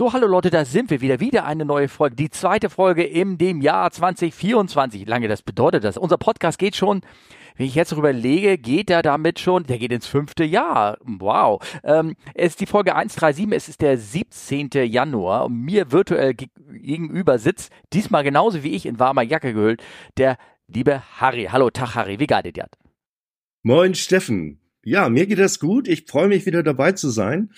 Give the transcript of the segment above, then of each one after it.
So, hallo Leute, da sind wir wieder. Wieder eine neue Folge. Die zweite Folge in dem Jahr 2024. Lange das bedeutet das. Unser Podcast geht schon, wenn ich jetzt darüber lege, geht er damit schon, der geht ins fünfte Jahr. Wow. Ähm, es ist die Folge 137, es ist der 17. Januar und mir virtuell gegenüber sitzt, diesmal genauso wie ich in warmer Jacke gehüllt, der liebe Harry. Hallo, Tag Harry, wie geht dir? Moin Steffen. Ja, mir geht das gut. Ich freue mich wieder dabei zu sein.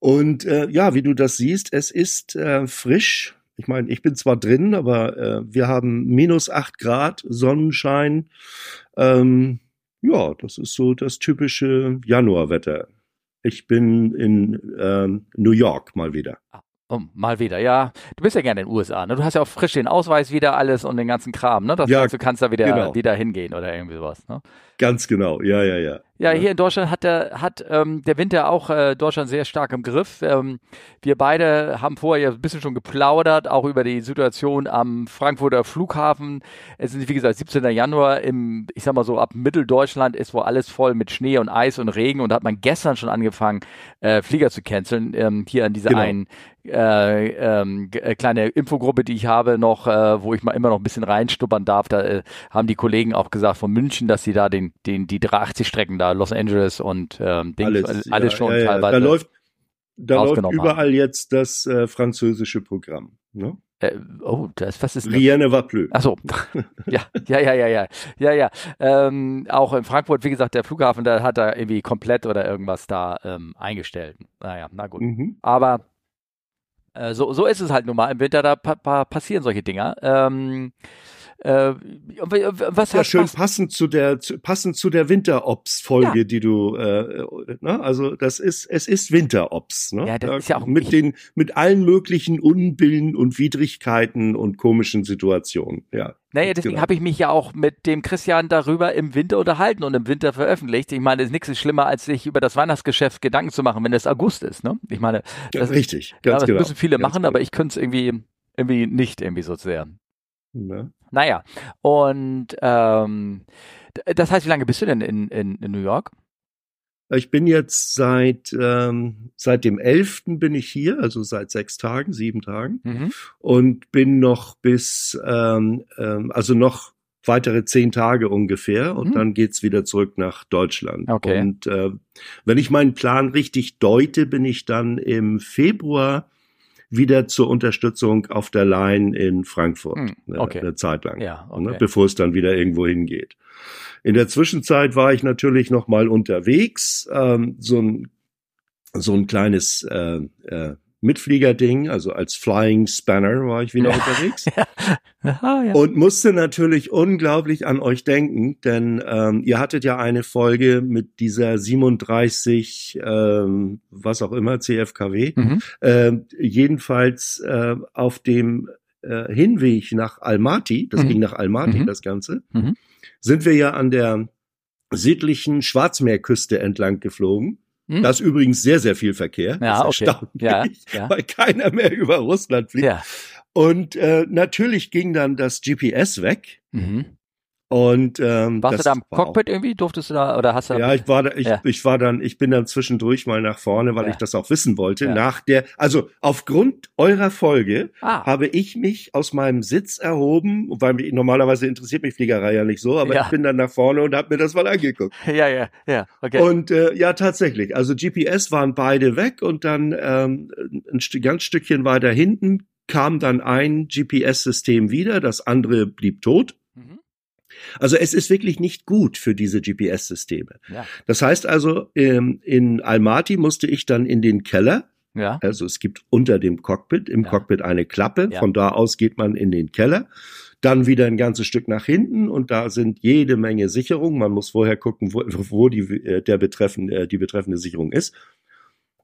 Und äh, ja, wie du das siehst, es ist äh, frisch. Ich meine, ich bin zwar drin, aber äh, wir haben minus acht Grad, Sonnenschein. Ähm, ja, das ist so das typische Januarwetter. Ich bin in ähm, New York mal wieder. Oh, mal wieder, ja. Du bist ja gerne in den USA, ne? Du hast ja auch frisch den Ausweis wieder alles und den ganzen Kram, ne? Das ja, heißt, du kannst da wieder, genau. wieder hingehen oder irgendwie sowas, ne? Ganz genau, ja, ja, ja. Ja, hier in Deutschland hat der, hat ähm, der Winter auch äh, Deutschland sehr stark im Griff. Ähm, wir beide haben vorher ein bisschen schon geplaudert, auch über die Situation am Frankfurter Flughafen. Es ist, wie gesagt, 17. Januar im, ich sag mal so, ab Mitteldeutschland ist wo alles voll mit Schnee und Eis und Regen und da hat man gestern schon angefangen, äh, Flieger zu canceln. Ähm, hier an dieser genau. einen äh, ähm, äh, kleine Infogruppe, die ich habe, noch, äh, wo ich mal immer noch ein bisschen reinstuppern darf. Da äh, haben die Kollegen auch gesagt von München, dass sie da den, den, die 380 Strecken da Los Angeles und ähm, Dings, alles, alles ja, schon ja, teilweise. Da läuft, da läuft überall haben. jetzt das äh, französische Programm. Ne? Äh, oh, das, was ist Rien ne va plus. Ach so. ja, ja, ja, ja, ja, ja, ja. Ähm, auch in Frankfurt, wie gesagt, der Flughafen, da hat er irgendwie komplett oder irgendwas da ähm, eingestellt. Naja, na gut. Mhm. Aber äh, so, so ist es halt nun mal im Winter, da pa pa passieren solche Dinger. Ähm, äh, was ja, schön passend zu der zu, passend zu der Winterops-Folge, ja. die du, äh, ne? also das ist es ist Winterops, ne? Ja, das ist ja auch mit den mit allen möglichen Unbillen und Widrigkeiten und komischen Situationen. Ja. Naja, deswegen genau. habe ich mich ja auch mit dem Christian darüber im Winter unterhalten und im Winter veröffentlicht. Ich meine, es ist nichts schlimmer, als sich über das Weihnachtsgeschäft Gedanken zu machen, wenn es August ist. Ne? Ich meine, das, richtig, ganz ja, das genau. müssen viele ganz machen, genau. aber ich könnte es irgendwie irgendwie nicht irgendwie so sehr. Ne? Naja, und ähm, das heißt, wie lange bist du denn in, in, in New York? Ich bin jetzt seit ähm, seit dem 11. bin ich hier, also seit sechs Tagen, sieben Tagen mhm. und bin noch bis ähm, ähm, also noch weitere zehn Tage ungefähr und mhm. dann geht's wieder zurück nach Deutschland. Okay. Und äh, wenn ich meinen Plan richtig deute, bin ich dann im Februar wieder zur Unterstützung auf der Line in Frankfurt. Hm, okay. eine, eine, Zeit lang. Ja, okay. ne, bevor es dann wieder irgendwo hingeht. In der Zwischenzeit war ich natürlich noch mal unterwegs, ähm, so ein so ein kleines äh, äh, Mitfliegerding, also als Flying Spanner war ich wieder unterwegs. Aha, ja. Und musste natürlich unglaublich an euch denken, denn ähm, ihr hattet ja eine Folge mit dieser 37, ähm, was auch immer, CFKW. Mhm. Äh, jedenfalls äh, auf dem äh, Hinweg nach Almaty, das mhm. ging nach Almaty, mhm. das Ganze, mhm. sind wir ja an der südlichen Schwarzmeerküste entlang geflogen. Hm? Da ist übrigens sehr, sehr viel Verkehr. Ja, das ist okay. ja, ja. weil keiner mehr über Russland fliegt. Ja. Und äh, natürlich ging dann das GPS weg. Mhm. Und ähm, warst du da im Cockpit auch, irgendwie? Durftest du da oder hast du? Ja, ich war da, ich, ja. ich war dann, ich bin dann zwischendurch mal nach vorne, weil ja. ich das auch wissen wollte. Ja. Nach der, also aufgrund eurer Folge ah. habe ich mich aus meinem Sitz erhoben, weil mich, normalerweise interessiert mich Fliegerei ja nicht so, aber ich bin dann nach vorne und habe mir das mal angeguckt. Ja, ja, ja, okay. Und äh, ja, tatsächlich. Also GPS waren beide weg und dann ähm, ein ganz Stückchen weiter hinten kam dann ein GPS-System wieder, das andere blieb tot. Also es ist wirklich nicht gut für diese GPS-Systeme. Ja. Das heißt also, ähm, in Almaty musste ich dann in den Keller. Ja. Also es gibt unter dem Cockpit, im ja. Cockpit eine Klappe. Von da aus geht man in den Keller. Dann wieder ein ganzes Stück nach hinten und da sind jede Menge Sicherungen. Man muss vorher gucken, wo, wo die, äh, der betreffende, die betreffende Sicherung ist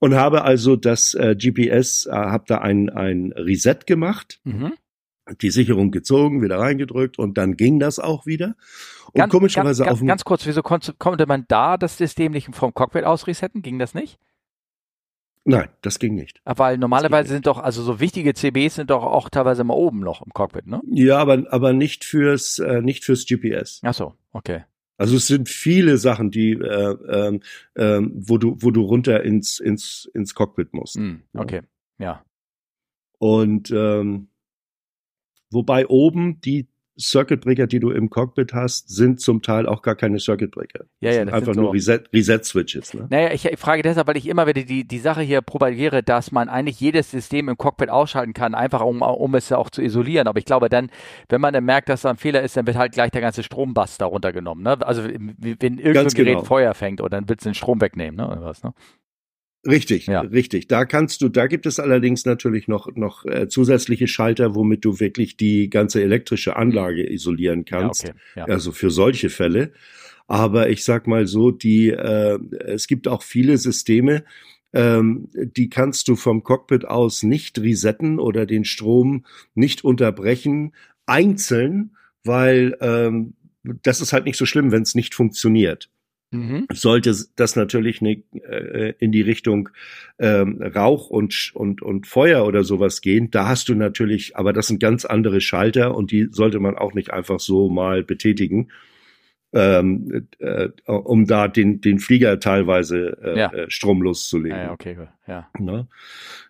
und habe also das äh, GPS, äh, habe da ein, ein Reset gemacht. Mhm die Sicherung gezogen, wieder reingedrückt und dann ging das auch wieder. Und ganz, komischerweise ganz, auf ganz kurz, wieso konnte, man da das System nicht vom Cockpit aus resetten? Ging das nicht? Nein, das ging nicht. Weil normalerweise sind doch, also so wichtige CBs sind doch auch teilweise mal oben noch im Cockpit, ne? Ja, aber, aber nicht fürs, äh, nicht fürs GPS. Ach so, okay. Also es sind viele Sachen, die, äh, äh, wo du, wo du runter ins, ins, ins Cockpit musst. Mm, okay, ja. Und ähm, wobei oben die Circuit Breaker, die du im Cockpit hast, sind zum Teil auch gar keine Circuit Breaker. Ja, ja, das einfach nur Reset, Reset Switches. Ne? Naja, ich, ich frage deshalb, weil ich immer wieder die, die Sache hier propagiere, dass man eigentlich jedes System im Cockpit ausschalten kann, einfach um, um es auch zu isolieren. Aber ich glaube dann, wenn man dann merkt, dass da ein Fehler ist, dann wird halt gleich der ganze Strombast darunter genommen. Ne? Also wenn irgendein Gerät genau. Feuer fängt oder dann willst du den Strom wegnehmen, ne? Oder was, ne? Richtig, ja. richtig. Da kannst du, da gibt es allerdings natürlich noch noch äh, zusätzliche Schalter, womit du wirklich die ganze elektrische Anlage isolieren kannst. Ja, okay. ja. Also für solche Fälle. Aber ich sag mal so, die äh, es gibt auch viele Systeme, ähm, die kannst du vom Cockpit aus nicht resetten oder den Strom nicht unterbrechen einzeln, weil ähm, das ist halt nicht so schlimm, wenn es nicht funktioniert. Mhm. Sollte das natürlich nicht äh, in die Richtung ähm, Rauch und, und, und Feuer oder sowas gehen, da hast du natürlich, aber das sind ganz andere Schalter und die sollte man auch nicht einfach so mal betätigen, ähm, äh, um da den, den Flieger teilweise äh, ja. Äh, stromlos zu legen. Ja, okay, ja. Na?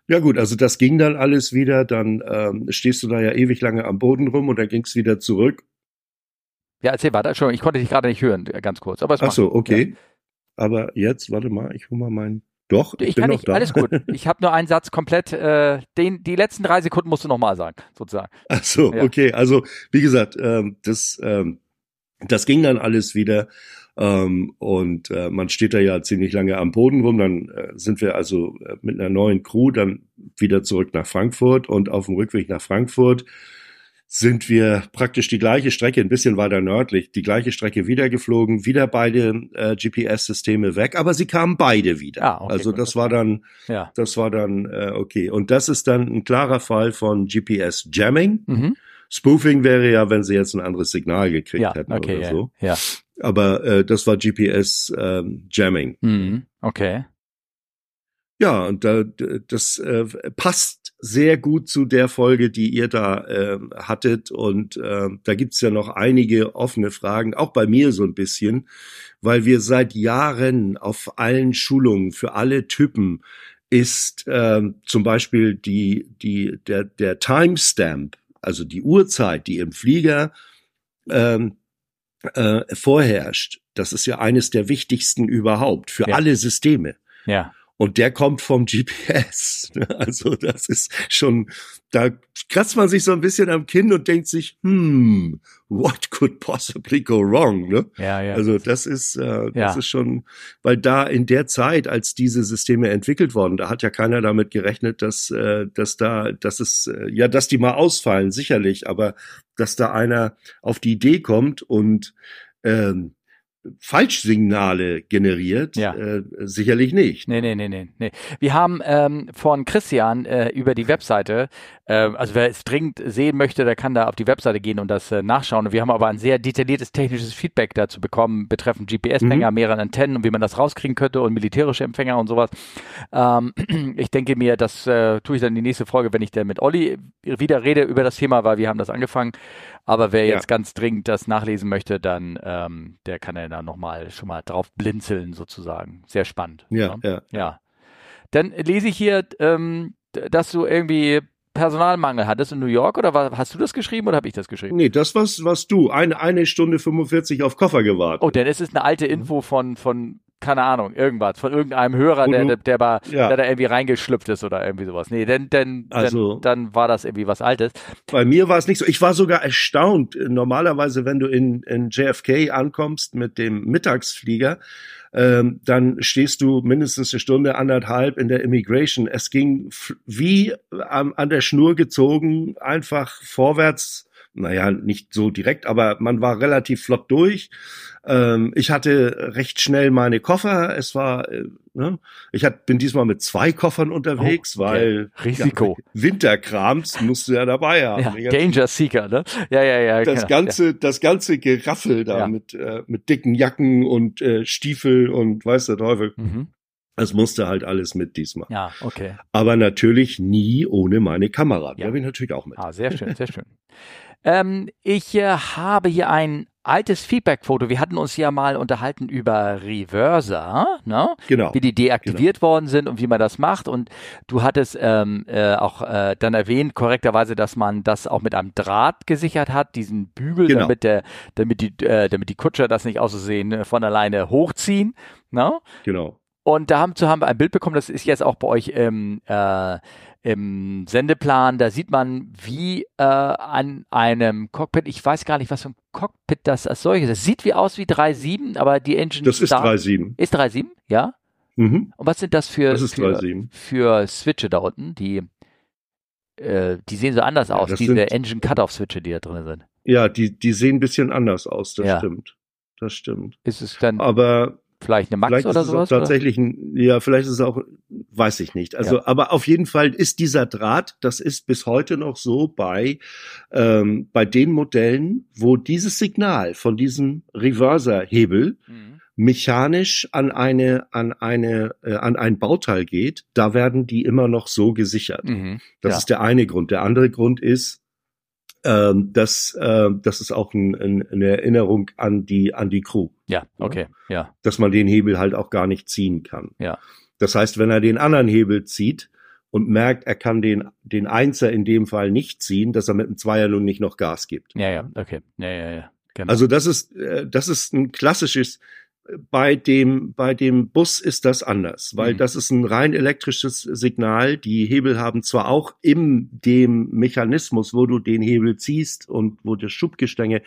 Ja gut, also das ging dann alles wieder, dann ähm, stehst du da ja ewig lange am Boden rum und dann ging's wieder zurück ja, erzähl weiter. Entschuldigung, ich konnte dich gerade nicht hören, ganz kurz. Aber Ach so, okay. Ja. Aber jetzt, warte mal, ich hole mal meinen. Doch, ich, ich bin noch nicht, da. Alles gut. Ich habe nur einen Satz komplett. Äh, den, die letzten drei Sekunden musst du nochmal sagen, sozusagen. Ach so, ja. okay. Also wie gesagt, ähm, das, ähm, das ging dann alles wieder. Ähm, und äh, man steht da ja ziemlich lange am Boden rum. Dann äh, sind wir also äh, mit einer neuen Crew dann wieder zurück nach Frankfurt und auf dem Rückweg nach Frankfurt sind wir praktisch die gleiche Strecke, ein bisschen weiter nördlich, die gleiche Strecke wieder geflogen, wieder beide äh, GPS-Systeme weg, aber sie kamen beide wieder. Ah, okay, also das war dann, ja. das war dann äh, okay. Und das ist dann ein klarer Fall von GPS-Jamming. Mhm. Spoofing wäre ja, wenn sie jetzt ein anderes Signal gekriegt ja, hätten okay, oder so. Ja. Aber äh, das war GPS-Jamming. Ähm, mhm. Okay. Ja, und da, das äh, passt sehr gut zu der Folge, die ihr da äh, hattet. Und äh, da gibt's ja noch einige offene Fragen, auch bei mir so ein bisschen, weil wir seit Jahren auf allen Schulungen für alle Typen ist äh, zum Beispiel die, die, der, der Timestamp, also die Uhrzeit, die im Flieger ähm, äh, vorherrscht. Das ist ja eines der wichtigsten überhaupt für ja. alle Systeme. Ja. Und der kommt vom GPS. Also das ist schon, da kratzt man sich so ein bisschen am Kinn und denkt sich, hm, what could possibly go wrong? Ne? Ja, ja. Also das ist, äh, das ja. ist schon, weil da in der Zeit, als diese Systeme entwickelt wurden, da hat ja keiner damit gerechnet, dass, äh, dass da, dass es, äh, ja, dass die mal ausfallen, sicherlich, aber dass da einer auf die Idee kommt und ähm, Falschsignale generiert? Ja. Äh, sicherlich nicht. Nee, nee, nee, nee, nee. Wir haben ähm, von Christian äh, über die Webseite, äh, also wer es dringend sehen möchte, der kann da auf die Webseite gehen und das äh, nachschauen. Und wir haben aber ein sehr detailliertes technisches Feedback dazu bekommen, betreffend GPS-Empfänger, mhm. mehreren Antennen und wie man das rauskriegen könnte und militärische Empfänger und sowas. Ähm, ich denke mir, das äh, tue ich dann in die nächste Folge, wenn ich dann mit Olli wieder rede über das Thema, weil wir haben das angefangen. Aber wer ja. jetzt ganz dringend das nachlesen möchte, dann ähm, der kann ja da nochmal schon mal drauf blinzeln sozusagen. Sehr spannend. Ja, ne? ja. ja. Dann lese ich hier, ähm, dass du irgendwie Personalmangel hattest in New York oder war, hast du das geschrieben oder habe ich das geschrieben? Nee, das was was du. Eine, eine Stunde 45 auf Koffer gewartet. Oh, denn es ist eine alte Info von, von keine Ahnung, irgendwas, von irgendeinem Hörer, der, der, der, war, ja. der da irgendwie reingeschlüpft ist oder irgendwie sowas. Nee, denn, denn, also, denn, dann war das irgendwie was Altes. Bei mir war es nicht so. Ich war sogar erstaunt. Normalerweise, wenn du in, in JFK ankommst mit dem Mittagsflieger, ähm, dann stehst du mindestens eine Stunde, anderthalb in der Immigration. Es ging wie an, an der Schnur gezogen, einfach vorwärts naja, nicht so direkt, aber man war relativ flott durch. Ähm, ich hatte recht schnell meine Koffer. Es war, äh, ne? ich hat, bin diesmal mit zwei Koffern unterwegs, oh, okay. weil Risiko. Ja, Winterkrams musst du ja dabei haben. Ja, Danger Seeker, ne? Ja, ja, ja. Das genau. ganze, ja. das ganze Geraffel da mit, äh, mit dicken Jacken und äh, Stiefel und weiß der Teufel. Mhm. Das musste halt alles mit diesmal. Ja, okay. Aber natürlich nie ohne meine Kamera. Die ja. habe ich natürlich auch mit. Ah, sehr schön, sehr schön. Ähm, ich äh, habe hier ein altes Feedback-Foto. Wir hatten uns ja mal unterhalten über Reverser, ne? Genau. Wie die deaktiviert genau. worden sind und wie man das macht. Und du hattest ähm, äh, auch äh, dann erwähnt, korrekterweise, dass man das auch mit einem Draht gesichert hat, diesen Bügel, genau. damit der, damit die, äh, damit die Kutscher das nicht auszusehen äh, von alleine hochziehen. Ne? Genau. Und da haben, haben wir ein Bild bekommen, das ist jetzt auch bei euch im, äh, im Sendeplan, da sieht man, wie äh, an einem Cockpit, ich weiß gar nicht, was für ein Cockpit das als solches ist. Das sieht wie aus wie 3.7, aber die Engine. Das ist 3.7. Ist 3.7, ja? Mhm. Und was sind das für, das für, für, Switche da unten? Die, äh, die sehen so anders ja, aus, diese sind, Engine Cutoff Switche, die da drin sind. Ja, die, die sehen ein bisschen anders aus, das ja. stimmt. Das stimmt. Ist es dann. Aber Vielleicht eine Max vielleicht oder ist sowas? Es tatsächlich ein, ja, vielleicht ist es auch, weiß ich nicht. Also, ja. aber auf jeden Fall ist dieser Draht, das ist bis heute noch so bei, ähm, bei den Modellen, wo dieses Signal von diesem Reverser-Hebel mhm. mechanisch an eine, an eine, äh, an ein Bauteil geht, da werden die immer noch so gesichert. Mhm. Das ja. ist der eine Grund. Der andere Grund ist, ähm, das, äh, das ist auch ein, ein, eine Erinnerung an die, an die Crew. Ja, okay, ja. Dass man den Hebel halt auch gar nicht ziehen kann. Ja. Das heißt, wenn er den anderen Hebel zieht und merkt, er kann den, den Einser in dem Fall nicht ziehen, dass er mit dem Zweier nun nicht noch Gas gibt. Ja, ja, okay. Ja, ja, ja. Genau. Also das ist, äh, das ist ein klassisches bei dem, bei dem Bus ist das anders, weil mhm. das ist ein rein elektrisches Signal. Die Hebel haben zwar auch in dem Mechanismus, wo du den Hebel ziehst und wo das Schubgestänge,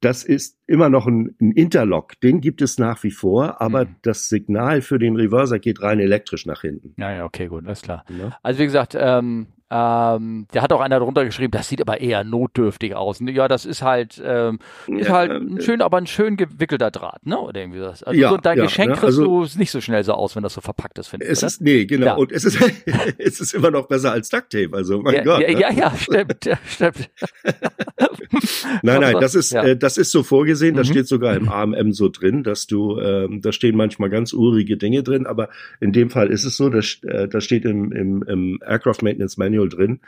das ist immer noch ein, ein Interlock. Den gibt es nach wie vor, aber mhm. das Signal für den Reverser geht rein elektrisch nach hinten. Ja, ja, okay, gut, alles klar. Ja. Also wie gesagt, ähm, ähm, da hat auch einer drunter geschrieben, das sieht aber eher notdürftig aus. Ja, das ist halt, ähm, ist ja, halt ein äh, schön, aber ein schön gewickelter Draht, ne? Oder irgendwie das. Also ja, so dein ja, Geschenk ne? kriegst also, du nicht so schnell so aus, wenn das so verpackt ist, finde ich. Es ist, nee, genau. Und es ist, es ist immer noch besser als Ducktape, also mein ja, Gott. Ja, ne? ja, ja, stimmt, stimmt. nein, nein, das ist, äh, das ist so vorgesehen, mhm. das steht sogar im AMM so drin, dass du, ähm, da stehen manchmal ganz urige Dinge drin, aber in dem Fall ist es so, das, äh, das steht im, im, im Aircraft Maintenance Manual drin,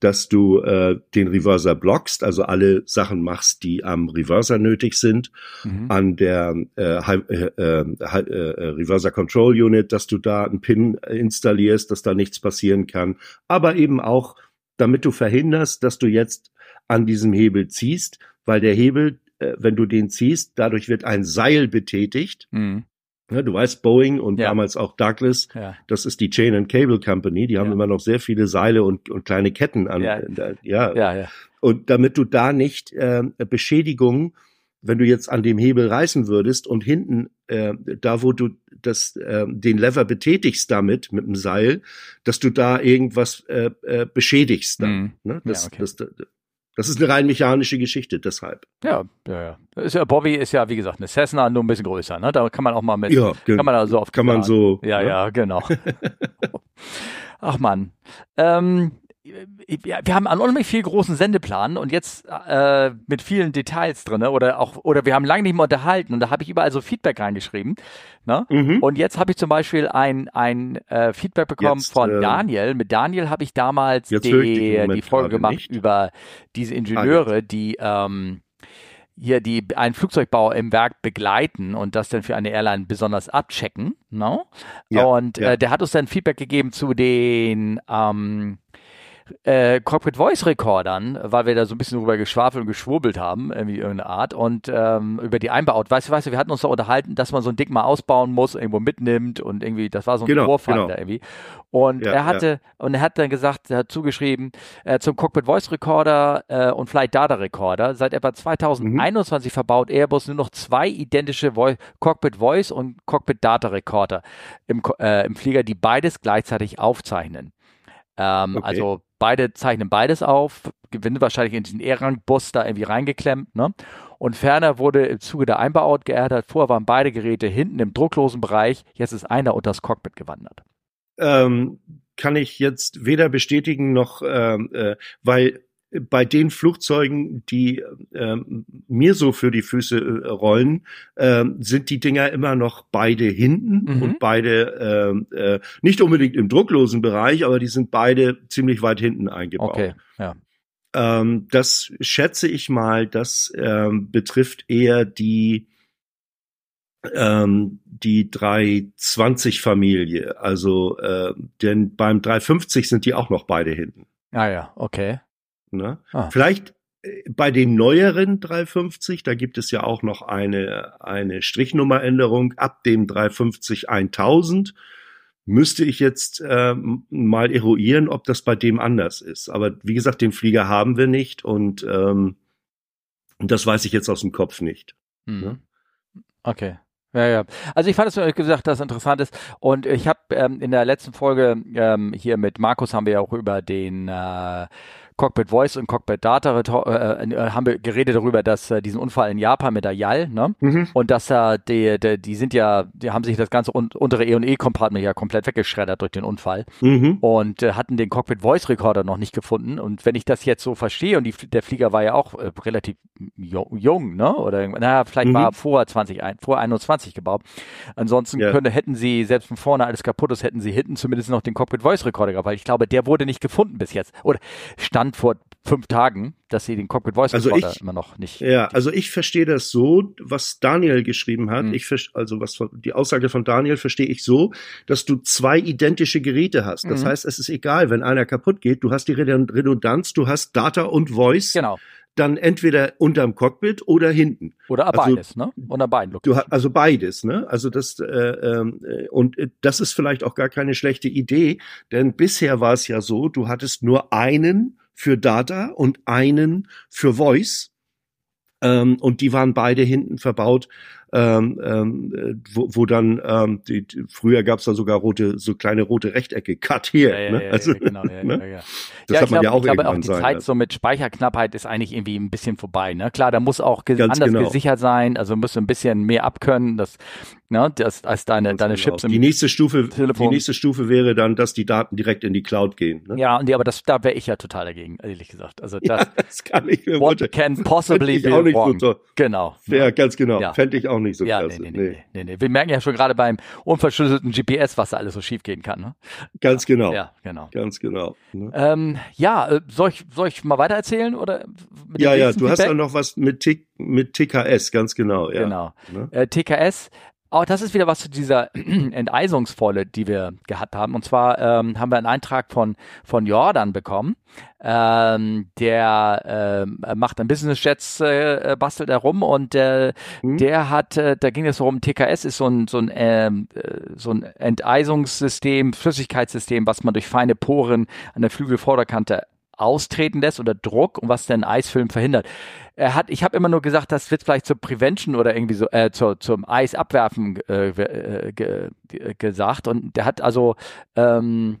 dass du äh, den Reverser blockst, also alle Sachen machst, die am Reverser nötig sind, mhm. an der äh, äh, äh, äh, Reverser Control Unit, dass du da einen Pin installierst, dass da nichts passieren kann, aber eben auch, damit du verhinderst, dass du jetzt an diesem Hebel ziehst, weil der Hebel, äh, wenn du den ziehst, dadurch wird ein Seil betätigt. Mhm. Ja, du weißt, Boeing und ja. damals auch Douglas, ja. das ist die Chain and Cable Company, die haben immer noch sehr viele Seile und, und kleine Ketten an. Ja. ja. Ja, Und damit du da nicht äh, Beschädigungen, wenn du jetzt an dem Hebel reißen würdest und hinten, äh, da wo du das, äh, den Lever betätigst damit, mit dem Seil, dass du da irgendwas äh, äh, beschädigst dann. Mhm. Ne? Das, okay. das, das, das ist eine rein mechanische Geschichte, deshalb. Ja, ja, ja. Ist ja Bobby ist ja, wie gesagt, eine Cessna, nur ein bisschen größer, ne? Da kann man auch mal mit. Ja, kann man also auf Kann man so. Ja, ja, ja genau. Ach man. Ähm, wir, haben einen unheimlich viel großen Sendeplan und jetzt äh, mit vielen Details drin oder auch oder wir haben lange nicht mehr unterhalten und da habe ich überall so Feedback reingeschrieben. Ne? Mhm. Und jetzt habe ich zum Beispiel ein, ein äh, Feedback bekommen jetzt, von äh, Daniel. Mit Daniel habe ich damals die, die Folge gemacht nicht. über diese Ingenieure, ah, die ähm, hier die einen Flugzeugbau im Werk begleiten und das dann für eine Airline besonders abchecken. No? Ne? Ja, und ja. Äh, der hat uns dann Feedback gegeben zu den ähm, äh, Corporate Voice Recordern, weil wir da so ein bisschen drüber geschwafelt und geschwurbelt haben, irgendwie irgendeine Art, und ähm, über die Einbaut. Weißt du, weißt du, wir hatten uns da unterhalten, dass man so ein Ding mal ausbauen muss, irgendwo mitnimmt und irgendwie, das war so ein genau, Vorfall genau. da irgendwie. Und ja, er hatte, ja. und er hat dann gesagt, er hat zugeschrieben, äh, zum Cockpit Voice Recorder äh, und Flight Data Recorder, seit etwa 2021 mhm. verbaut Airbus nur noch zwei identische Vo Cockpit Voice und Cockpit Data Recorder im, äh, im Flieger, die beides gleichzeitig aufzeichnen. Ähm, okay. Also beide zeichnen beides auf, gewinnen wahrscheinlich in diesen E-Rang-Bus da irgendwie reingeklemmt. Ne? Und ferner wurde im Zuge der Einbauout geerdet. Vorher waren beide Geräte hinten im drucklosen Bereich. Jetzt ist einer unter das Cockpit gewandert. Ähm, kann ich jetzt weder bestätigen noch, ähm, äh, weil bei den Flugzeugen, die äh, mir so für die Füße äh, rollen, äh, sind die Dinger immer noch beide hinten mhm. und beide äh, äh, nicht unbedingt im drucklosen Bereich, aber die sind beide ziemlich weit hinten eingebaut. Okay, ja. Ähm, das schätze ich mal, das ähm, betrifft eher die ähm, die 320-Familie. Also, äh, denn beim 350 sind die auch noch beide hinten. Ah ja, okay. Ne? Ah. Vielleicht äh, bei den neueren 350, da gibt es ja auch noch eine, eine Strichnummeränderung ab dem 350 1000 müsste ich jetzt äh, mal eruieren, ob das bei dem anders ist. Aber wie gesagt, den Flieger haben wir nicht und ähm, das weiß ich jetzt aus dem Kopf nicht. Hm. Ne? Okay. Ja, ja. Also ich fand es, wie gesagt, das interessant ist. Und ich habe ähm, in der letzten Folge ähm, hier mit Markus haben wir ja auch über den äh, Cockpit Voice und Cockpit Data äh, äh, haben wir geredet darüber, dass äh, diesen Unfall in Japan mit der YAL, ne? Mhm. Und dass äh, die, die, die sind ja, die haben sich das ganze un untere E&E-Compartment ja komplett weggeschreddert durch den Unfall mhm. und äh, hatten den Cockpit Voice Recorder noch nicht gefunden. Und wenn ich das jetzt so verstehe, und die, der Flieger war ja auch äh, relativ jung, ne? Oder naja, vielleicht mhm. war vor 20, vor 21 gebaut. Ansonsten ja. könnte, hätten sie, selbst von vorne alles kaputt ist, hätten sie hinten zumindest noch den Cockpit Voice Recorder gehabt, weil ich glaube, der wurde nicht gefunden bis jetzt. Oder stand stand vor fünf Tagen, dass sie den Cockpit Voice also ich, immer noch nicht. Ja, also ich verstehe das so, was Daniel geschrieben hat. Mhm. Ich also was die Aussage von Daniel verstehe ich so, dass du zwei identische Geräte hast. Das mhm. heißt, es ist egal, wenn einer kaputt geht, du hast die Redundanz, du hast Data und Voice. Genau dann entweder unterm Cockpit oder hinten. Oder also, beides, ne? Oder beiden. Du, also beides, ne? Also das äh, äh, und das ist vielleicht auch gar keine schlechte Idee, denn bisher war es ja so, du hattest nur einen für Data und einen für Voice. Ähm, und die waren beide hinten verbaut ähm, ähm, wo, wo dann ähm, die, früher gab es da sogar rote, so kleine rote Rechtecke, Cut hier. Ja, ja, ne? ja, also, genau, ja, ne? ja, ja. Das ja, hat man glaub, ja auch ich glaube auch die sein, Zeit also. so mit Speicherknappheit ist eigentlich irgendwie ein bisschen vorbei. Ne? Klar, da muss auch ge anders genau. gesichert sein, also musst du ein bisschen mehr abkönnen, das, ne, das als deine, deine genau. Chips im Die nächste Stufe, Telefon. die nächste Stufe wäre dann, dass die Daten direkt in die Cloud gehen. Ne? Ja, und die, aber das, da wäre ich ja total dagegen, ehrlich gesagt. Also das, ja, das kann ich mir what can possibly be wrong. So genau. Ja, ganz genau. Ja. Fände ich auch nicht so ja, klasse. Nee, nee, nee, nee, nee, Wir merken ja schon gerade beim unverschlüsselten GPS, was da alles so schief gehen kann. Ne? Ganz genau. Ja, genau. Ganz genau. Ne? Ähm, ja, äh, soll ich, soll ich mal weiter erzähhlen oder? ja, ja, du Feedback? hast ja noch was mit, T mit TKS, ganz genau. Ja. Genau. Ne? Äh, TKS auch das ist wieder was zu dieser Enteisungsvolle, die wir gehabt haben. Und zwar ähm, haben wir einen Eintrag von, von Jordan bekommen. Ähm, der äh, macht ein Business Jets, äh, bastelt er rum und äh, mhm. der hat, äh, da ging es darum, TKS ist so ein, so ein, ähm, äh, so ein Enteisungssystem, Flüssigkeitssystem, was man durch feine Poren an der Flügelvorderkante austreten lässt oder Druck und was den Eisfilm verhindert. Er hat, ich habe immer nur gesagt, das wird vielleicht zur Prevention oder irgendwie so äh, zur, zum Eis abwerfen äh, äh, ge, gesagt. Und der hat also ähm,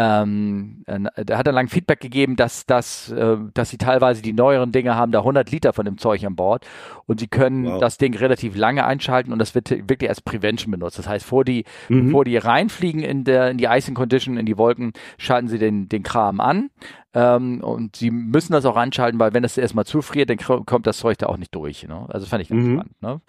ähm, äh, der hat dann lang Feedback gegeben, dass, dass, äh, dass sie teilweise die neueren Dinge haben, da 100 Liter von dem Zeug an Bord und sie können wow. das Ding relativ lange einschalten und das wird wirklich als Prevention benutzt. Das heißt, vor die, mhm. bevor die reinfliegen in, der, in die Icing Condition, in die Wolken, schalten sie den, den Kram an ähm, und sie müssen das auch anschalten, weil wenn das erstmal zufriert, dann kommt das Zeug da auch nicht durch. Ne? Also fand ich ganz mhm. spannend. Ne?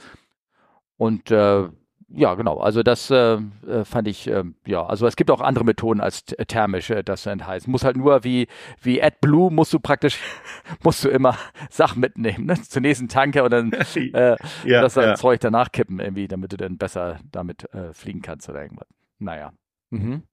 Und äh, ja, genau. Also das äh, äh, fand ich, äh, ja, also es gibt auch andere Methoden als thermisch, äh, das zu entheizen. Muss halt nur wie, wie AdBlue musst du praktisch, musst du immer Sachen mitnehmen, ne? Zunächst einen Tanker und dann äh, ja, das ja. Zeug danach kippen irgendwie, damit du dann besser damit äh, fliegen kannst oder irgendwas. Naja. Mhm.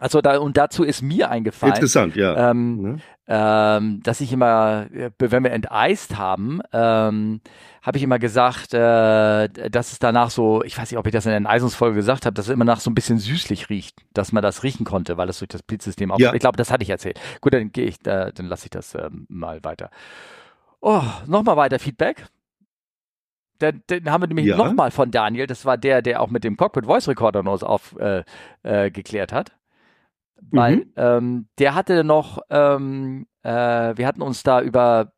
Also da und dazu ist mir eingefallen, interessant, ja, ähm, mhm. ähm, dass ich immer, äh, wenn wir enteist haben, ähm, habe ich immer gesagt, äh, dass es danach so, ich weiß nicht, ob ich das in der Enteisungsfolge gesagt habe, dass es immer nach so ein bisschen süßlich riecht, dass man das riechen konnte, weil das durch das Blitzsystem auch. Ja. Ich glaube, das hatte ich erzählt. Gut, dann gehe ich, äh, dann lasse ich das ähm, mal weiter. Oh, nochmal weiter Feedback. Den, den haben wir nämlich ja. nochmal von Daniel. Das war der, der auch mit dem Cockpit Voice Recorder noch aufgeklärt äh, äh, hat weil mhm. ähm, der hatte noch, ähm, äh, wir hatten uns da über,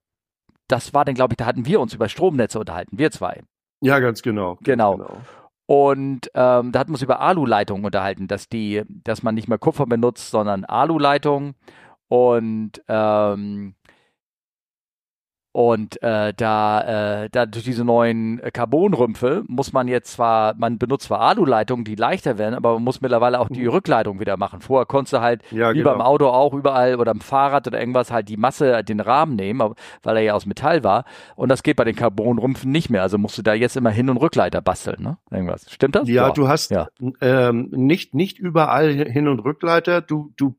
das war dann, glaube ich, da hatten wir uns über Stromnetze unterhalten, wir zwei. Ja, ganz genau. Genau. genau. Und ähm, da hatten wir uns über Alu-Leitungen unterhalten, dass die, dass man nicht mehr Kupfer benutzt, sondern Alu-Leitungen. Und ähm, Und äh, da, äh, da durch diese neuen Carbonrümpfe muss man jetzt zwar, man benutzt zwar Aluleitungen, die leichter werden, aber man muss mittlerweile auch die mhm. Rückleitung wieder machen. Vorher konntest du halt, ja, wie genau. beim Auto auch überall oder am Fahrrad oder irgendwas, halt die Masse, den Rahmen nehmen, weil er ja aus Metall war. Und das geht bei den Carbonrümpfen nicht mehr. Also musst du da jetzt immer Hin- und Rückleiter basteln, ne? Irgendwas. Stimmt das? Ja, ja. du hast ja. Ähm, nicht, nicht überall Hin- und Rückleiter. Du, du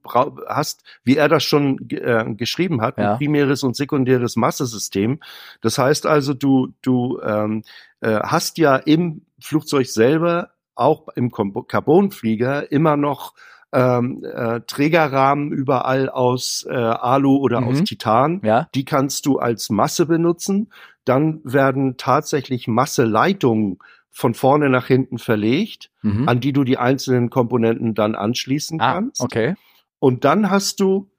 hast, wie er das schon äh, geschrieben hat, ein primäres und sekundäres Massesystem System. Das heißt also, du, du ähm, äh, hast ja im Flugzeug selber, auch im Carbonflieger, immer noch ähm, äh, Trägerrahmen überall aus äh, Alu oder mhm. aus Titan. Ja. Die kannst du als Masse benutzen. Dann werden tatsächlich Masseleitungen von vorne nach hinten verlegt, mhm. an die du die einzelnen Komponenten dann anschließen ah, kannst. Okay. Und dann hast du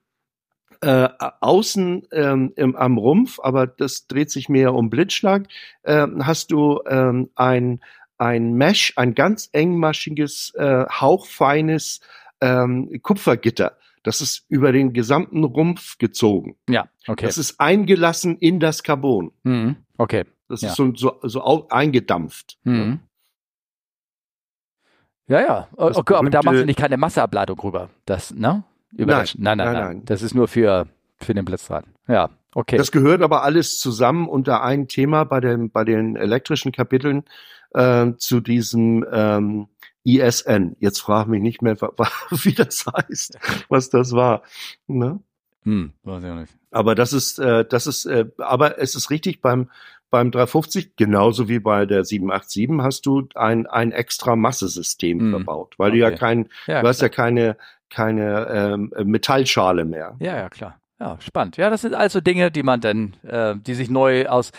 äh, außen ähm, im, am Rumpf, aber das dreht sich mehr um Blitzschlag, äh, hast du ähm, ein, ein Mesh, ein ganz engmaschiges, äh, hauchfeines ähm, Kupfergitter. Das ist über den gesamten Rumpf gezogen. Ja, okay. Das ist eingelassen in das Carbon. Mhm. Okay. Das ja. ist so, so, so eingedampft. Mhm. Ja, ja. Okay, aber da machst du nicht keine Masseableitung rüber. Das, ne? Über nein, nein, nein, nein, nein, Das ist nur für, für den Blitzrad. Ja, okay. Das gehört aber alles zusammen unter ein Thema bei den, bei den elektrischen Kapiteln äh, zu diesem ähm, ISN. Jetzt frage mich nicht mehr, wie das heißt, was das war. Ne? Hm, weiß ich auch nicht. Aber das ist, äh, das ist, äh, aber es ist richtig beim beim 350 genauso wie bei der 787 hast du ein ein extra Massesystem hm. verbaut, weil okay. du ja kein, ja, du hast ja keine keine ähm, Metallschale mehr. Ja, ja, klar. Ja, spannend. Ja, das sind also Dinge, die man dann, äh, die sich neu aus,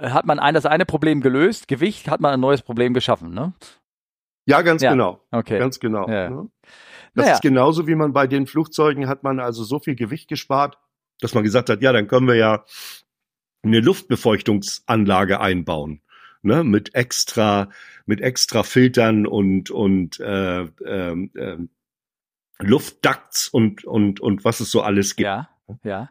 hat man ein, das eine Problem gelöst, Gewicht, hat man ein neues Problem geschaffen, ne? Ja, ganz ja. genau. Okay. Ganz genau. Ja. Ne? Das naja. ist genauso wie man bei den Flugzeugen hat man also so viel Gewicht gespart, dass man gesagt hat, ja, dann können wir ja eine Luftbefeuchtungsanlage einbauen. Ne, mit extra, mit extra Filtern und, und äh, äh, Luftducts und, und, und was es so alles gibt. Ja, ja.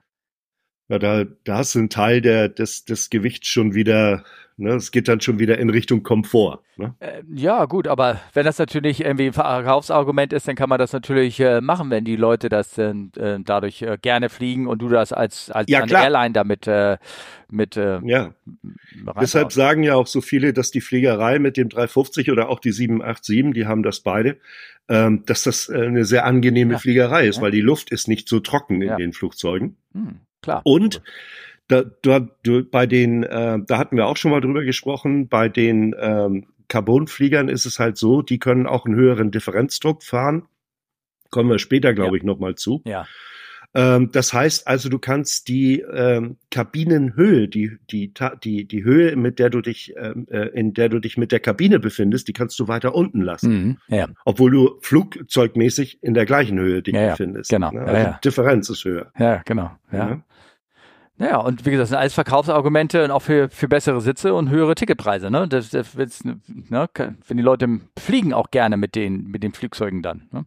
Ja, da, da hast du einen Teil der, des, des Gewichts schon wieder, ne, es geht dann schon wieder in Richtung Komfort. Ne? Äh, ja, gut, aber wenn das natürlich irgendwie ein Verkaufsargument ist, dann kann man das natürlich äh, machen, wenn die Leute das äh, dadurch äh, gerne fliegen und du das als, als ja, Airline damit äh, mit äh, Ja. Deshalb sagen ja auch so viele, dass die Fliegerei mit dem 350 oder auch die 787, die haben das beide, ähm, dass das äh, eine sehr angenehme ja. Fliegerei ist, ja. weil die Luft ist nicht so trocken in den Flugzeugen. Hm, klar. Und da, da, bei den, äh, da hatten wir auch schon mal drüber gesprochen, bei den ähm, Carbonfliegern ist es halt so, die können auch einen höheren Differenzdruck fahren. Kommen wir später, glaube ja. ich, nochmal zu. Ja. Ähm, das heißt also, du kannst die ähm, Kabinenhöhe, die, die, die, die Höhe, mit der du dich, ähm, äh, in der du dich mit der Kabine befindest, die kannst du weiter unten lassen. Mhm, ja. Obwohl du flugzeugmäßig in der gleichen Höhe dich ja, befindest. Genau. Ne? Also ja, ja. Differenz ist höher. Ja, genau. Ja. Naja, und wie gesagt, das sind alles Verkaufsargumente und auch für, für bessere Sitze und höhere Ticketpreise. Ne? Das, das ne, wenn die Leute fliegen auch gerne mit den, mit den Flugzeugen dann. Ne?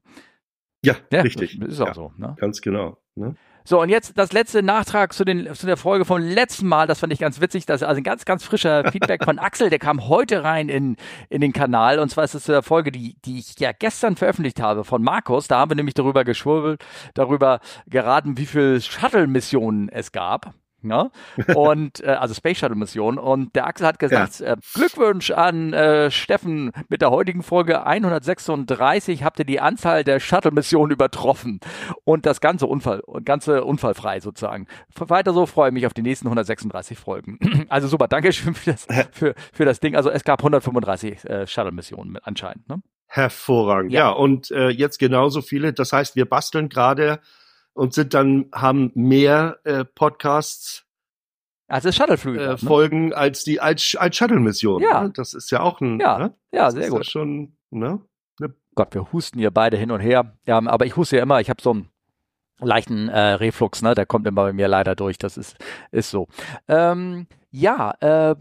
Ja, ja, richtig. Das ist auch ja, so. Ne? Ganz genau. Ne? So, und jetzt das letzte Nachtrag zu, den, zu der Folge vom letzten Mal. Das fand ich ganz witzig. Das ist also ein ganz, ganz frischer Feedback von Axel. Der kam heute rein in, in den Kanal. Und zwar ist es zu der Folge, die, die ich ja gestern veröffentlicht habe von Markus. Da haben wir nämlich darüber geschwurbelt, darüber geraten, wie viele Shuttle-Missionen es gab. Ne? Und äh, also Space Shuttle Mission. Und der Axel hat gesagt: ja. äh, Glückwunsch an äh, Steffen mit der heutigen Folge 136 habt ihr die Anzahl der Shuttle Missionen übertroffen und das ganze Unfall, ganze unfallfrei sozusagen. Weiter so freue ich mich auf die nächsten 136 Folgen. also super, danke schön für das, für, für das Ding. Also es gab 135 äh, Shuttle Missionen anscheinend. Ne? Hervorragend. Ja, ja und äh, jetzt genauso viele. Das heißt, wir basteln gerade und sind dann, haben mehr äh, Podcasts also Shuttleflüge. Äh, ne? Folgen als die als, als Shuttle-Mission. Ja. Ne? Das ist ja auch ein. Ja, ne? ja sehr gut. Ja schon, ne? ne? Gott, wir husten hier beide hin und her. Ja, aber ich huste ja immer. Ich habe so einen leichten äh, Reflux, ne? Der kommt immer bei mir leider durch. Das ist ist so. Ähm, ja, äh,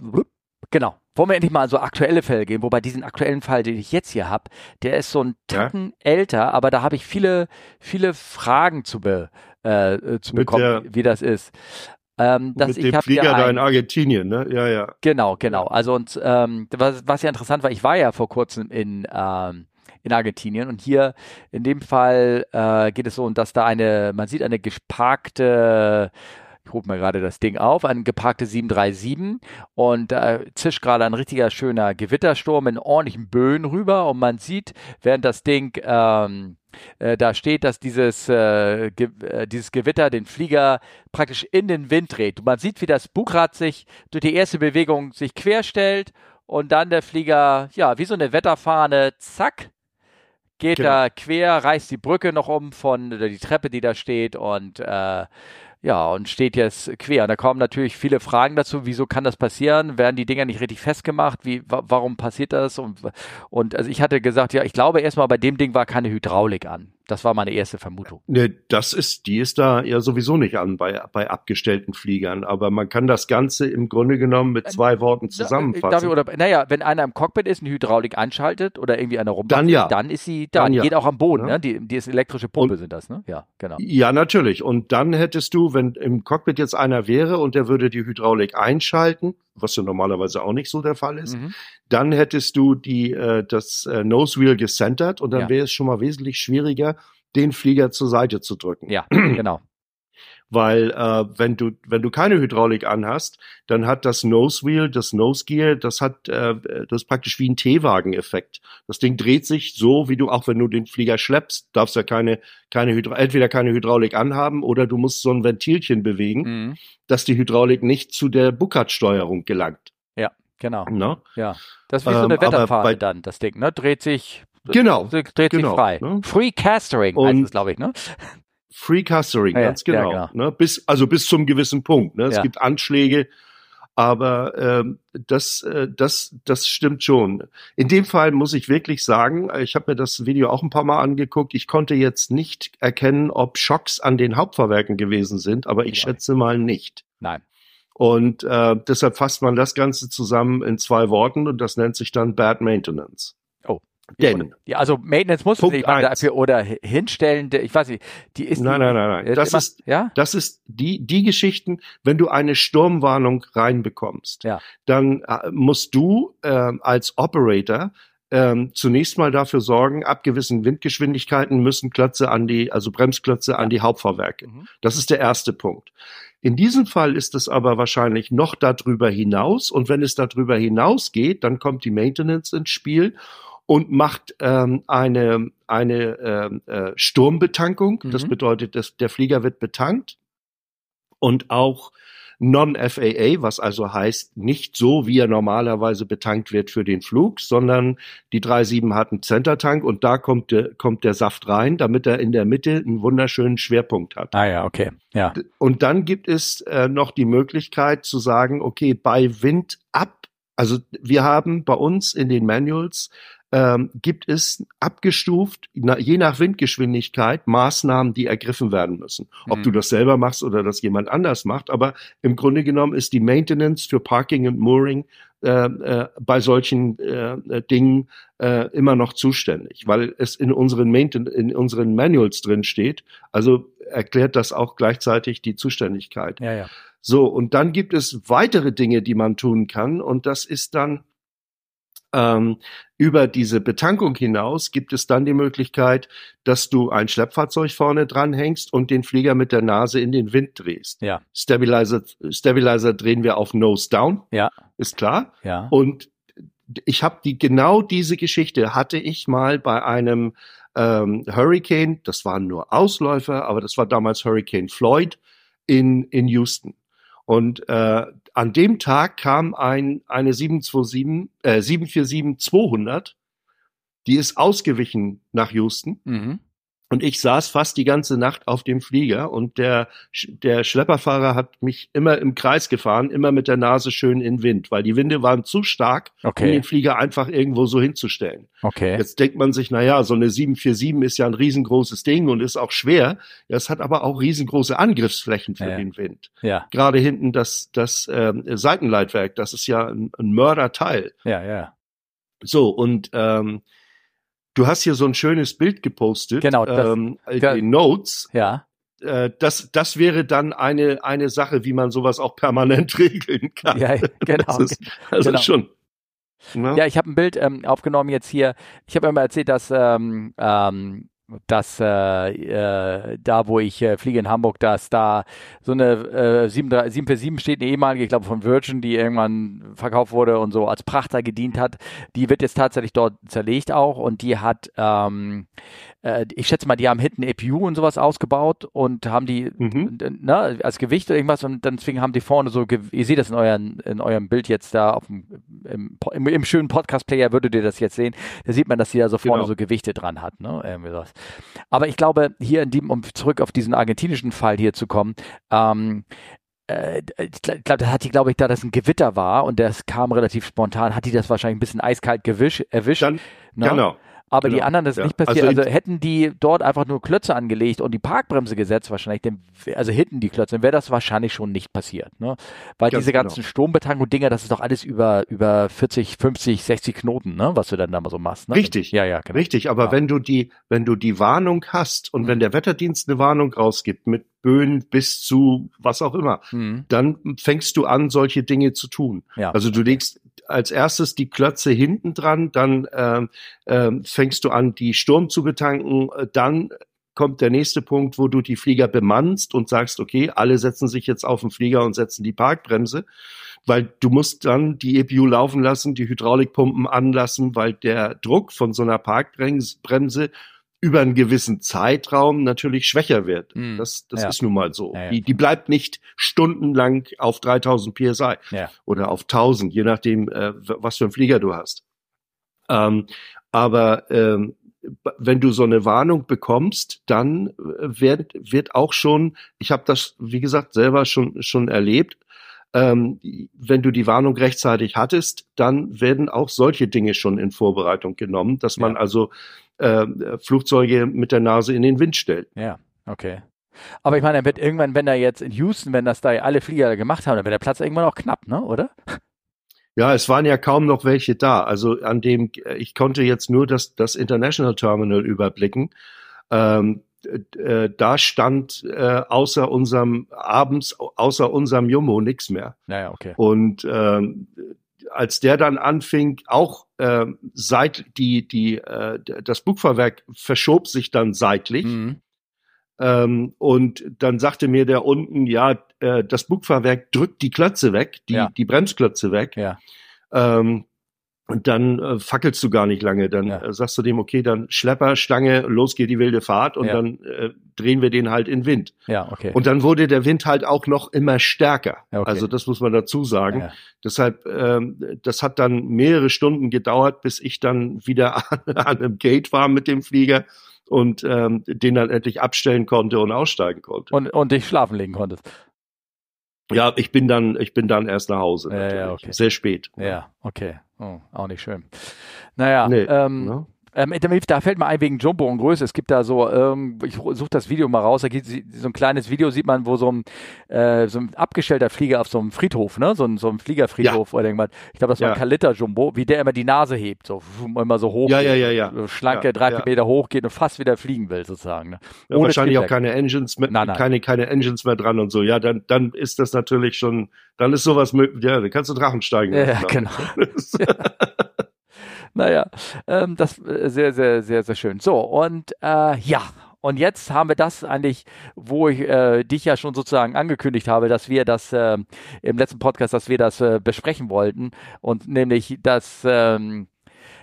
genau wollen wir endlich mal so aktuelle Fälle gehen, wobei diesen aktuellen Fall, den ich jetzt hier habe, der ist so ein Tacken ja. älter, aber da habe ich viele, viele Fragen zu, be, äh, zu bekommen, wie das ist. Ähm, Mit ich dem Flieger ja da in Argentinien, ne? Ja, ja. Genau, genau. Also und ähm, was, was ja interessant war, ich war ja vor kurzem in ähm, in Argentinien und hier in dem Fall äh, geht es so, dass da eine, man sieht eine geparkte ich rufe mir gerade das Ding auf, eine geparkte 737 und da äh, zischt gerade ein richtiger schöner Gewittersturm in ordentlichen Böen rüber und man sieht, während das Ding ähm, äh, da steht, dass dieses, äh, ge äh, dieses Gewitter den Flieger praktisch in den Wind dreht. Und man sieht, wie das Bugrad sich durch die erste Bewegung sich querstellt und dann der Flieger, ja, wie so eine Wetterfahne, zack, geht Genau. da quer, reißt die Brücke noch um von oder die Treppe, die da steht und äh, ja, und steht jetzt quer. Und da kommen natürlich viele Fragen dazu, wieso kann das passieren? Werden die Dinger nicht richtig festgemacht? Wie, wa warum passiert das? Und, und also ich hatte gesagt, ja, ich glaube erstmal bei dem Ding war keine Hydraulik an. Das war meine erste Vermutung. Ne, das ist, die ist da ja sowieso nicht an bei, bei abgestellten Fliegern. Aber man kann das Ganze im Grunde genommen mit zwei Worten Darf ich, zusammenfassen. oder, naja, wenn einer im Cockpit ist, eine Hydraulik anschaltet oder irgendwie einer rummacht, Dann ja. dann ist sie da. Dann ja. geht auch am Boden, Ja. ne? Die, die ist elektrische Pumpe Und- sind das, ne? Ja, genau. Ja, natürlich. Und dann hättest du, wenn im Cockpit jetzt einer wäre und der würde die Hydraulik einschalten, was ja normalerweise auch nicht so der Fall ist, Mhm. dann hättest du die, äh, das äh, Nose Wheel gecentert und dann Ja. wäre es schon mal wesentlich schwieriger, den Flieger zur Seite zu drücken. Ja, genau. Weil äh, wenn du wenn du keine Hydraulik anhast, dann hat das Nose Wheel, das Nose Gear, das hat äh, das ist praktisch wie ein T-Wagen-Effekt. Das Ding dreht sich so, wie du auch wenn du den Flieger schleppst, darfst ja keine keine Hydra entweder keine Hydraulik anhaben oder du musst so ein Ventilchen bewegen, Mhm. dass die Hydraulik nicht zu der Buckard-Steuerung gelangt. Genau. Ne? Ja. Das ist wie so Ähm, eine aber Wetterfahne dann, das Ding, ne? Dreht sich. Genau, Dreht sich genau, frei. ne? Free Castering heißt es, glaube ich, ne? Free Castering, Ja, ganz ja, genau. genau. Ne? Bis, also bis zum gewissen Punkt. Ne? Es Ja. gibt Anschläge, aber ähm, das, äh, das, das stimmt schon. In dem Fall muss ich wirklich sagen, ich habe mir das Video auch ein paar Mal angeguckt. Ich konnte jetzt nicht erkennen, ob Schocks an den Hauptfahrwerken gewesen sind, aber ich schätze mal nicht. Nein. Und äh, deshalb fasst man das Ganze zusammen in zwei Worten und das nennt sich dann Bad Maintenance. Oh. Denn, Ja, also Maintenance muss Punkt nicht dafür oder hi- hinstellen, ich weiß nicht, die ist nein, die, nein, nein, nein. äh, Das immer- ist, ja? Das ist die, die Geschichten, wenn du eine Sturmwarnung reinbekommst, Ja. dann äh, musst du ähm, als Operator ähm, zunächst mal dafür sorgen, ab gewissen Windgeschwindigkeiten müssen Klötze an die, also Bremsklötze an die Hauptfahrwerke. Mhm. Das ist der erste Punkt. In diesem Fall ist es aber wahrscheinlich noch darüber hinaus. Und wenn es darüber hinausgeht, dann kommt die Maintenance ins Spiel und macht ähm, eine, eine ähm, äh, Sturmbetankung. Das Mhm. bedeutet, dass der Flieger wird betankt und auch Non-FAA, was also heißt, nicht so, wie er normalerweise betankt wird für den Flug, sondern die 3.7 hat einen Centertank und da kommt der, kommt der Saft rein, damit er in der Mitte einen wunderschönen Schwerpunkt hat. Ah ja, okay. Ja. Und dann gibt es äh, noch die Möglichkeit zu sagen, okay, bei Wind ab, also wir haben bei uns in den Manuals ähm, gibt es abgestuft, je nach Windgeschwindigkeit, Maßnahmen, die ergriffen werden müssen. Ob Mhm. du das selber machst oder das jemand anders macht, aber im Grunde genommen ist die Maintenance für Parking und Mooring äh, äh, bei solchen äh, äh, Dingen äh, immer noch zuständig, weil es in unseren, Mainten in unseren Manuals drin steht. Also erklärt das auch gleichzeitig die Zuständigkeit. Ja, ja. So, und dann gibt es weitere Dinge, die man tun kann. Und das ist dann ähm, über diese Betankung hinaus gibt es dann die Möglichkeit, dass du ein Schleppfahrzeug vorne dranhängst und den Flieger mit der Nase in den Wind drehst. Ja. Stabilizer, Stabilizer drehen wir auf Nose Down. Ja. Ist klar. Ja. Und ich habe die genau diese Geschichte hatte ich mal bei einem ähm, Hurricane. Das waren nur Ausläufer, aber das war damals Hurricane Floyd in in Houston. Und äh, an dem Tag kam ein eine 727 äh, 747-200, die ist ausgewichen nach Houston. Mhm. Und ich saß fast die ganze Nacht auf dem Flieger und der, der Schlepperfahrer hat mich immer im Kreis gefahren, immer mit der Nase schön in Wind, weil die Winde waren zu stark, um Okay. den Flieger einfach irgendwo so hinzustellen. Okay. Jetzt denkt man sich, na ja, so eine 747 ist ja ein riesengroßes Ding und ist auch schwer. Es hat aber auch riesengroße Angriffsflächen für Ja. den Wind. Ja. Gerade hinten das, das ähm, Seitenleitwerk, das ist ja ein, ein Mörderteil. Ja, ja. So, und ähm, du hast hier so ein schönes Bild gepostet. Genau, das- ähm, ja. den Notes. Ja. äh, das, das wäre dann eine, eine Sache, wie man sowas auch permanent regeln kann. Ja, genau. Das ist, also genau. schon. Ne? Ja, ich habe ein Bild ähm, aufgenommen jetzt hier. Ich habe immer erzählt, dass ähm, ähm, dass äh, äh, da, wo ich äh, fliege in Hamburg, dass da so eine äh, 747 steht, eine ehemalige, ich glaube von Virgin, die irgendwann verkauft wurde und so als Prachter gedient hat. Die wird jetzt tatsächlich dort zerlegt auch und die hat ähm, äh, ich schätze mal, die haben hinten EPU und sowas ausgebaut und haben die mhm. ne, als Gewicht oder irgendwas und dann deswegen haben die vorne so, ihr seht das in, euren, in eurem Bild jetzt da auf dem, im, im, im schönen Podcast-Player würdet ihr das jetzt sehen, da sieht man, dass die da so vorne genau. so Gewichte dran hat, ne, irgendwie sowas. Aber ich glaube, hier in dem, um zurück auf diesen argentinischen Fall hier zu kommen, ähm, äh, ich glaube, da hat die, glaube ich, da das ein Gewitter war und das kam relativ spontan, hat die das wahrscheinlich ein bisschen eiskalt gewisch, erwischt. Dann, ne? Genau. Aber genau. die anderen ist ja. nicht passiert. Also, also, hätten die dort einfach nur Klötze angelegt und die Parkbremse gesetzt, wahrscheinlich, denn, also hinten die Klötze, dann wäre das wahrscheinlich schon nicht passiert. Ne? Weil Ganz diese ganzen genau. Sturmbetankung-Dinger, das ist doch alles über, über 40, 50, 60 Knoten, ne? was du dann da mal so machst. Ne? Richtig. Ja, ja, genau. Richtig. Aber ja. wenn du die, wenn du die Warnung hast und mhm. wenn der Wetterdienst eine Warnung rausgibt mit Böen bis zu was auch immer, mhm. dann fängst du an, solche Dinge zu tun. Ja. Also du legst als erstes die Klötze hinten dran, dann ähm, ähm, fängst du an, die Sturm zu betanken, äh, dann kommt der nächste Punkt, wo du die Flieger bemannst und sagst, okay, alle setzen sich jetzt auf den Flieger und setzen die Parkbremse, weil du musst dann die EPU laufen lassen, die Hydraulikpumpen anlassen, weil der Druck von so einer Parkbremse über einen gewissen Zeitraum natürlich schwächer wird. Mm, das das ja. ist nun mal so. Ja, ja. Die, die bleibt nicht stundenlang auf 3000 PSI oder auf 1000, je nachdem, äh, was für einen Flieger du hast. Ähm, aber ähm, wenn du so eine Warnung bekommst, dann äh, wird, wird auch schon, ich habe das, wie gesagt, selber schon, schon erlebt, ähm, wenn du die Warnung rechtzeitig hattest, dann werden auch solche Dinge schon in Vorbereitung genommen, dass man also äh, Flugzeuge mit der Nase in den Wind stellt. Ja, okay. Aber ich meine, er wird irgendwann, wenn er jetzt in Houston, wenn das da alle Flieger gemacht haben, dann wird der Platz irgendwann auch knapp, ne, oder? Ja, es waren ja kaum noch welche da. Also an dem, ich konnte jetzt nur das, das International Terminal überblicken. Ähm, äh, da stand äh, außer unserem abends, außer unserem Jumbo nichts mehr. Naja, okay. Und ähm, als der dann anfing, auch äh, seit die die äh, das Bugfahrwerk verschob sich dann seitlich. Mhm. Ähm, und dann sagte mir der unten, ja, äh, das Bugfahrwerk drückt die Klötze weg, die ja. die Bremsklötze weg. Ja. Ähm, und dann äh, fackelst du gar nicht lange. Dann ja. äh, sagst du dem, okay, dann Schlepper, Stange, los geht die wilde Fahrt und ja. dann äh, drehen wir den halt in Wind. Ja, okay. Und dann wurde der Wind halt auch noch immer stärker. Ja, okay. Also das muss man dazu sagen. Ja. Deshalb, ähm, das hat dann mehrere Stunden gedauert, bis ich dann wieder an, an einem Gate war mit dem Flieger und ähm, den dann endlich abstellen konnte und aussteigen konnte. Und, und dich schlafen legen konntest. Ja, ich bin dann, ich bin dann erst nach Hause. Ja, ja, okay. Sehr spät. Ja, okay. Oh, auch nicht schön. Naja, nee, ähm, ne? Ähm, da fällt mir ein wegen Jumbo und Größe. Es gibt da so, ähm, ich suche das Video mal raus, da gibt so ein kleines Video, sieht man, wo so ein, äh, so ein abgestellter Flieger auf so einem Friedhof, ne? So ein, so ein Fliegerfriedhof ja. oder irgendwas. Ich glaube, das war ja. ein Kaliter Jumbo, wie der immer die Nase hebt, so immer so hoch. Ja, ja, ja, ja. So schlanke, ja, drei, vier Meter hoch geht und fast wieder fliegen will, sozusagen. Ne? Ja, wahrscheinlich auch keine Engines mehr, nein, nein. keine, keine Engines mehr dran und so. Ja, dann, dann ist das natürlich schon, dann ist sowas möglich, ja, dann kannst du Drachen steigen. Ja, genau. naja, ähm, das äh, sehr, sehr, sehr, sehr schön. So, und äh, ja, und jetzt haben wir das eigentlich, wo ich äh, dich ja schon sozusagen angekündigt habe, dass wir das äh, im letzten Podcast, dass wir das äh, besprechen wollten. Und nämlich das ähm,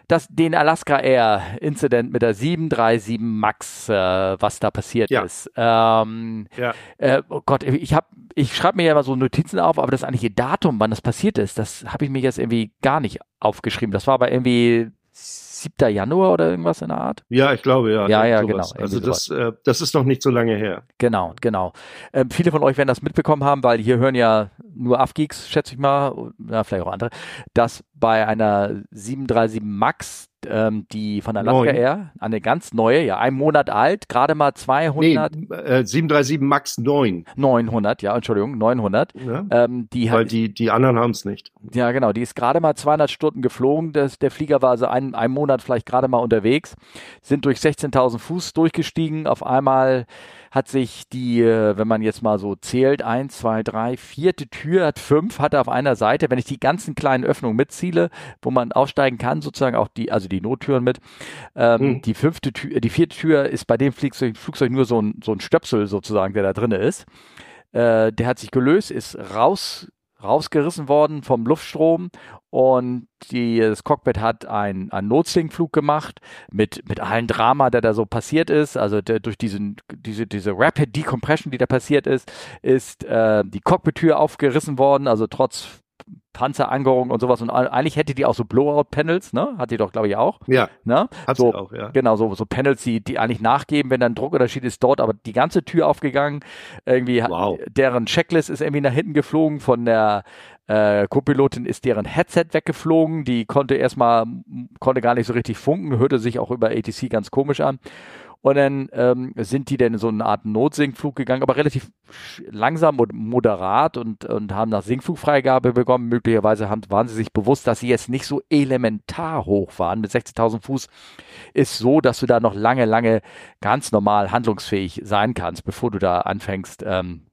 das, den Alaska Air Incident mit der 737 Max, äh, was da passiert ja. ist. Ähm, ja. Äh, oh Gott, ich habe, ich schreibe mir ja immer so Notizen auf, aber das eigentliche Datum, wann das passiert ist, das habe ich mir jetzt irgendwie gar nicht aufgeschrieben. Das war aber irgendwie 7. Januar oder irgendwas in der Art? Ja, ich glaube, ja. Ja, ja, sowas. genau. Also das, äh, das ist noch nicht so lange her. Genau, genau. Ähm, viele von euch werden das mitbekommen haben, weil hier hören ja nur Afgeeks, schätze ich mal, ja, vielleicht auch andere, dass bei einer 737 Max ähm, die von Alaska Neun. Air, eine ganz neue, ja, ein Monat alt, gerade mal 200. Nee, äh, 737 MAX 9. 900, ja, Entschuldigung, 900. Ja, ähm, die weil hat, die, die anderen haben es nicht. Ja, genau, die ist gerade mal 200 Stunden geflogen. Das, der Flieger war also ein, ein Monat vielleicht gerade mal unterwegs, sind durch 16.000 Fuß durchgestiegen. Auf einmal hat sich die, äh, wenn man jetzt mal so zählt, eins, zwei, drei, vierte Tür hat fünf, hat auf einer Seite, wenn ich die ganzen kleinen Öffnungen mitziele, wo man aufsteigen kann, sozusagen auch die, also die Nottüren mit, ähm, mhm. die fünfte Tür, die vierte Tür ist bei dem Flugzeug, Flugzeug nur so ein, so ein Stöpsel sozusagen, der da drinne ist. Äh, der hat sich gelöst, ist raus rausgerissen worden vom Luftstrom und die, das Cockpit hat einen, einen Notsinkflug gemacht mit, mit allen Drama, der da so passiert ist. Also der, durch diesen, diese, diese Rapid Decompression, die da passiert ist, ist äh, die Cockpit-Tür aufgerissen worden, also trotz Panzerangerung und sowas. Und eigentlich hätte die auch so Blowout-Panels, ne? Hat die doch, glaube ich, auch. Ja. Ne? Hat so, sie auch, ja. Genau, so, so Panels, die, die eigentlich nachgeben, wenn dann Druckunterschied ist dort, aber die ganze Tür aufgegangen. Irgendwie, wow. deren Checklist ist irgendwie nach hinten geflogen von der äh, Co-Pilotin ist deren Headset weggeflogen, die konnte erstmal, konnte gar nicht so richtig funken, hörte sich auch über ATC ganz komisch an. Und dann ähm, sind die dann in so eine Art Notsinkflug gegangen, aber relativ langsam und moderat und, und haben nach Sinkflugfreigabe bekommen. Möglicherweise haben, waren sie sich bewusst, dass sie jetzt nicht so elementar hoch waren. Mit 60.000 Fuß ist so, dass du da noch lange, lange ganz normal handlungsfähig sein kannst, bevor du da anfängst, ähm,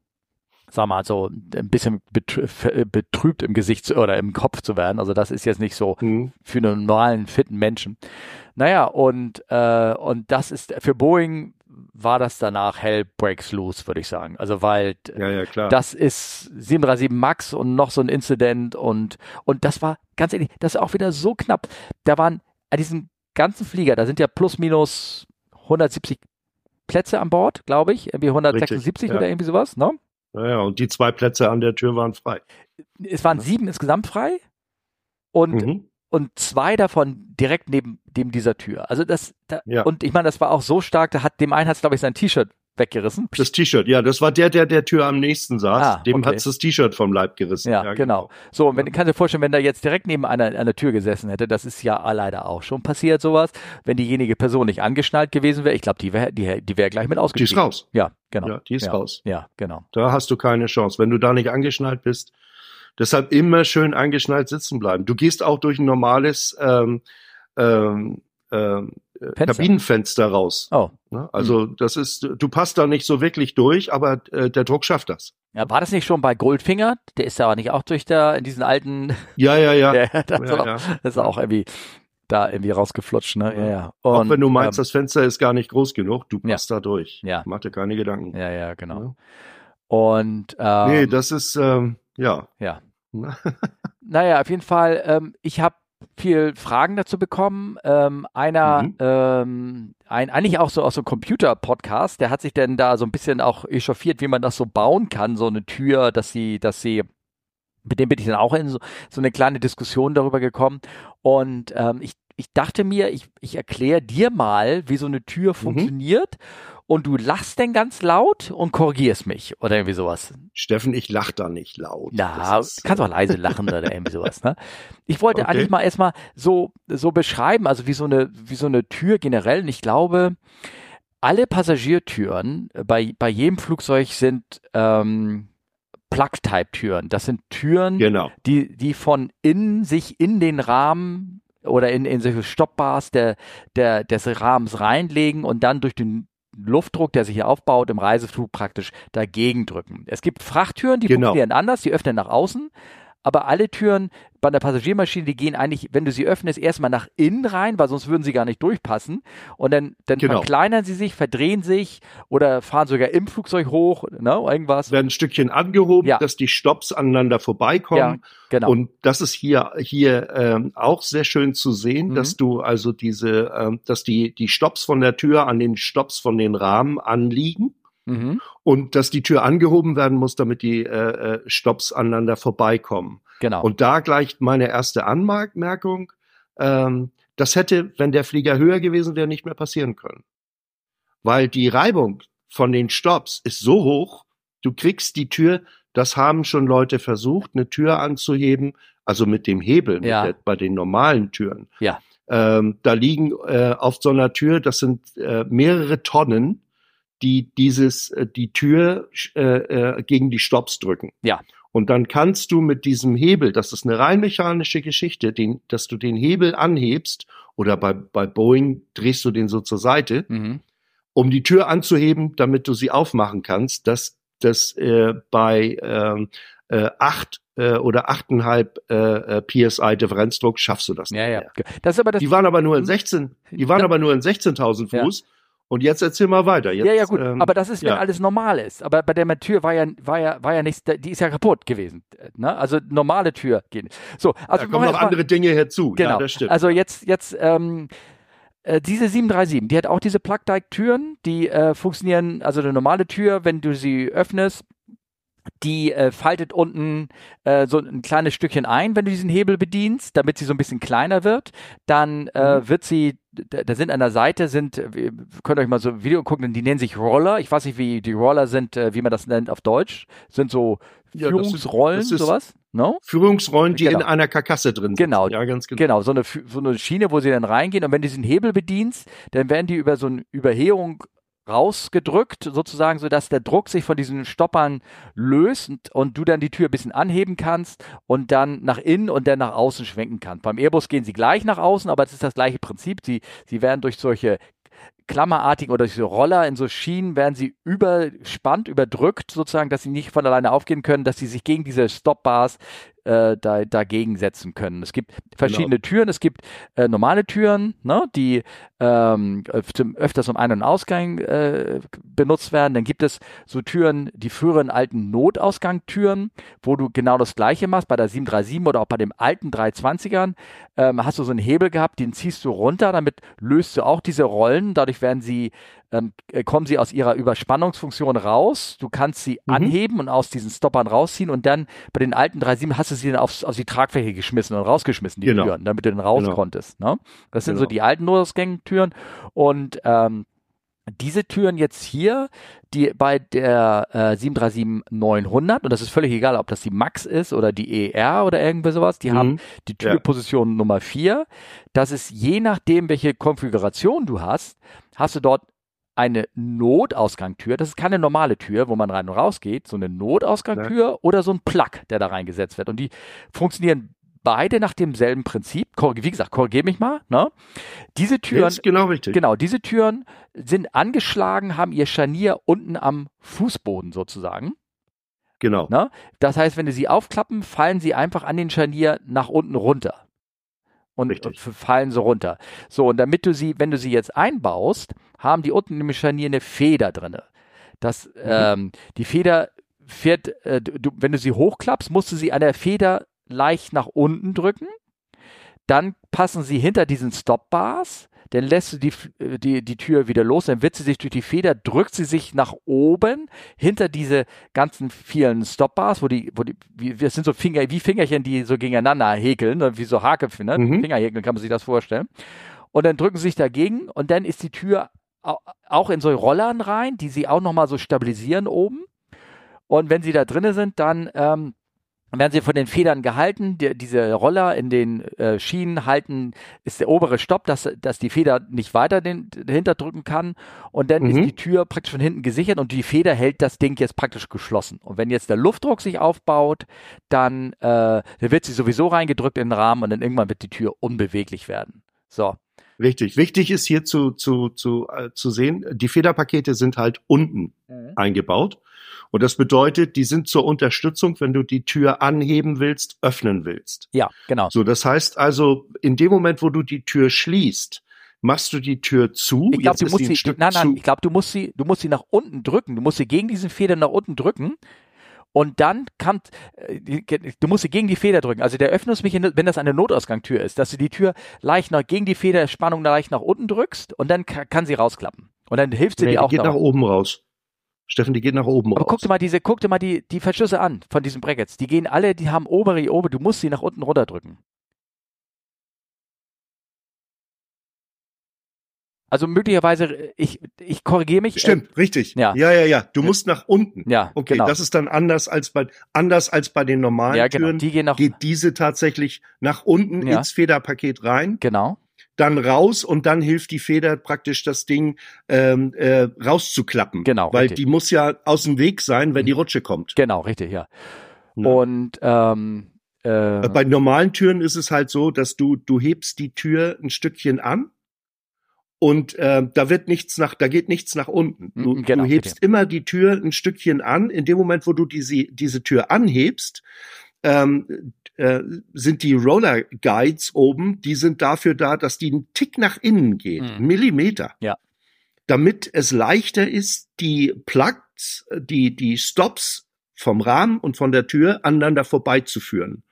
sag mal, so ein bisschen betrübt im Gesicht oder im Kopf zu werden. Also das ist jetzt nicht so mhm. für einen normalen, fitten Menschen. Naja, und, äh, und das ist für Boeing war das danach Hell Breaks Loose, würde ich sagen. Also weil ja, ja, klar. das ist 737 Max und noch so ein Incident und, und das war ganz ehrlich, das ist auch wieder so knapp. Da waren an diesem ganzen Flieger, da sind ja plus minus 170 Plätze an Bord, glaube ich, irgendwie 176 Richtig, ja. oder irgendwie sowas, ne? Naja, und die zwei Plätze an der Tür waren frei. Es waren sieben insgesamt frei und, mhm. Und zwei davon direkt neben dem dieser Tür. Also das, da, ja. und ich meine, das war auch so stark, da hat dem einen hat glaube ich, sein T-Shirt weggerissen. Das T-Shirt, ja, das war der, der der Tür am nächsten saß. Ah, Dem okay. hat's das T-Shirt vom Leib gerissen. Ja, ja genau. genau. So, und wenn, kannst dir vorstellen, wenn da jetzt direkt neben einer, einer Tür gesessen hätte, das ist ja leider auch schon passiert, sowas. Wenn diejenige Person nicht angeschnallt gewesen wäre, ich glaube, die wäre die, die wäre gleich mit ausgestiegen. Die ist raus. Ja, genau. Ja, die ist ja. raus. Ja, genau. Da hast du keine Chance. Wenn du da nicht angeschnallt bist, deshalb immer schön angeschnallt sitzen bleiben. Du gehst auch durch ein normales ähm, ähm, ähm, Fenster. Kabinenfenster raus. Oh. Ne? Also hm. das ist, du passt da nicht so wirklich durch, aber äh, der Druck schafft das. Ja, war das nicht schon bei Goldfinger? Der ist aber nicht auch durch da in diesen alten. Ja, ja, ja. ja, das, ja, auch, ja. das ist auch irgendwie da irgendwie rausgeflutscht, ne? Ja, ja. Und, auch wenn du meinst, ähm, das Fenster ist gar nicht groß genug, du passt ja. da durch. Ja. Mach dir keine Gedanken. Ja, ja, genau. Und ähm, nee, das ist ähm, ja. Ja. naja, auf jeden Fall. Ähm, ich habe viel Fragen dazu bekommen. Ähm, einer, mhm. ähm, ein, eigentlich auch so aus so einem Computer-Podcast, der hat sich denn da so ein bisschen auch echauffiert, wie man das so bauen kann, so eine Tür, dass sie, dass sie mit dem bin ich dann auch in so, so eine kleine Diskussion darüber gekommen. Und ähm, ich, ich dachte mir, ich, ich erkläre dir mal, wie so eine Tür mhm. Und du lachst denn ganz laut und korrigierst mich oder irgendwie sowas. Steffen, ich lach da nicht laut. Ja, ist, kannst auch leise lachen oder irgendwie sowas. Ne? Ich wollte okay. eigentlich mal erstmal so so beschreiben, also wie so eine wie so eine Tür generell. Und ich glaube, alle Passagiertüren bei bei jedem Flugzeug sind ähm, Plug-Type-Türen. Das sind Türen, genau. die die von innen sich in den Rahmen oder in, in solche Stoppbars der, der, des Rahmens reinlegen und dann durch den Luftdruck, der sich hier aufbaut, im Reiseflug praktisch dagegen drücken. Es gibt Frachttüren, die genau. funktionieren anders, die öffnen nach außen, aber alle Türen bei einer Passagiermaschine, die gehen eigentlich, wenn du sie öffnest, erstmal nach innen rein, weil sonst würden sie gar nicht durchpassen. Und dann, dann genau. verkleinern sie sich, verdrehen sich oder fahren sogar im Flugzeug hoch, ne, irgendwas. Werden ein Stückchen angehoben, ja. dass die Stops aneinander vorbeikommen. Ja, genau. Und das ist hier, hier ähm, auch sehr schön zu sehen, mhm. dass du also diese, ähm, dass die, die Stops von der Tür an den Stops von den Rahmen anliegen. Mhm. Und dass die Tür angehoben werden muss, damit die äh, äh, Stops aneinander vorbeikommen. Genau. Und da gleich meine erste Anmerkung. Ähm, das hätte, wenn der Flieger höher gewesen wäre, nicht mehr passieren können. Weil die Reibung von den Stops ist so hoch, du kriegst die Tür, das haben schon Leute versucht, eine Tür anzuheben, also mit dem Hebel, ja. mit der, bei den normalen Türen. Ja Ähm, da liegen äh, auf so einer Tür, das sind äh, mehrere Tonnen, die dieses, äh, die Tür äh, äh, gegen die Stops drücken. Ja. Und dann kannst du mit diesem Hebel, das ist eine rein mechanische Geschichte, den, dass du den Hebel anhebst oder bei, bei Boeing drehst du den so zur Seite, mhm. um die Tür anzuheben, damit du sie aufmachen kannst, dass das äh, bei ähm, äh, acht äh, oder achteinhalb äh, äh PSI Differenzdruck schaffst du das. Ja, ja. Das ist aber das die waren aber nur in 16, die waren aber nur in 16.000 Fuß. Ja. Und jetzt erzähl mal weiter. Jetzt, ja, ja, gut. Ähm, aber das ist, wenn ja. alles normal ist. Aber bei der Tür war ja, war ja, war ja nichts, die ist ja kaputt gewesen. Ne? Also normale Tür gehen. So, also da kommen noch andere Dinge herzu. Genau. Ja, das stimmt. Also jetzt, jetzt, ähm, äh, diese 737, die hat auch diese Plug-Type-Türen, die äh, funktionieren, also eine normale Tür, wenn du sie öffnest, die äh, faltet unten äh, so ein kleines Stückchen ein, wenn du diesen Hebel bedienst, damit sie so ein bisschen kleiner wird. Dann äh, mhm. wird sie, da, sind an der Seite sind, ihr könnt euch mal so ein Video gucken, die nennen sich Roller. Ich weiß nicht, wie die Roller sind, äh, wie man das nennt auf Deutsch. Sind so ja, Führungsrollen, das ist, das ist sowas. No? Führungsrollen, die genau. in einer Karkasse drin sind. Genau, ja, ganz genau. Genau, so eine, so eine Schiene, wo sie dann reingehen. Und wenn du diesen Hebel bedienst, dann werden die über so eine Überhebung rausgedrückt, sozusagen, so dass der Druck sich von diesen Stoppern löst und, und, du dann die Tür ein bisschen anheben kannst und dann nach innen und dann nach außen schwenken kannst. Beim Airbus gehen sie gleich nach außen, aber es ist das gleiche Prinzip. Sie, sie werden durch solche klammerartigen oder durch so Roller in so Schienen werden sie überspannt, überdrückt sozusagen, dass sie nicht von alleine aufgehen können, dass sie sich gegen diese Stopbars äh, da, dagegen setzen können. Es gibt verschiedene genau. Türen, es gibt äh, normale Türen, ne, die ähm, öfters um Ein- und Ausgang äh, benutzt werden. Dann gibt es so Türen, die früheren alten Notausgangtüren, wo du genau das gleiche machst. Bei der 737 oder auch bei dem alten 320ern ähm, hast du so einen Hebel gehabt, den ziehst du runter, damit löst du auch diese Rollen. Dadurch werden sie ähm, äh, kommen sie aus ihrer Überspannungsfunktion raus. Du kannst sie mhm. anheben und aus diesen Stoppern rausziehen und dann bei den alten 3.7 hast du sie dann aufs, auf die Tragfläche geschmissen und rausgeschmissen, die genau. Türen, damit du dann raus genau. konntest. Ne? Das sind genau. so die alten Notausgangtüren und ähm, diese Türen jetzt hier, die bei der äh, 737-900, und das ist völlig egal, ob das die Max ist oder die ER oder irgendwie sowas, die mhm. haben die Türposition ja. Nummer 4. Das ist je nachdem, welche Konfiguration du hast, hast du dort eine Notausgangtür. Das ist keine normale Tür, wo man rein und raus geht, so eine Notausgangtür ja. oder so ein Plug, der da reingesetzt wird. Und die funktionieren beide nach demselben Prinzip. Wie gesagt, korrigiere mich mal. Ne? Diese Türen, Jetzt genau richtig. Genau, diese Türen sind angeschlagen, haben ihr Scharnier unten am Fußboden sozusagen. Genau. Ne? Das heißt, wenn sie sie aufklappen, fallen sie einfach an den Scharnier nach unten runter und Richtig. fallen so runter. So, und damit du sie, wenn du sie jetzt einbaust, haben die unten im Scharnier eine Feder drinne. Das, mhm. ähm, die Feder fährt, äh, du, wenn du sie hochklappst, musst du sie an der Feder leicht nach unten drücken. Dann passen sie hinter diesen Stopbars dann lässt du die, äh, die, die Tür wieder los, dann wird sie sich durch die Feder, drückt sie sich nach oben hinter diese ganzen vielen Stopbars, wo die, wo die, wie, das sind so Finger, wie Fingerchen, die so gegeneinander häkeln, ne, wie so Haarköpfe, ne? Mhm. Fingerhäkeln kann man sich das vorstellen. Und dann drücken sie sich dagegen und dann ist die Tür auch in so Rollern rein, die sie auch nochmal so stabilisieren oben. Und wenn sie da drinnen sind, dann ähm, werden sie von den Federn gehalten. Die, diese Roller in den äh, Schienen halten, ist der obere Stopp, dass, dass die Feder nicht weiter den, dahinter drücken kann. Und dann mhm. ist die Tür praktisch von hinten gesichert und die Feder hält das Ding jetzt praktisch geschlossen. Und wenn jetzt der Luftdruck sich aufbaut, dann, äh, dann wird sie sowieso reingedrückt in den Rahmen und dann irgendwann wird die Tür unbeweglich werden. So. Richtig. Wichtig ist hier zu, zu, zu, äh, zu sehen, die Federpakete sind halt unten mhm. eingebaut. Und das bedeutet, die sind zur Unterstützung, wenn du die Tür anheben willst, öffnen willst. Ja, genau. So, das heißt also, in dem Moment, wo du die Tür schließt, machst du die Tür zu. Ich glaube, du musst sie, nein, nein, ich glaube, du musst sie, du musst sie nach unten drücken. Du musst sie gegen diesen Feder nach unten drücken. Und dann kann, äh, du musst sie gegen die Feder drücken. Also der Öffnungsmechanismus, wenn das eine Notausgangstür ist, dass du die Tür leicht nach, gegen die Federspannung leicht nach unten drückst und dann kann sie rausklappen. Und dann hilft sie nee, dir auch. Die geht nach oben raus. Steffen, die geht nach oben Aber raus. guck dir mal diese, guck dir mal die, die Verschlüsse an von diesen Brackets. Die gehen alle, die haben obere oben, du musst sie nach unten runterdrücken. Also möglicherweise, ich, ich korrigiere mich. Äh, Stimmt, äh, richtig. Ja. ja, ja, ja. Du musst nach unten. Ja. Okay, genau. das ist dann anders als bei anders als bei den normalen ja, genau. Türen. Die gehen nach, geht diese tatsächlich nach unten ja. ins Federpaket rein. Genau. Dann raus und dann hilft die Feder praktisch das Ding ähm, äh, rauszuklappen. Genau. Weil richtig. die muss ja aus dem Weg sein, wenn die Rutsche kommt. Genau, richtig, ja. Ja. Und ähm, äh, Bei normalen Türen ist es halt so, dass du du hebst die Tür ein Stückchen an und äh, da wird nichts nach, da geht nichts nach unten. Du, Mhm, genau, du hebst bitte. immer die Tür ein Stückchen an. In dem Moment, wo du diese diese Tür anhebst, ähm, äh, sind die Roller Guides oben. Die sind dafür da, dass die einen Tick nach innen geht, Mhm. einen Millimeter. Ja. Damit es leichter ist, die Plugs, die die Stops vom Rahmen und von der Tür aneinander vorbeizuführen.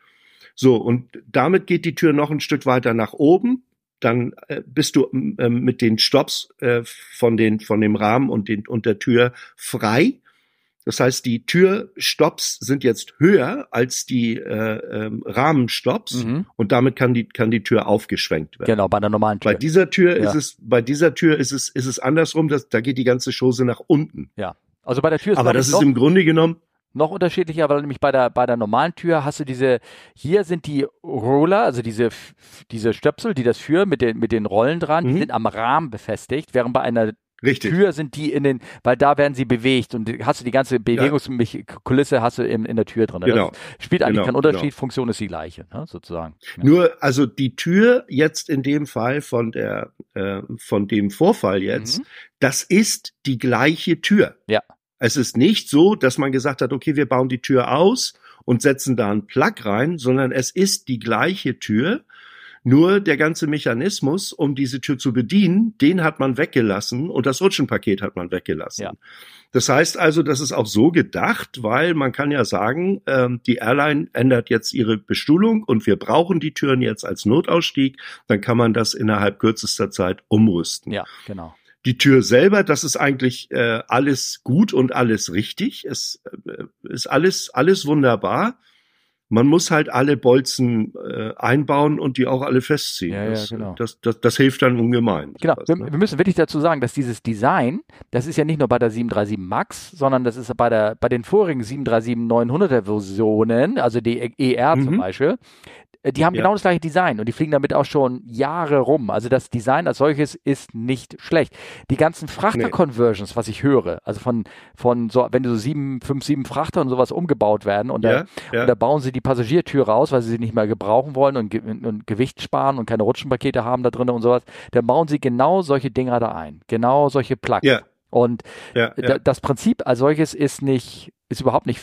So, und damit geht die Tür noch ein Stück weiter nach oben. Dann äh, bist du ähm, mit den Stops äh, von, den, von dem Rahmen und, den, und der Tür frei. Das heißt, die Türstops sind jetzt höher als die äh, ähm, Rahmenstops mhm, und damit kann die, kann die Tür aufgeschwenkt werden. genau, bei einer normalen Tür. Bei dieser Tür Ja. ist es, bei dieser Tür ist es, ist es andersrum, dass, da geht die ganze Chose nach unten. also bei der Tür ist, Aber das ist im Grunde genommen, noch unterschiedlicher, weil nämlich bei der bei der normalen Tür hast du diese hier sind die Roller, also diese diese Stöpsel, die das führen mit den mit den Rollen dran, die Mhm. sind am Rahmen befestigt, während bei einer richtig. Tür sind die in den, weil da werden sie bewegt und hast du die ganze Bewegungskulisse hast du in, in der Tür drin. Genau. Das spielt eigentlich Genau, keinen Unterschied, genau. Funktion ist die gleiche, ne, sozusagen. Ja. Nur, also die Tür jetzt in dem Fall von der, äh, von dem Vorfall jetzt, Mhm. das ist die gleiche Tür. Ja. Es ist nicht so, dass man gesagt hat, okay, wir bauen die Tür aus und setzen da einen Plug rein, sondern es ist die gleiche Tür. Nur der ganze Mechanismus, um diese Tür zu bedienen, den hat man weggelassen und das Rutschenpaket hat man weggelassen. Ja. Das heißt also, das ist auch so gedacht, weil man kann ja sagen, ähm, die Airline ändert jetzt ihre Bestuhlung und wir brauchen die Türen jetzt als Notausstieg, dann kann man das innerhalb kürzester Zeit umrüsten. Ja, genau. Die Tür selber, das ist eigentlich äh, alles gut und alles richtig. Es äh, ist alles, alles wunderbar. Man muss halt alle Bolzen äh, einbauen und die auch alle festziehen. Ja, ja, das, genau. das, das, das hilft dann ungemein. Genau, sowas, wir, ne? wir müssen wirklich dazu sagen, dass dieses Design, das ist ja nicht nur bei der 737 MAX, sondern das ist bei der bei den vorigen 737-900er Versionen, also die ER zum Mhm. Beispiel, äh, die haben Ja. genau das gleiche Design und die fliegen damit auch schon Jahre rum. Also das Design als solches ist nicht schlecht. Die ganzen Frachter-Conversions, was ich höre, also von, von so, wenn so sieben, fünf, sieben Frachter und sowas umgebaut werden und da ja, ja. und da bauen sie die Passagiertür raus, weil sie sie nicht mehr gebrauchen wollen und, Ge und Gewicht sparen und keine Rutschenpakete haben da drin und sowas. Dann bauen sie genau solche Dinger da ein. Genau solche Plugs. ja, Und ja, da, ja. das Prinzip als solches ist nicht, ist überhaupt nicht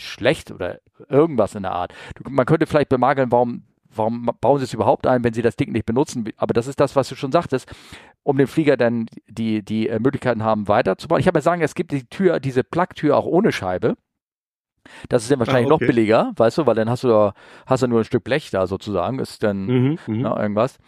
schlecht oder irgendwas in der Art. Man könnte vielleicht bemageln, warum, warum bauen sie es überhaupt ein, wenn sie das Ding nicht benutzen. Aber das ist das, was du schon sagtest, um den Flieger dann die, die äh, Möglichkeiten haben, weiterzubauen. Ich habe mir sagen, es gibt die Tür, diese Plug-Tür auch ohne Scheibe. Das ist dann wahrscheinlich Ah, okay. noch billiger, weißt du, weil dann hast du da, hast du nur ein Stück Blech da sozusagen, ist dann Mhm, mhm. ne, irgendwas.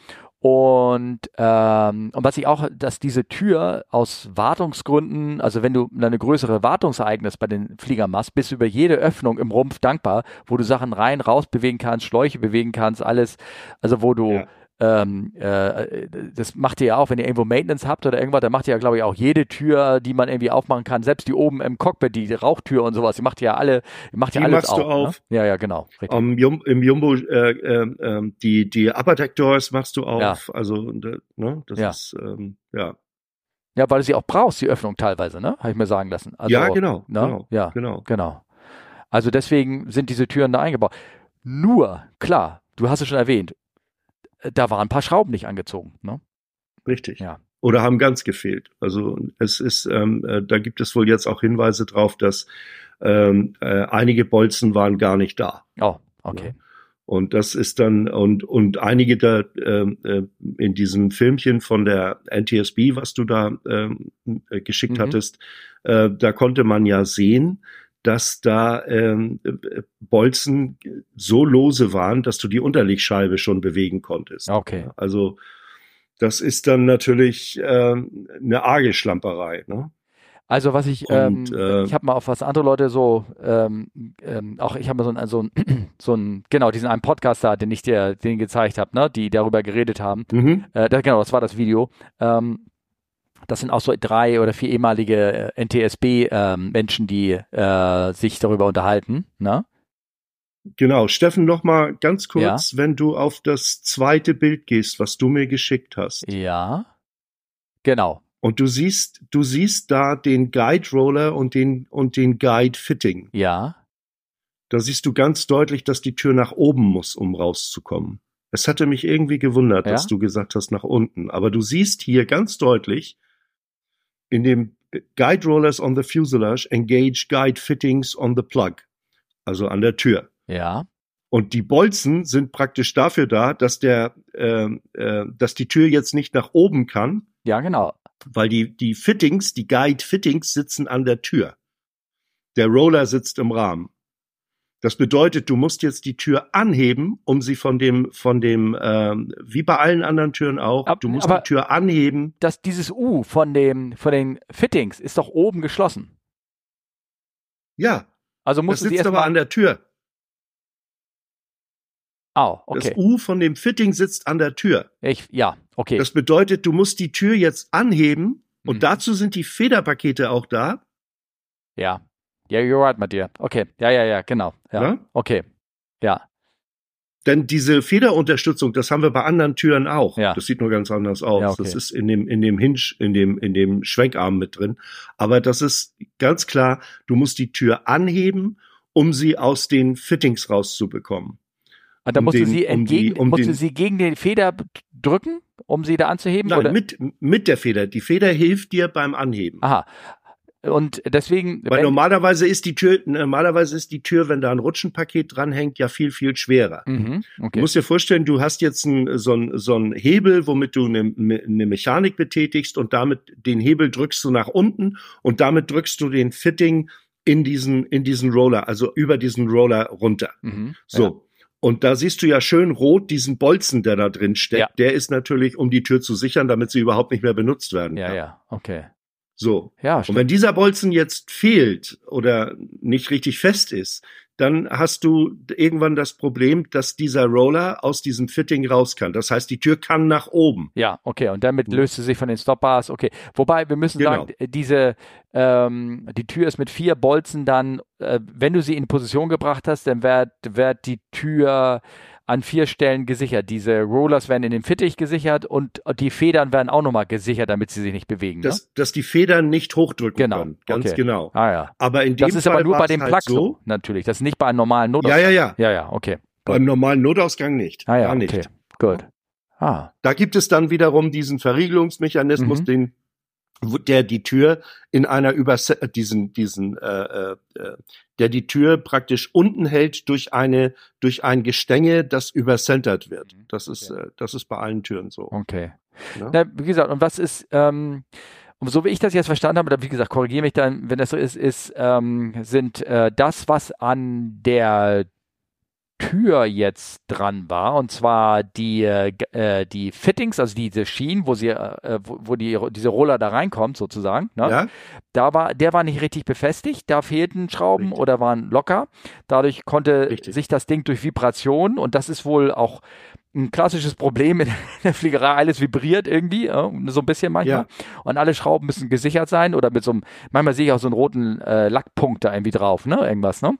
Und, ähm, und was ich auch, dass diese Tür aus Wartungsgründen, also wenn du eine größere Wartungsereignis bei den Fliegern machst, bist du über jede Öffnung im Rumpf dankbar, wo du Sachen rein, raus bewegen kannst, Schläuche bewegen kannst, alles, also wo du Ja. Ähm, äh, das macht ihr ja auch, wenn ihr irgendwo Maintenance habt oder irgendwas, dann macht ihr ja, glaube ich, auch jede Tür, die man irgendwie aufmachen kann, selbst die oben im Cockpit, die Rauchtür und sowas, die macht ihr ja alle, die macht Die alles machst du auf. auf. Ne? Ja, ja, genau. Jum Im Jumbo äh, äh, die die Upper Deck Doors machst du auf, also und, äh, ne, das Ja. ist ähm, ja Ja, weil du sie auch brauchst, die Öffnung teilweise, ne? Habe ich mir sagen lassen. Also, ja genau ne? genau Ja, genau genau. Also deswegen sind diese Türen da eingebaut. Nur, klar, du hast es schon erwähnt, äh, da waren ein paar Schrauben nicht angezogen, ne? richtig Ja. oder haben ganz gefehlt. Also es ist ähm, äh, da gibt es wohl jetzt auch Hinweise drauf, dass ähm, äh, einige Bolzen waren gar nicht da. Oh, okay. Und das ist dann, und, und einige da ähm, äh, in diesem Filmchen von der NTSB, was du da ähm, äh, geschickt Mhm. hattest, äh, da konnte man ja sehen, dass da ähm, äh, Bolzen so lose waren, dass du die Unterlegscheibe schon bewegen konntest. Okay. Also das ist dann natürlich ähm, eine arge Schlamperei. Ne? Also was ich, Und, ähm, äh, ich habe mal auf was andere Leute so, ähm, ähm, auch ich habe mal so ein, so ein, so ein, genau, diesen einen Podcast da, den ich dir, den gezeigt habe, ne, die darüber geredet haben. Mhm. Äh, da, genau, das war das Video. Ähm, das sind auch so drei oder vier ehemalige äh, NTSB-Menschen, die äh, sich darüber unterhalten. Ne? Genau, Steffen, noch mal ganz kurz, ja? wenn du auf das zweite Bild gehst, was du mir geschickt hast. Ja. Genau. Und du siehst, du siehst da den Guide Roller und den und den Guide Fitting. Ja. Da siehst du ganz deutlich, dass die Tür nach oben muss, um rauszukommen. Es hatte mich irgendwie gewundert, ja? dass du gesagt hast nach unten. Aber du siehst hier ganz deutlich in dem Guide Rollers on the Fuselage engage Guide Fittings on the Plug. Also an der Tür. Ja. Und die Bolzen sind praktisch dafür da, dass der, äh, äh, dass die Tür jetzt nicht nach oben kann. Ja, genau. Weil die, die Fittings, die Guide Fittings sitzen an der Tür. Der Roller sitzt im Rahmen. Das bedeutet, du musst jetzt die Tür anheben, um sie von dem, von dem, ähm, wie bei allen anderen Türen auch, Ab, du musst die Tür anheben. Das, dieses U von dem, von den Fittings ist doch oben geschlossen. Ja. Also musst das sitzt aber an der Tür. Oh, okay. Das U von dem Fitting sitzt an der Tür. Ich, ja, okay. Das bedeutet, du musst die Tür jetzt anheben und mhm. dazu sind die Federpakete auch da. Ja. Ja, you're right, my dear. Okay. Ja, ja, ja, genau. Ja. ja? Okay. Ja. Denn diese Federunterstützung, das haben wir bei anderen Türen auch. Ja. Das sieht nur ganz anders aus. Ja, okay. Das ist in dem, in dem Hinge, in dem, in dem Schwenkarm mit drin. Aber das ist ganz klar, du musst die Tür anheben, um sie aus den Fittings rauszubekommen. Und da um musst den, du sie entgegen, um die, um musst den, du sie gegen die Feder drücken, um sie da anzuheben? Nein, oder? Mit, mit der Feder. Die Feder hilft dir beim Anheben. Aha. Und deswegen. Weil normalerweise ist die Tür, normalerweise ist die Tür, wenn da ein Rutschenpaket dranhängt, ja viel, viel schwerer. Mhm, okay. Du musst dir vorstellen, du hast jetzt ein, so ein, so ein Hebel, womit du eine, eine Mechanik betätigst und damit den Hebel drückst du nach unten und damit drückst du den Fitting in diesen, in diesen Roller, also über diesen Roller runter. Mhm, so. Ja. Und da siehst du ja schön rot diesen Bolzen, der da drin steckt. Ja. Der ist natürlich, um die Tür zu sichern, damit sie überhaupt nicht mehr benutzt werden kann. Ja, ja, okay. So. Ja, stimmt. Und wenn dieser Bolzen jetzt fehlt oder nicht richtig fest ist, dann hast du irgendwann das Problem, dass dieser Roller aus diesem Fitting raus kann. Das heißt, die Tür kann nach oben. Ja, okay. Und damit löst sie sich von den Stopbars. Okay. Wobei wir müssen genau. sagen, diese ähm, die Tür ist mit vier Bolzen dann, äh, wenn du sie in Position gebracht hast, dann wird, wird die Tür an vier Stellen gesichert. Diese Rollers werden in den Fittich gesichert und die Federn werden auch nochmal gesichert, damit sie sich nicht bewegen. Dass, ne? dass die Federn nicht hochdrücken genau. können. Ganz okay. genau. Ah, ja. Aber in dem das ist Fall aber nur bei dem halt Plug so, natürlich. Das ist nicht bei einem normalen Notausgang. Ja, ja, ja. Ja, ja, okay. Beim normalen Notausgang nicht. Ah, ja, Gar nicht. Okay. Gut. Ah. Da gibt es dann wiederum diesen Verriegelungsmechanismus, mhm. den der die Tür in einer Übers diesen diesen äh, äh, äh, der die Tür praktisch unten hält durch eine durch ein Gestänge, das übercentert wird. Mhm. Das ist okay. äh, das ist bei allen Türen so. Okay. Ja? Na, wie gesagt, und was ist ähm, und so wie ich das jetzt verstanden habe, wie gesagt, korrigiere mich dann, wenn das so ist, ist ähm, sind äh, das, was an der Tür jetzt dran war, und zwar die, äh, die Fittings, also diese Schienen, wo sie, äh, wo, wo, die, diese Roller da reinkommt, sozusagen, ne? ja. da war, der war nicht richtig befestigt, da fehlten Schrauben richtig. oder waren locker. Dadurch konnte richtig. sich das Ding durch Vibration, und das ist wohl auch ein klassisches Problem in der Fliegerei, alles vibriert irgendwie, so ein bisschen manchmal. Ja. Und alle Schrauben müssen gesichert sein oder mit so einem, manchmal sehe ich auch so einen roten äh, Lackpunkt da irgendwie drauf, ne? Irgendwas, ne?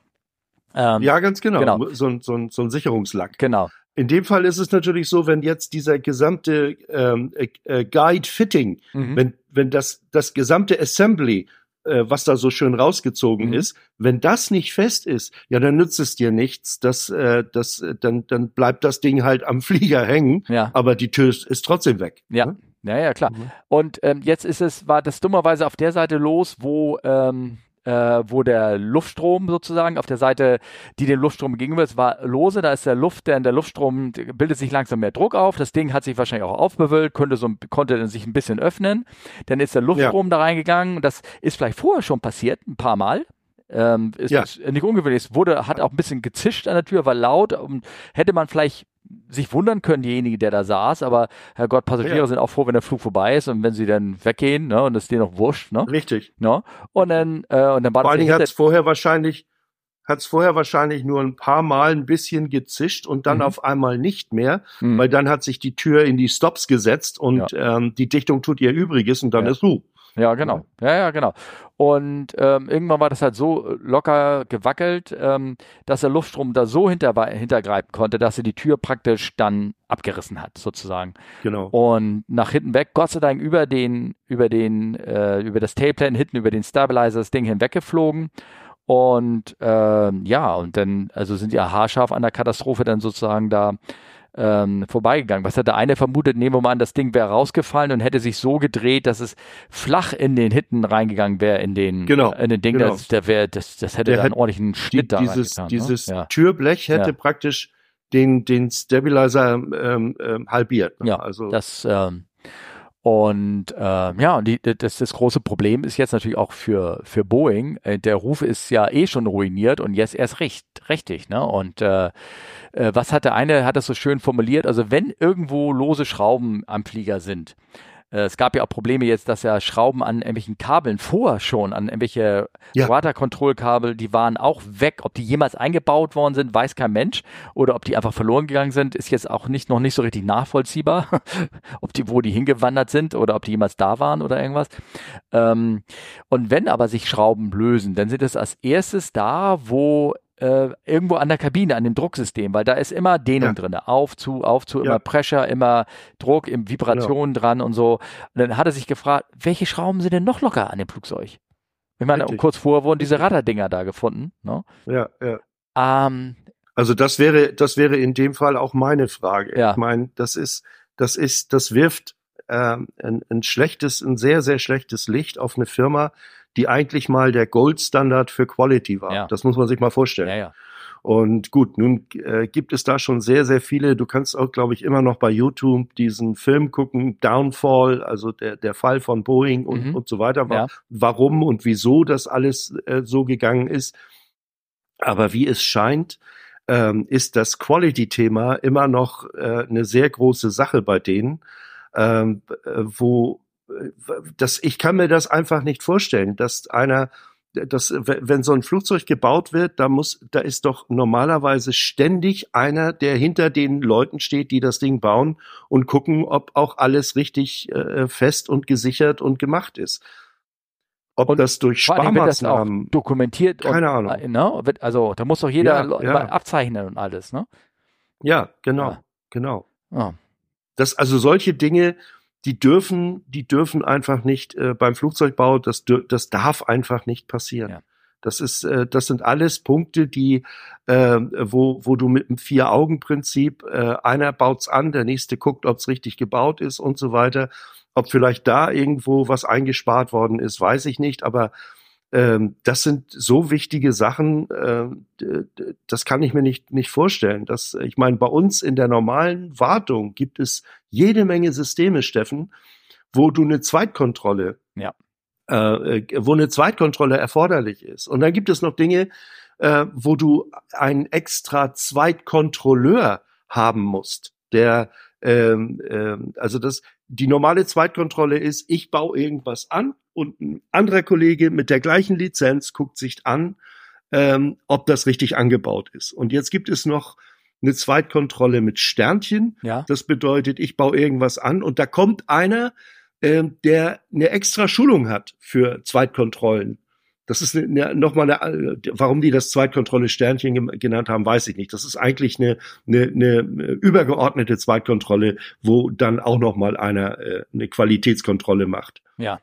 Ähm, ja, ganz genau. genau. So, so, so ein Sicherungslack. Genau. In dem Fall ist es natürlich so, wenn jetzt dieser gesamte ähm, äh, äh, Guide Fitting, mhm. wenn, wenn das, das gesamte Assembly, äh, was da so schön rausgezogen mhm. ist, wenn das nicht fest ist, ja, dann nützt es dir nichts. Das, äh, das, dann, dann bleibt das Ding halt am Flieger hängen, ja. aber die Tür ist, ist trotzdem weg. Ja. Ne? Ja, ja, klar. Mhm. Und ähm, jetzt ist es, war das dummerweise auf der Seite los, wo ähm, äh, wo der Luftstrom sozusagen auf der Seite, die dem Luftstrom gegenüber ist, war lose. Da ist der Luft, denn der Luftstrom bildet sich langsam mehr Druck auf. Das Ding hat sich wahrscheinlich auch aufbewölkt, konnte so, konnte sich ein bisschen öffnen. Dann ist der Luftstrom ja. da reingegangen. Das ist vielleicht vorher schon passiert, ein paar Mal. Ähm, ist ja. nicht ungewöhnlich. Es wurde, hat auch ein bisschen gezischt an der Tür, war laut. Und hätte man vielleicht sich wundern können, derjenige, der da saß, aber Herrgott, Passagiere ja. sind auch froh, wenn der Flug vorbei ist und wenn sie dann weggehen, ne, und es denen noch wurscht, ne? Richtig. Ne? Und dann, äh, und dann war Vor allen Dingen hat es vorher wahrscheinlich, hat es vorher wahrscheinlich nur ein paar Mal ein bisschen gezischt und dann mhm. auf einmal nicht mehr, mhm. weil dann hat sich die Tür in die Stops gesetzt und ja. ähm, die Dichtung tut ihr Übriges und dann ja. ist Ruhe. Ja, genau. Ja, ja, genau. Und ähm, irgendwann war das halt so locker gewackelt, ähm, dass der Luftstrom da so hinter, hintergreifen konnte, dass er die Tür praktisch dann abgerissen hat, sozusagen. Genau. Und nach hinten weg, Gott sei Dank über den, über den, äh, über das Tailplane hinten, über den Stabilizer das Ding hinweggeflogen. Und äh, ja, und dann, also sind ja haarscharf an der Katastrophe dann sozusagen da ähm, vorbeigegangen. Was hat der eine vermutet? Nehmen wir mal an, das Ding wäre rausgefallen und hätte sich so gedreht, dass es flach in den Hitten reingegangen wäre, in den, genau, in den Ding. Genau. Das, der wär, das, das hätte der dann ordentlichen Schnitt die, da Dieses, getan, ne? dieses ne? Türblech hätte ja. praktisch den, den Stabilizer ähm, ähm, halbiert. Ne? Ja, also das ähm, und äh, ja, und die, das, das große Problem ist jetzt natürlich auch für, für Boeing. Äh, der Ruf ist ja eh schon ruiniert und jetzt erst recht, richtig. Ne? Und äh, äh, was hat der eine, hat das so schön formuliert, also wenn irgendwo lose Schrauben am Flieger sind, es gab ja auch Probleme jetzt, dass ja Schrauben an irgendwelchen Kabeln vorher schon, an irgendwelche ja. Water-Control-Kabel, die waren auch weg. Ob die jemals eingebaut worden sind, weiß kein Mensch. Oder ob die einfach verloren gegangen sind, ist jetzt auch nicht, noch nicht so richtig nachvollziehbar. ob die, wo die hingewandert sind oder ob die jemals da waren oder irgendwas. Ähm, und wenn aber sich Schrauben lösen, dann sind es als erstes da, wo äh, irgendwo an der Kabine, an dem Drucksystem, weil da ist immer Dehnung ja. drin. Auf, zu, auf, zu, immer ja. Pressure, immer Druck, im Vibrationen ja. dran und so. Und dann hat er sich gefragt, welche Schrauben sind denn noch locker an dem Flugzeug? Ich meine, Richtig. kurz vorher wurden diese Radardinger da gefunden. Ne? Ja, ja. Ähm, also das wäre, das wäre in dem Fall auch meine Frage. Ja. Ich meine, das ist, das ist, das wirft ähm, ein, ein schlechtes, ein sehr, sehr schlechtes Licht auf eine Firma, die eigentlich mal der Goldstandard für Quality war. Ja. Das muss man sich mal vorstellen. Ja, ja. Und gut, nun äh, gibt es da schon sehr, sehr viele. Du kannst auch, glaube ich, immer noch bei YouTube diesen Film gucken, Downfall, also der, der Fall von Boeing und, mhm. und so weiter. Ja. Warum und wieso das alles äh, so gegangen ist. Aber wie es scheint, ähm, ist das Quality-Thema immer noch äh, eine sehr große Sache bei denen, ähm, äh, wo das, ich kann mir das einfach nicht vorstellen, dass einer, dass, wenn so ein Flugzeug gebaut wird, da muss, da ist doch normalerweise ständig einer, der hinter den Leuten steht, die das Ding bauen und gucken, ob auch alles richtig äh, fest und gesichert und gemacht ist. Ob und das durch Sparmaßnahmen dokumentiert keine und, Ahnung. Äh, ne? Also da muss doch jeder ja, ja. abzeichnen und alles, ne? Ja, genau, ja. genau. Das also solche Dinge, die dürfen, die dürfen einfach nicht äh, beim Flugzeugbau, das, das darf einfach nicht passieren. Ja. Das ist, äh, das sind alles Punkte, die, äh, wo, wo du mit dem Vier-Augen-Prinzip, äh, einer baut's an, der nächste guckt, ob's richtig gebaut ist und so weiter. Ob vielleicht da irgendwo was eingespart worden ist, weiß ich nicht, aber ähm, das sind so wichtige Sachen, äh, das kann ich mir nicht, nicht vorstellen. Das, ich meine, bei uns in der normalen Wartung gibt es jede Menge Systeme, Steffen, wo du eine Zweitkontrolle, ja. äh, äh wo eine Zweitkontrolle erforderlich ist. Und dann gibt es noch Dinge, äh, wo du einen extra Zweitkontrolleur haben musst, der ähm, ähm, also das die normale Zweitkontrolle ist, ich baue irgendwas an und ein anderer Kollege mit der gleichen Lizenz guckt sich an, ähm, ob das richtig angebaut ist. Und jetzt gibt es noch eine Zweitkontrolle mit Sternchen. Ja. Das bedeutet, ich baue irgendwas an und da kommt einer, ähm, der eine extra Schulung hat für Zweitkontrollen. Das ist eine, nochmal eine, warum die das Zweitkontrolle Sternchen genannt haben, weiß ich nicht. Das ist eigentlich eine, eine, eine übergeordnete Zweitkontrolle, wo dann auch nochmal einer äh, eine Qualitätskontrolle macht. Ja.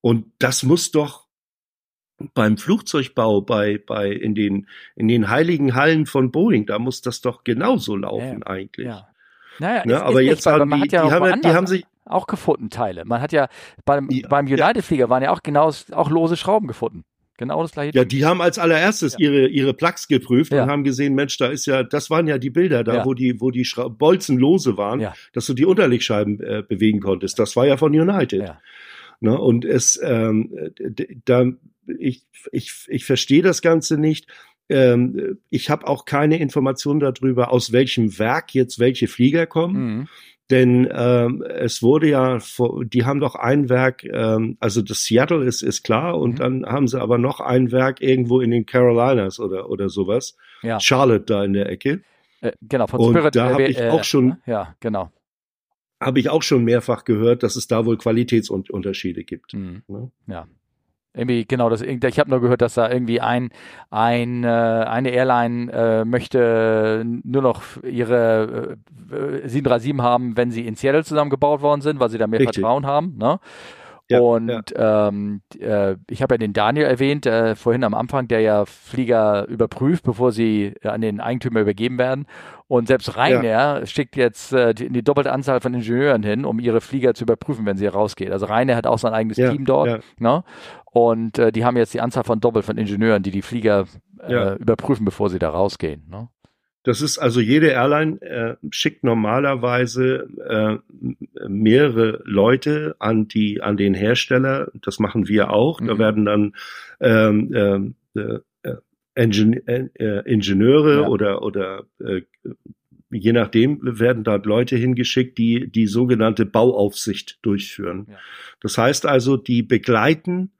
Und das muss doch beim Flugzeugbau, bei, bei, in den, in den heiligen Hallen von Boeing, da muss das doch genauso laufen ja, eigentlich. Ja. Naja, ne? aber jetzt nicht, haben die, ja die, haben, die haben sich auch gefunden Teile. Man hat ja beim, ja, beim United-Flieger waren ja auch genau auch lose Schrauben gefunden. Genau das gleiche. Ja, die haben als allererstes ja. ihre, ihre Plugs geprüft ja. und haben gesehen, Mensch, da ist ja, das waren ja die Bilder da, ja. wo die, wo die Schra Bolzen lose waren, dass du die Unterlegscheiben äh, bewegen konntest. Das war ja von United. Ja. Ne? Und es, ähm, da, ich, ich, ich verstehe das Ganze nicht. Ähm, ich habe auch keine Information darüber, aus welchem Werk jetzt welche Flieger kommen. Mhm. Denn ähm, es wurde ja, die haben doch ein Werk, ähm, also das Seattle ist, ist klar, und mhm. dann haben sie aber noch ein Werk irgendwo in den Carolinas oder, oder sowas. Ja. Charlotte da in der Ecke. Äh, genau, von und Spirit. Da habe ich äh, auch schon. Ja, genau. Habe ich auch schon mehrfach gehört, dass es da wohl Qualitätsunterschiede gibt. Mhm. Ne? Ja, irgendwie, genau, das, ich habe nur gehört, dass da irgendwie ein, ein, äh, eine Airline äh, möchte nur noch ihre äh, 737 haben, wenn sie in Seattle zusammengebaut worden sind, weil sie da mehr Richtig. Vertrauen haben. Ne? Ja, und ja. Ähm, äh, ich habe ja den Daniel erwähnt, äh, vorhin am Anfang, der ja Flieger überprüft, bevor sie äh, an den Eigentümer übergeben werden. Und selbst Ryanair ja. schickt jetzt äh, die, die, doppelte Anzahl von Ingenieuren hin, um ihre Flieger zu überprüfen, wenn sie rausgeht. Also Ryanair hat auch sein eigenes Team dort. Ne? Und äh, die haben jetzt die Anzahl von doppelt von Ingenieuren, die die Flieger äh, überprüfen, bevor sie da rausgehen. Ne? Das ist also jede Airline äh, schickt normalerweise äh, mehrere Leute an die an den Hersteller. Das machen wir auch. Mhm. Da werden dann ähm, ähm äh, Ingen äh, Ingenieure ja. oder oder äh, je nachdem werden dort Leute hingeschickt, die die sogenannte Bauaufsicht durchführen. Ja. Das heißt also, die begleiten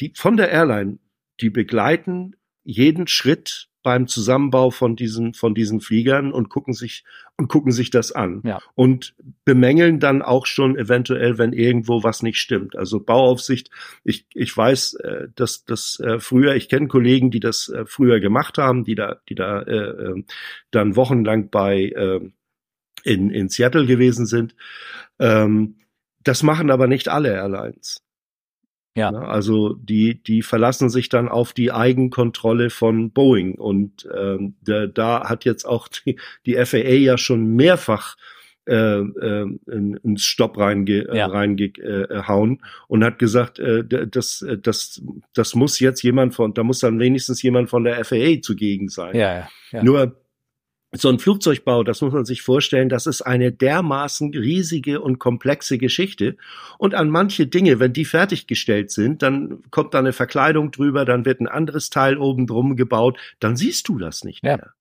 die von der Airline, die begleiten jeden Schritt beim Zusammenbau von diesen von diesen Fliegern und gucken sich und gucken sich das an ja. und bemängeln dann auch schon eventuell, wenn irgendwo was nicht stimmt. Also Bauaufsicht. Ich ich weiß, äh, dass das äh, früher. Ich kenne Kollegen, die das äh, früher gemacht haben, die da die da äh, äh, dann wochenlang bei äh, in in Seattle gewesen sind. Ähm, das machen aber nicht alle Airlines. Ja. Ne, also die, die verlassen sich dann auf die Eigenkontrolle von Boeing. Und ähm, da, da hat jetzt auch die, die FAA ja schon mehrfach äh, äh, ins Stopp reinge, ja. reingehauen und hat gesagt, äh, das, das, das muss jetzt jemand von, da muss dann wenigstens jemand von der FAA zugegen sein. Ja, ja, ja. Nur so ein Flugzeugbau, das muss man sich vorstellen, das ist eine dermaßen riesige und komplexe Geschichte. Und an manche Dinge, wenn die fertiggestellt sind, dann kommt da eine Verkleidung drüber, dann wird ein anderes Teil oben drum gebaut, dann siehst du das nicht mehr. Ja. ja.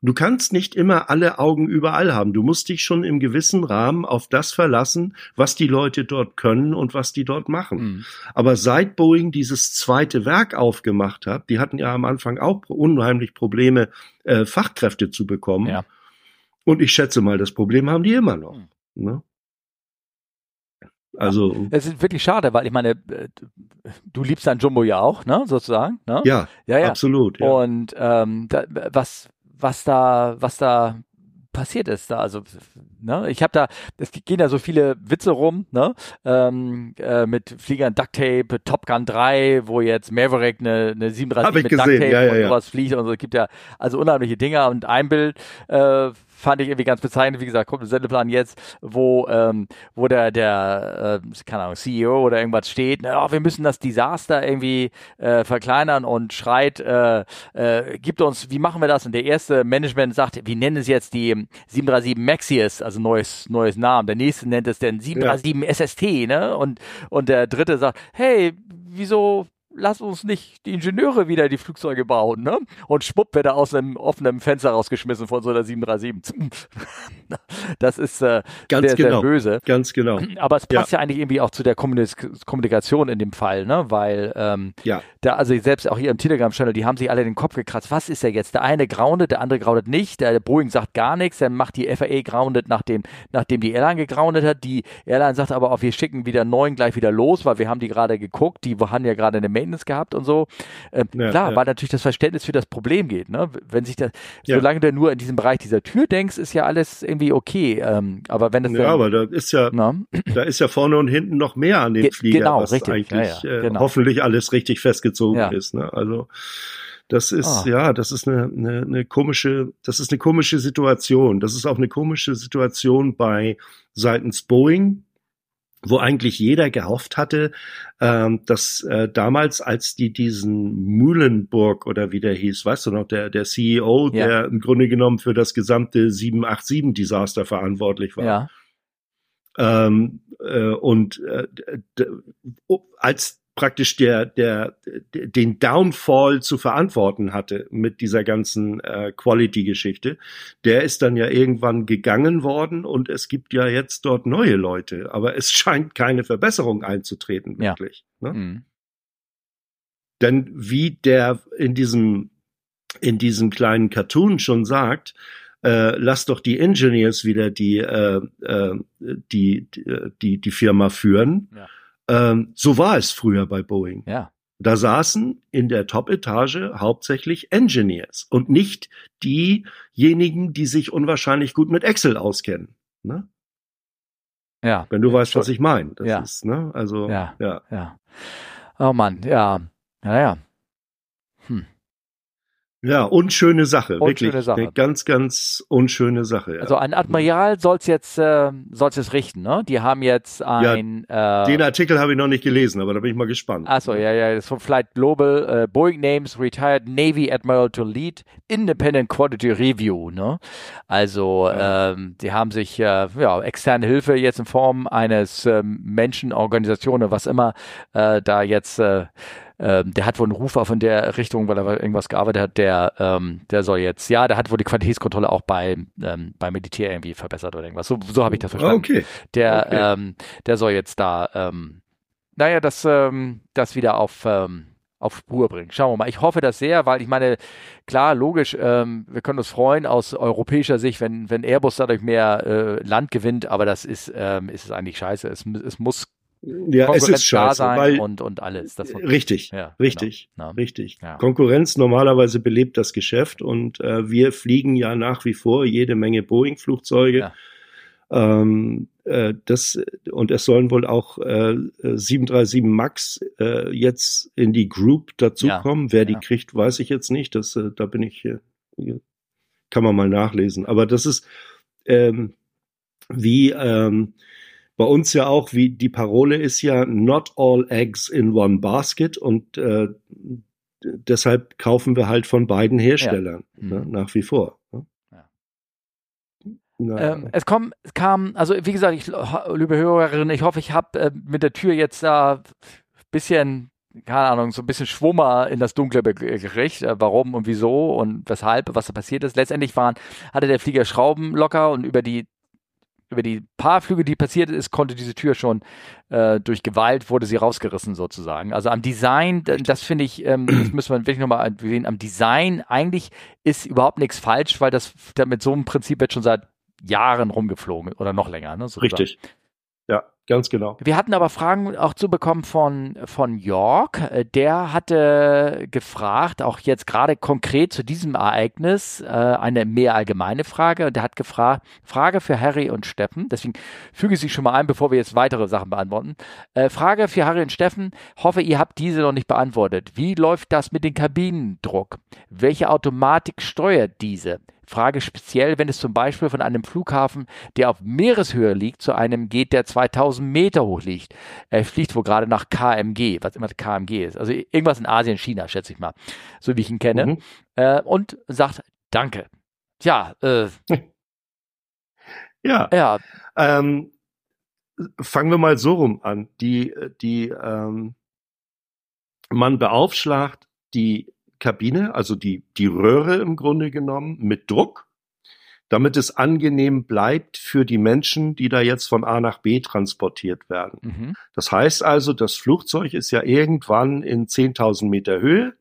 Du kannst nicht immer alle Augen überall haben. Du musst dich schon im gewissen Rahmen auf das verlassen, was die Leute dort können und was die dort machen. Mhm. Aber seit Boeing dieses zweite Werk aufgemacht hat, die hatten ja am Anfang auch unheimlich Probleme, äh, Fachkräfte zu bekommen. Ja. Und ich schätze mal, das Problem haben die immer noch. Mhm. Ne? Also. Es ist wirklich schade, weil ich meine, äh, du liebst dein Jumbo ja auch, ne, sozusagen. Ne? Ja, ja, ja, absolut. Ja. Und ähm, da, was was da, was da passiert ist da. Also, ne, ich habe da, es gehen ja so viele Witze rum, ne, ähm, äh, mit Fliegern Duct Tape, Top Gun 3, wo jetzt Maverick eine, eine 37 mit gesehen. Duct Tape ja, ja, und sowas fliegt und so. Es gibt ja also unheimliche Dinger und ein Bild äh, fand ich irgendwie ganz bezeichnend. Wie gesagt, kommt ein Sendeplan jetzt, wo, ähm, wo der, der äh, keine Ahnung, CEO oder irgendwas steht, na, oh, wir müssen das Desaster irgendwie äh, verkleinern und schreit, äh, äh, gibt uns, wie machen wir das? Und der erste Management sagt, wir nennen es jetzt die 737 Maxius, also neues, neues Namen. Der nächste nennt es den 737 ja. SST, ne? Und, und der dritte sagt, hey, wieso lass uns nicht die Ingenieure wieder die Flugzeuge bauen, ne? Und schwupp wird er aus einem offenen Fenster rausgeschmissen von so einer 737. das ist äh, Ganz sehr, genau. sehr böse. Ganz genau. Aber es passt ja, ja eigentlich irgendwie auch zu der Kommunikation in dem Fall, ne? Weil ähm, ja. da, also selbst auch hier im Telegram-Channel, die haben sich alle den Kopf gekratzt. Was ist der jetzt? Der eine groundet, der andere groundet nicht. Der Boeing sagt gar nichts, dann macht die FAA groundet, nachdem, nachdem die Airline gegroundet hat. Die Airline sagt aber auch, wir schicken wieder neun gleich wieder los, weil wir haben die gerade geguckt, die haben ja gerade eine Maintenance gehabt und so. Äh, ja, klar, ja. weil natürlich das Verständnis für das Problem geht. Ne? Wenn sich das, ja. solange du nur in diesem Bereich dieser Tür denkst, ist ja alles irgendwie okay. Ähm, aber wenn das ja, aber da ist ja, na? da ist ja vorne und hinten noch mehr an den Ge Flieger, genau, was richtig. eigentlich äh, genau. hoffentlich alles richtig festgezogen ist. Ne? Also das ist, ah. ja, das ist eine, eine, eine komische, das ist eine komische Situation. Das ist auch eine komische Situation bei seitens Boeing, wo eigentlich jeder gehofft hatte, ähm, dass äh, damals, als die diesen Mühlenburg oder wie der hieß, weißt du noch, der, der CEO, ja. der im Grunde genommen für das gesamte 787-Desaster verantwortlich war. Ja. Ähm, äh, und äh, als praktisch der, der, den Downfall zu verantworten hatte mit dieser ganzen äh, Quality-Geschichte, der ist dann ja irgendwann gegangen worden und es gibt ja jetzt dort neue Leute, aber es scheint keine Verbesserung einzutreten, wirklich. Ja. Ne? Mhm. Denn wie der in diesem, in diesem kleinen Cartoon schon sagt, äh, lass doch die Engineers wieder die, äh, äh, die, die, die Firma führen. Ja ähm, so war es früher bei Boeing. Ja. Da saßen in der Top-Etage hauptsächlich Engineers und nicht diejenigen, die sich unwahrscheinlich gut mit Excel auskennen. Ne? Ja. Wenn du weißt, was ich meine. Das ja. ist, ne? Also, ja. ja. Ja. Oh Mann, ja. Naja. Hm. Ja, unschöne Sache, unschöne wirklich. Sache. Eine ganz, ganz unschöne Sache. Ja. Also ein Admiral soll es jetzt, äh, soll's jetzt richten, ne? Die haben jetzt ein. Ja, äh, den Artikel habe ich noch nicht gelesen, aber da bin ich mal gespannt. Achso, ja, ja, das ist von Flight Global. Äh, Boeing names retired Navy Admiral to lead Independent Quality Review, ne? Also, ja. ähm, die haben sich äh, ja externe Hilfe jetzt in Form eines ähm, Menschenorganisation oder was immer äh, da jetzt äh, ähm, der hat wohl einen Ruf auf in der Richtung, weil er irgendwas gearbeitet hat, der, ähm, der soll jetzt, ja, der hat wohl die Qualitätskontrolle auch bei, ähm, beim Militär irgendwie verbessert oder irgendwas. So, so habe ich das verstanden. Okay. Der, okay. Ähm, der soll jetzt da, ähm, naja, das, ähm, das wieder auf, ähm, auf Spur bringen. Schauen wir mal. Ich hoffe das sehr, weil ich meine, klar, logisch, ähm, wir können uns freuen aus europäischer Sicht, wenn, wenn Airbus dadurch mehr äh, Land gewinnt, aber das ist, ähm, ist es eigentlich scheiße. Es, es muss ja, es ist scheiße, weil und, und alles. Das richtig, ja, richtig, genau. richtig. Ja. Konkurrenz normalerweise belebt das Geschäft und äh, wir fliegen ja nach wie vor jede Menge Boeing-Flugzeuge. Ja. Ähm, äh, das und es sollen wohl auch äh, 737 Max äh, jetzt in die Group dazukommen. Wer die kriegt, weiß ich jetzt nicht. Das, äh, da bin ich, äh, kann man mal nachlesen. Aber das ist ähm, wie ähm, bei uns ja auch, wie die Parole ist ja not all eggs in one basket und äh, deshalb kaufen wir halt von beiden Herstellern ja. ne, mhm. nach wie vor. Ne? Ähm, es, kommt, es kam, also wie gesagt, ich, liebe Hörerinnen, ich hoffe, ich habe äh, mit der Tür jetzt da ein bisschen, keine Ahnung, so ein bisschen Schwummer in das Dunkle gekriegt, äh, warum und wieso und weshalb, was da passiert ist. Letztendlich waren, hatte der Flieger Schrauben locker und über die über die paar Flüge, die passiert ist, konnte diese Tür schon äh, durch Gewalt wurde sie rausgerissen sozusagen. Also am Design, das finde ich, ähm, das müssen wir wirklich nochmal erwähnen, am Design eigentlich ist überhaupt nichts falsch, weil das mit so einem Prinzip jetzt schon seit Jahren rumgeflogen oder noch länger. Ne, Richtig. Ganz genau. Wir hatten aber Fragen auch zu bekommen von, von York. Äh, der hatte gefragt, auch jetzt gerade konkret zu diesem Ereignis, äh, eine mehr allgemeine Frage. Und der hat gefragt, Frage für Harry und Steffen. Deswegen füge ich sie schon mal ein, bevor wir jetzt weitere Sachen beantworten. Äh, Frage für Harry und Steffen. Hoffe, ihr habt diese noch nicht beantwortet. Wie läuft das mit dem Kabinendruck? Welche Automatik steuert diese? Frage speziell, wenn es zum Beispiel von einem Flughafen, der auf Meereshöhe liegt, zu einem geht, der 2000 Meter hoch liegt. Er fliegt wohl gerade nach KMG, was immer KMG ist. Also irgendwas in Asien, China, schätze ich mal, so wie ich ihn kenne. Mhm. Äh, und sagt Danke. Tja, äh, ja. Ja. Ähm, fangen wir mal so rum an. Die, die, ähm, man beaufschlagt die Kabine, also die, die Röhre im Grunde genommen, mit Druck, damit es angenehm bleibt für die Menschen, die da jetzt von A nach B transportiert werden. Mhm. Das heißt also, das Flugzeug ist ja irgendwann in 10.000 Meter Höhe,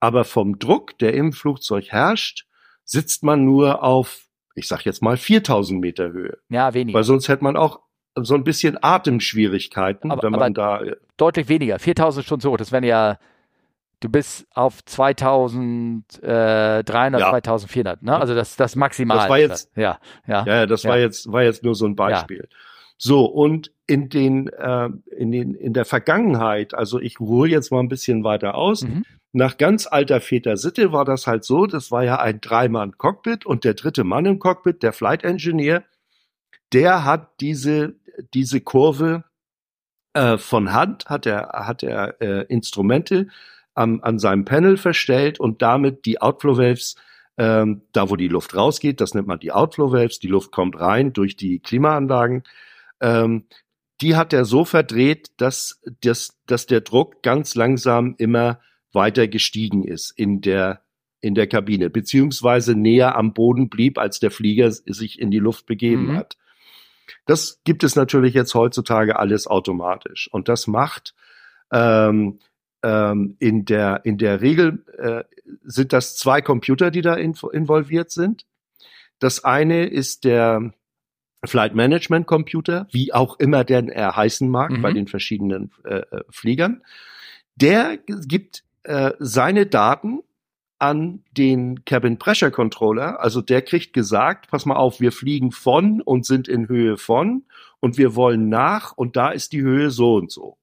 aber vom Druck, der im Flugzeug herrscht, sitzt man nur auf, ich sag jetzt mal 4.000 Meter Höhe. Ja, weniger. Weil sonst hätte man auch so ein bisschen Atemschwierigkeiten, aber, wenn man da äh, deutlich weniger. 4.000 schon so, das wären ja du bist auf 2300, ja. 2400, ne? Also das das maximal. Das war jetzt ja, ja. Ja, das ja. war jetzt war jetzt nur so ein Beispiel. Ja. So und in den äh, in den in der Vergangenheit, also ich hole jetzt mal ein bisschen weiter aus. Mhm. Nach ganz alter Väter Sitte war das halt so, das war ja ein Dreimann Cockpit und der dritte Mann im Cockpit, der Flight Engineer, der hat diese diese Kurve äh, von Hand hat er hat er äh, Instrumente am, an seinem Panel verstellt und damit die Outflow Waves, ähm, da wo die Luft rausgeht, das nennt man die Outflow Waves, die Luft kommt rein durch die Klimaanlagen, ähm, die hat er so verdreht, dass, dass, dass der Druck ganz langsam immer weiter gestiegen ist in der, in der Kabine, beziehungsweise näher am Boden blieb, als der Flieger sich in die Luft begeben mhm. hat. Das gibt es natürlich jetzt heutzutage alles automatisch. Und das macht ähm, ähm, in, der, in der Regel äh, sind das zwei Computer, die da in, involviert sind. Das eine ist der Flight Management Computer, wie auch immer denn er heißen mag mhm. bei den verschiedenen äh, äh, Fliegern. Der gibt äh, seine Daten an den Cabin Pressure Controller. Also der kriegt gesagt, pass mal auf, wir fliegen von und sind in Höhe von und wir wollen nach und da ist die Höhe so und so.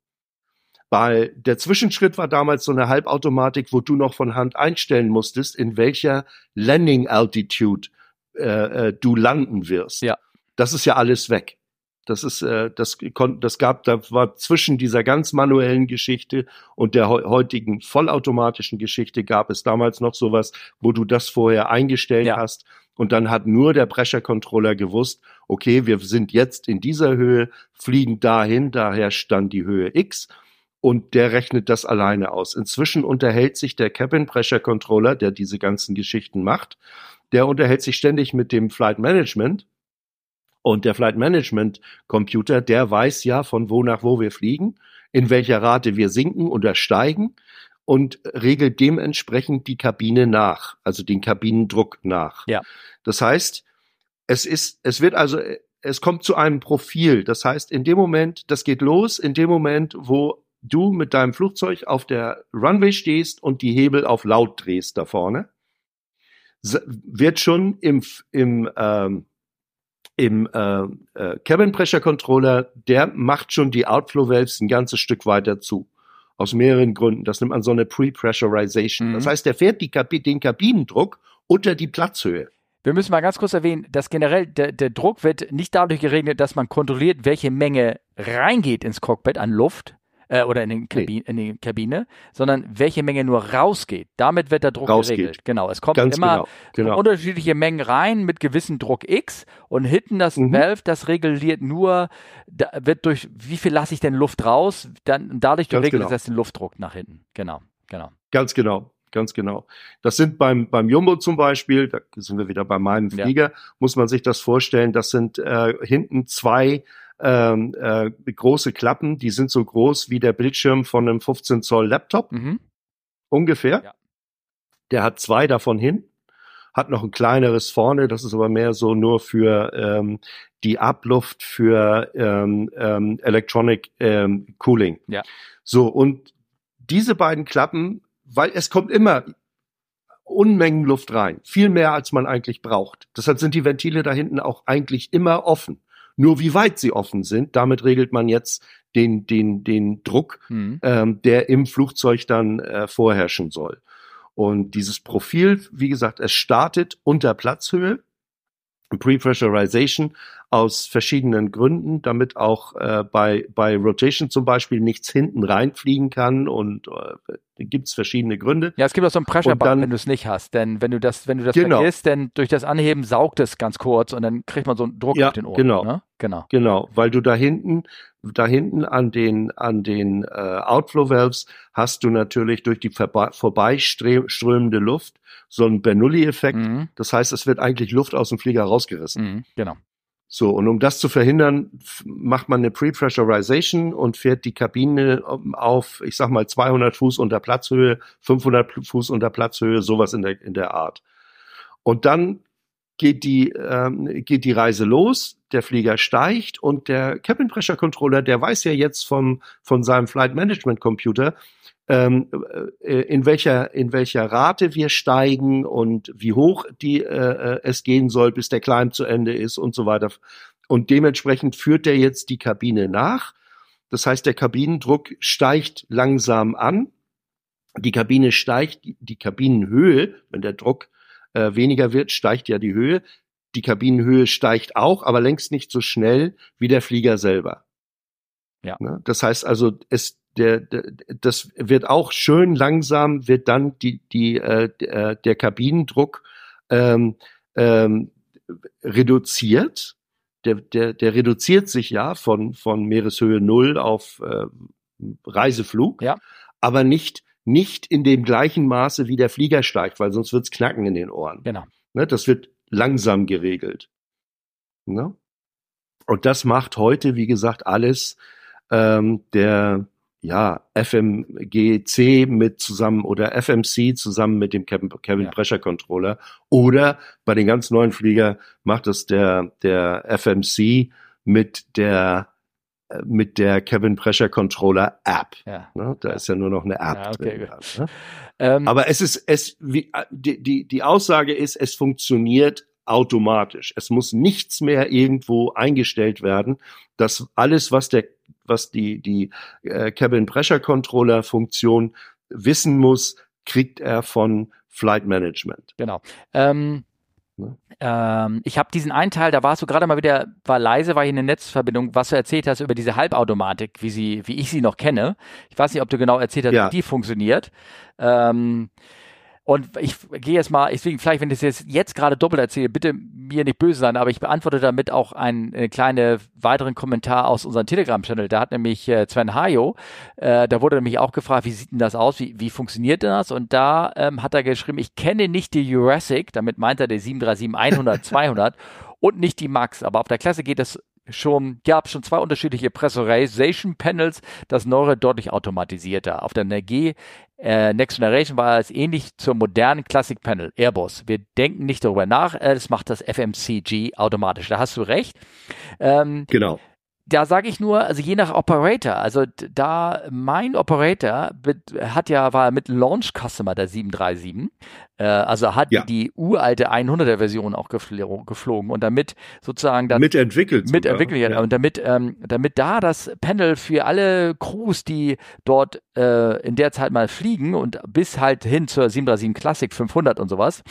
Weil der Zwischenschritt war damals so eine Halbautomatik, wo du noch von Hand einstellen musstest, in welcher Landing Altitude äh, äh, du landen wirst. Ja. Das ist ja alles weg. Das ist, äh, das konnte, das gab, da war zwischen dieser ganz manuellen Geschichte und der heutigen vollautomatischen Geschichte gab es damals noch sowas, wo du das vorher eingestellt ja. hast und dann hat nur der Pressure Controller gewusst, okay, wir sind jetzt in dieser Höhe, fliegen dahin, daher stand die Höhe X und der rechnet das alleine aus. Inzwischen unterhält sich der Cabin Pressure Controller, der diese ganzen Geschichten macht, der unterhält sich ständig mit dem Flight Management und der Flight Management Computer, der weiß ja, von wo nach wo wir fliegen, in welcher Rate wir sinken oder steigen und regelt dementsprechend die Kabine nach, also den Kabinendruck nach. Ja. Das heißt, es ist, es wird also, es kommt zu einem Profil. Das heißt, in dem Moment, das geht los, in dem Moment, wo du mit deinem Flugzeug auf der Runway stehst und die Hebel auf laut drehst da vorne, wird schon im, im ähm, im äh, äh, Cabin Pressure Controller, der macht schon die Outflow Valves ein ganzes Stück weiter zu. Aus mehreren Gründen. Das nennt man so eine Pre-Pressurization. Mhm. Das heißt, der fährt Kabi den Kabinendruck unter die Platzhöhe. Wir müssen mal ganz kurz erwähnen, dass generell der, der Druck wird nicht dadurch geregelt, dass man kontrolliert, welche Menge reingeht ins Cockpit an Luft, äh, oder in, den Kabine, nee. in die Kabine, sondern welche Menge nur rausgeht. Damit wird der Druck rausgeht. geregelt. Genau, es kommt Ganz immer genau. Genau. unterschiedliche Mengen rein mit gewissem Druck X und hinten das mhm. Valve, das reguliert nur, da wird durch, wie viel lasse ich denn Luft raus, dann dadurch regelt genau. das den Luftdruck nach hinten. Genau, genau. Ganz genau ganz genau. Das sind beim, beim Jumbo zum Beispiel, da sind wir wieder bei meinem Flieger, ja. muss man sich das vorstellen, das sind äh, hinten zwei ähm, äh, große Klappen, die sind so groß wie der Bildschirm von einem 15 Zoll Laptop. Mhm. Ungefähr. Ja. Der hat zwei davon hin, hat noch ein kleineres vorne, das ist aber mehr so nur für ähm, die Abluft für ähm, ähm, Electronic ähm, Cooling. Ja. So, und diese beiden Klappen, weil es kommt immer Unmengen Luft rein, viel mehr als man eigentlich braucht. Deshalb sind die Ventile da hinten auch eigentlich immer offen. Nur wie weit sie offen sind, damit regelt man jetzt den, den, den Druck, mhm. ähm, der im Flugzeug dann äh, vorherrschen soll. Und dieses Profil, wie gesagt, es startet unter Platzhöhe, Pre-Pressurization aus verschiedenen Gründen, damit auch äh, bei, bei Rotation zum Beispiel nichts hinten reinfliegen kann und äh, gibt es verschiedene Gründe. Ja, es gibt auch so einen Pressure Button, wenn du es nicht hast, denn wenn du das, wenn du das genau. vergisst, dann durch das Anheben saugt es ganz kurz und dann kriegt man so einen Druck ja, auf den Ohren. Genau, ne? genau, genau, weil du da hinten, da hinten an den an den äh, Outflow Valves hast du natürlich durch die vorbeiströmende Luft so einen Bernoulli-Effekt. Mhm. Das heißt, es wird eigentlich Luft aus dem Flieger rausgerissen. Mhm, genau. So, und um das zu verhindern, macht man eine Pre-Pressurization und fährt die Kabine auf, ich sag mal, 200 Fuß unter Platzhöhe, 500 Fuß unter Platzhöhe, sowas in der, in der Art. Und dann geht die, ähm, geht die Reise los, der Flieger steigt und der Cabin Pressure Controller, der weiß ja jetzt vom, von seinem Flight Management Computer, ähm, äh, in welcher in welcher Rate wir steigen und wie hoch die äh, äh, es gehen soll, bis der Climb zu Ende ist und so weiter. Und dementsprechend führt er jetzt die Kabine nach. Das heißt, der Kabinendruck steigt langsam an. Die Kabine steigt, die Kabinenhöhe, wenn der Druck äh, weniger wird, steigt ja die Höhe. Die Kabinenhöhe steigt auch, aber längst nicht so schnell wie der Flieger selber. Ja. Ne? Das heißt also, es der, der, das wird auch schön langsam, wird dann die, die, äh, äh, der Kabinendruck ähm, ähm, reduziert. der, der, der reduziert sich ja von, von Meereshöhe null auf äh, Reiseflug, ja. aber nicht, nicht in dem gleichen Maße, wie der Flieger steigt, weil sonst wird's knacken in den Ohren. Genau. Ne, das wird langsam geregelt. Ne? Und das macht heute, wie gesagt, alles ähm, der ja, FMGC mit zusammen oder FMC zusammen mit dem Cabin, Cabin ja. Pressure Controller oder bei den ganz neuen Flieger macht es der, der FMC mit der äh, mit der Cabin Pressure Controller App. Ja. Ne? Da ist ja nur noch eine App ja, okay, drin. Ne? Ähm, Aber es ist, es, wie, äh, die, die, die Aussage ist, es funktioniert automatisch. Es muss nichts mehr irgendwo eingestellt werden. Das alles, was der, was die, die äh, Cabin Pressure Controller Funktion wissen muss, kriegt er von Flight Management. Genau. Ähm, ne? ähm, ich habe diesen einen Teil, da warst du gerade mal wieder, war leise, war hier eine Netzverbindung, was du erzählt hast über diese Halbautomatik, wie sie, wie ich sie noch kenne. Ich weiß nicht, ob du genau erzählt hast, ja. wie die funktioniert. Ähm, und ich gehe jetzt mal, deswegen vielleicht, wenn ich das jetzt, jetzt gerade doppelt erzähle, bitte mir nicht böse sein, aber ich beantworte damit auch einen, einen kleinen weiteren Kommentar aus unserem Telegram-Channel. Da hat nämlich äh, Sven Hayo, äh, da wurde nämlich auch gefragt, wie sieht denn das aus, wie, wie funktioniert das? Und da ähm, hat er geschrieben, ich kenne nicht die Jurassic, damit meint er die 737-100, 200 und nicht die Max, aber auf der Klasse geht es schon, gab schon zwei unterschiedliche Pressurization Panels, das neuere deutlich automatisierter. Auf der NG äh, Next Generation war es ähnlich zum modernen Classic Panel Airbus. Wir denken nicht darüber nach, äh, macht das FMCG automatisch. Da hast du recht. Ähm, genau da sage ich nur, also je nach Operator, also da mein Operator hat ja, war mit Launch Customer der 737, äh, also hat ja. die uralte 100er Version auch geflogen und damit sozusagen das mitentwickelt, mitentwickelt ja. und damit ähm, damit da das Panel für alle Crews, die dort äh, in der Zeit mal fliegen und bis halt hin zur 737 Classic 500 und sowas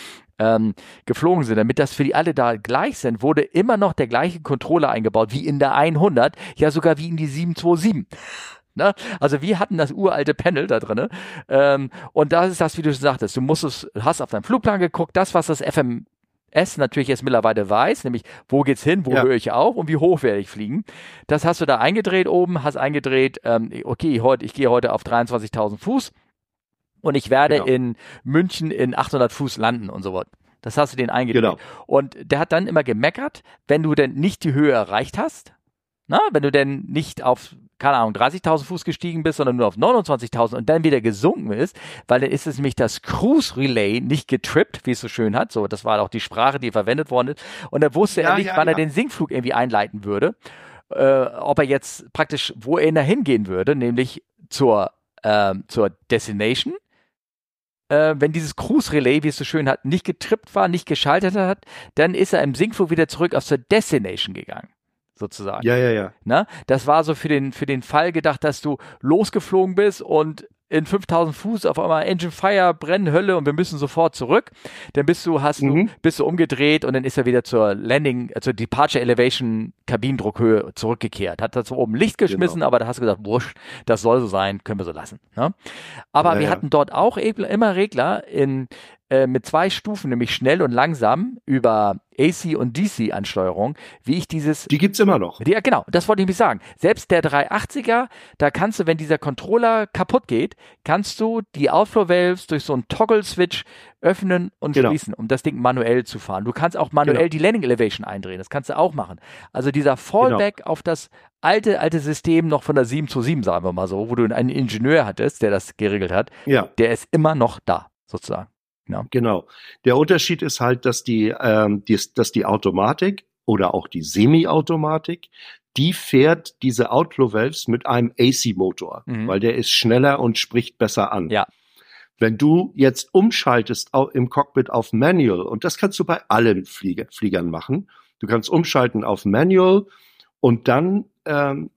ähm, geflogen sind, damit das für die alle da gleich sind, wurde immer noch der gleiche Controller eingebaut wie in der 100, ja sogar wie in die 727. Ne? Also wir hatten das uralte Panel da drin. Ähm, und das ist das, wie du schon sagtest. Du musst es, hast auf deinen Flugplan geguckt, das, was das FMS natürlich jetzt mittlerweile weiß, nämlich wo geht's hin, wo ja. höre ich auf und wie hoch werde ich fliegen. Das hast du da eingedreht oben, hast eingedreht, ähm, okay, heute, ich gehe heute auf 23.000 Fuß und ich werde genau. in München in 800 Fuß landen und so was. Das hast du den eingedreht. Genau. Und der hat dann immer gemeckert, wenn du denn nicht die Höhe erreicht hast, na, wenn du denn nicht auf, keine Ahnung, 30.000 Fuß gestiegen bist, sondern nur auf 29.000 und dann wieder gesunken ist, weil dann ist es nämlich das Cruise Relay nicht getrippt, wie es so schön hat. So, das war auch die Sprache, die verwendet worden ist. Und da wusste ja, er nicht, ja, wann ja. er den Sinkflug irgendwie einleiten würde. Äh, ob er jetzt praktisch, wo er hingehen würde, nämlich zur, äh, zur Destination äh, wenn dieses Cruise Relay, wie es so schön hat, nicht getrippt war, nicht geschaltet hat, dann ist er im Sinkflug wieder zurück auf zur Destination gegangen sozusagen. Ja, ja, ja. Na, das war so für den, für den Fall gedacht, dass du losgeflogen bist und in 5000 Fuß auf einmal Engine Fire, Brennhölle und wir müssen sofort zurück. Dann bist du, hast mhm. du, bist du umgedreht und dann ist er wieder zur Landing, äh, zur Departure Elevation Kabinendruckhöhe zurückgekehrt. Hat dazu oben Licht geschmissen, genau. aber da hast du gesagt, wurscht, das soll so sein, können wir so lassen. Ne? Aber ja, wir ja. hatten dort auch immer Regler in, äh, mit zwei Stufen, nämlich schnell und langsam über AC und DC Ansteuerung, wie ich dieses. Die gibt's immer noch. Ja, genau. Das wollte ich mich sagen. Selbst der 380er, da kannst du, wenn dieser Controller kaputt geht, kannst du die Outflow Valves durch so einen Toggle Switch öffnen und genau. schließen, um das Ding manuell zu fahren. Du kannst auch manuell genau. die Landing Elevation eindrehen. Das kannst du auch machen. Also dieser Fallback genau. auf das alte, alte System noch von der 7 zu 7, sagen wir mal so, wo du einen Ingenieur hattest, der das geregelt hat, ja. der ist immer noch da, sozusagen. Ja. Genau. Der Unterschied ist halt, dass die, ähm, die, dass die Automatik oder auch die Semi-Automatik, die fährt diese Outflow Valves mit einem AC-Motor, mhm. weil der ist schneller und spricht besser an. Ja. Wenn du jetzt umschaltest im Cockpit auf Manual, und das kannst du bei allen Flieger, Fliegern machen, du kannst umschalten auf Manual und dann ähm,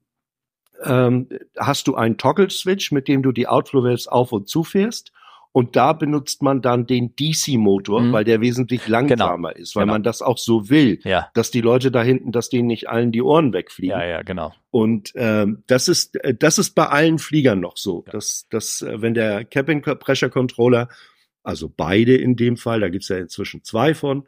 ähm, hast du einen Toggle-Switch, mit dem du die Outflow Valves auf und zufährst und da benutzt man dann den DC-Motor, mhm. weil der wesentlich langsamer genau. ist, weil genau. man das auch so will, ja. dass die Leute da hinten, dass denen nicht allen die Ohren wegfliegen. Ja, ja, genau. Und ähm, das ist äh, das ist bei allen Fliegern noch so, ja. dass, dass äh, wenn der Cabin Pressure Controller, also beide in dem Fall, da gibt's ja inzwischen zwei von,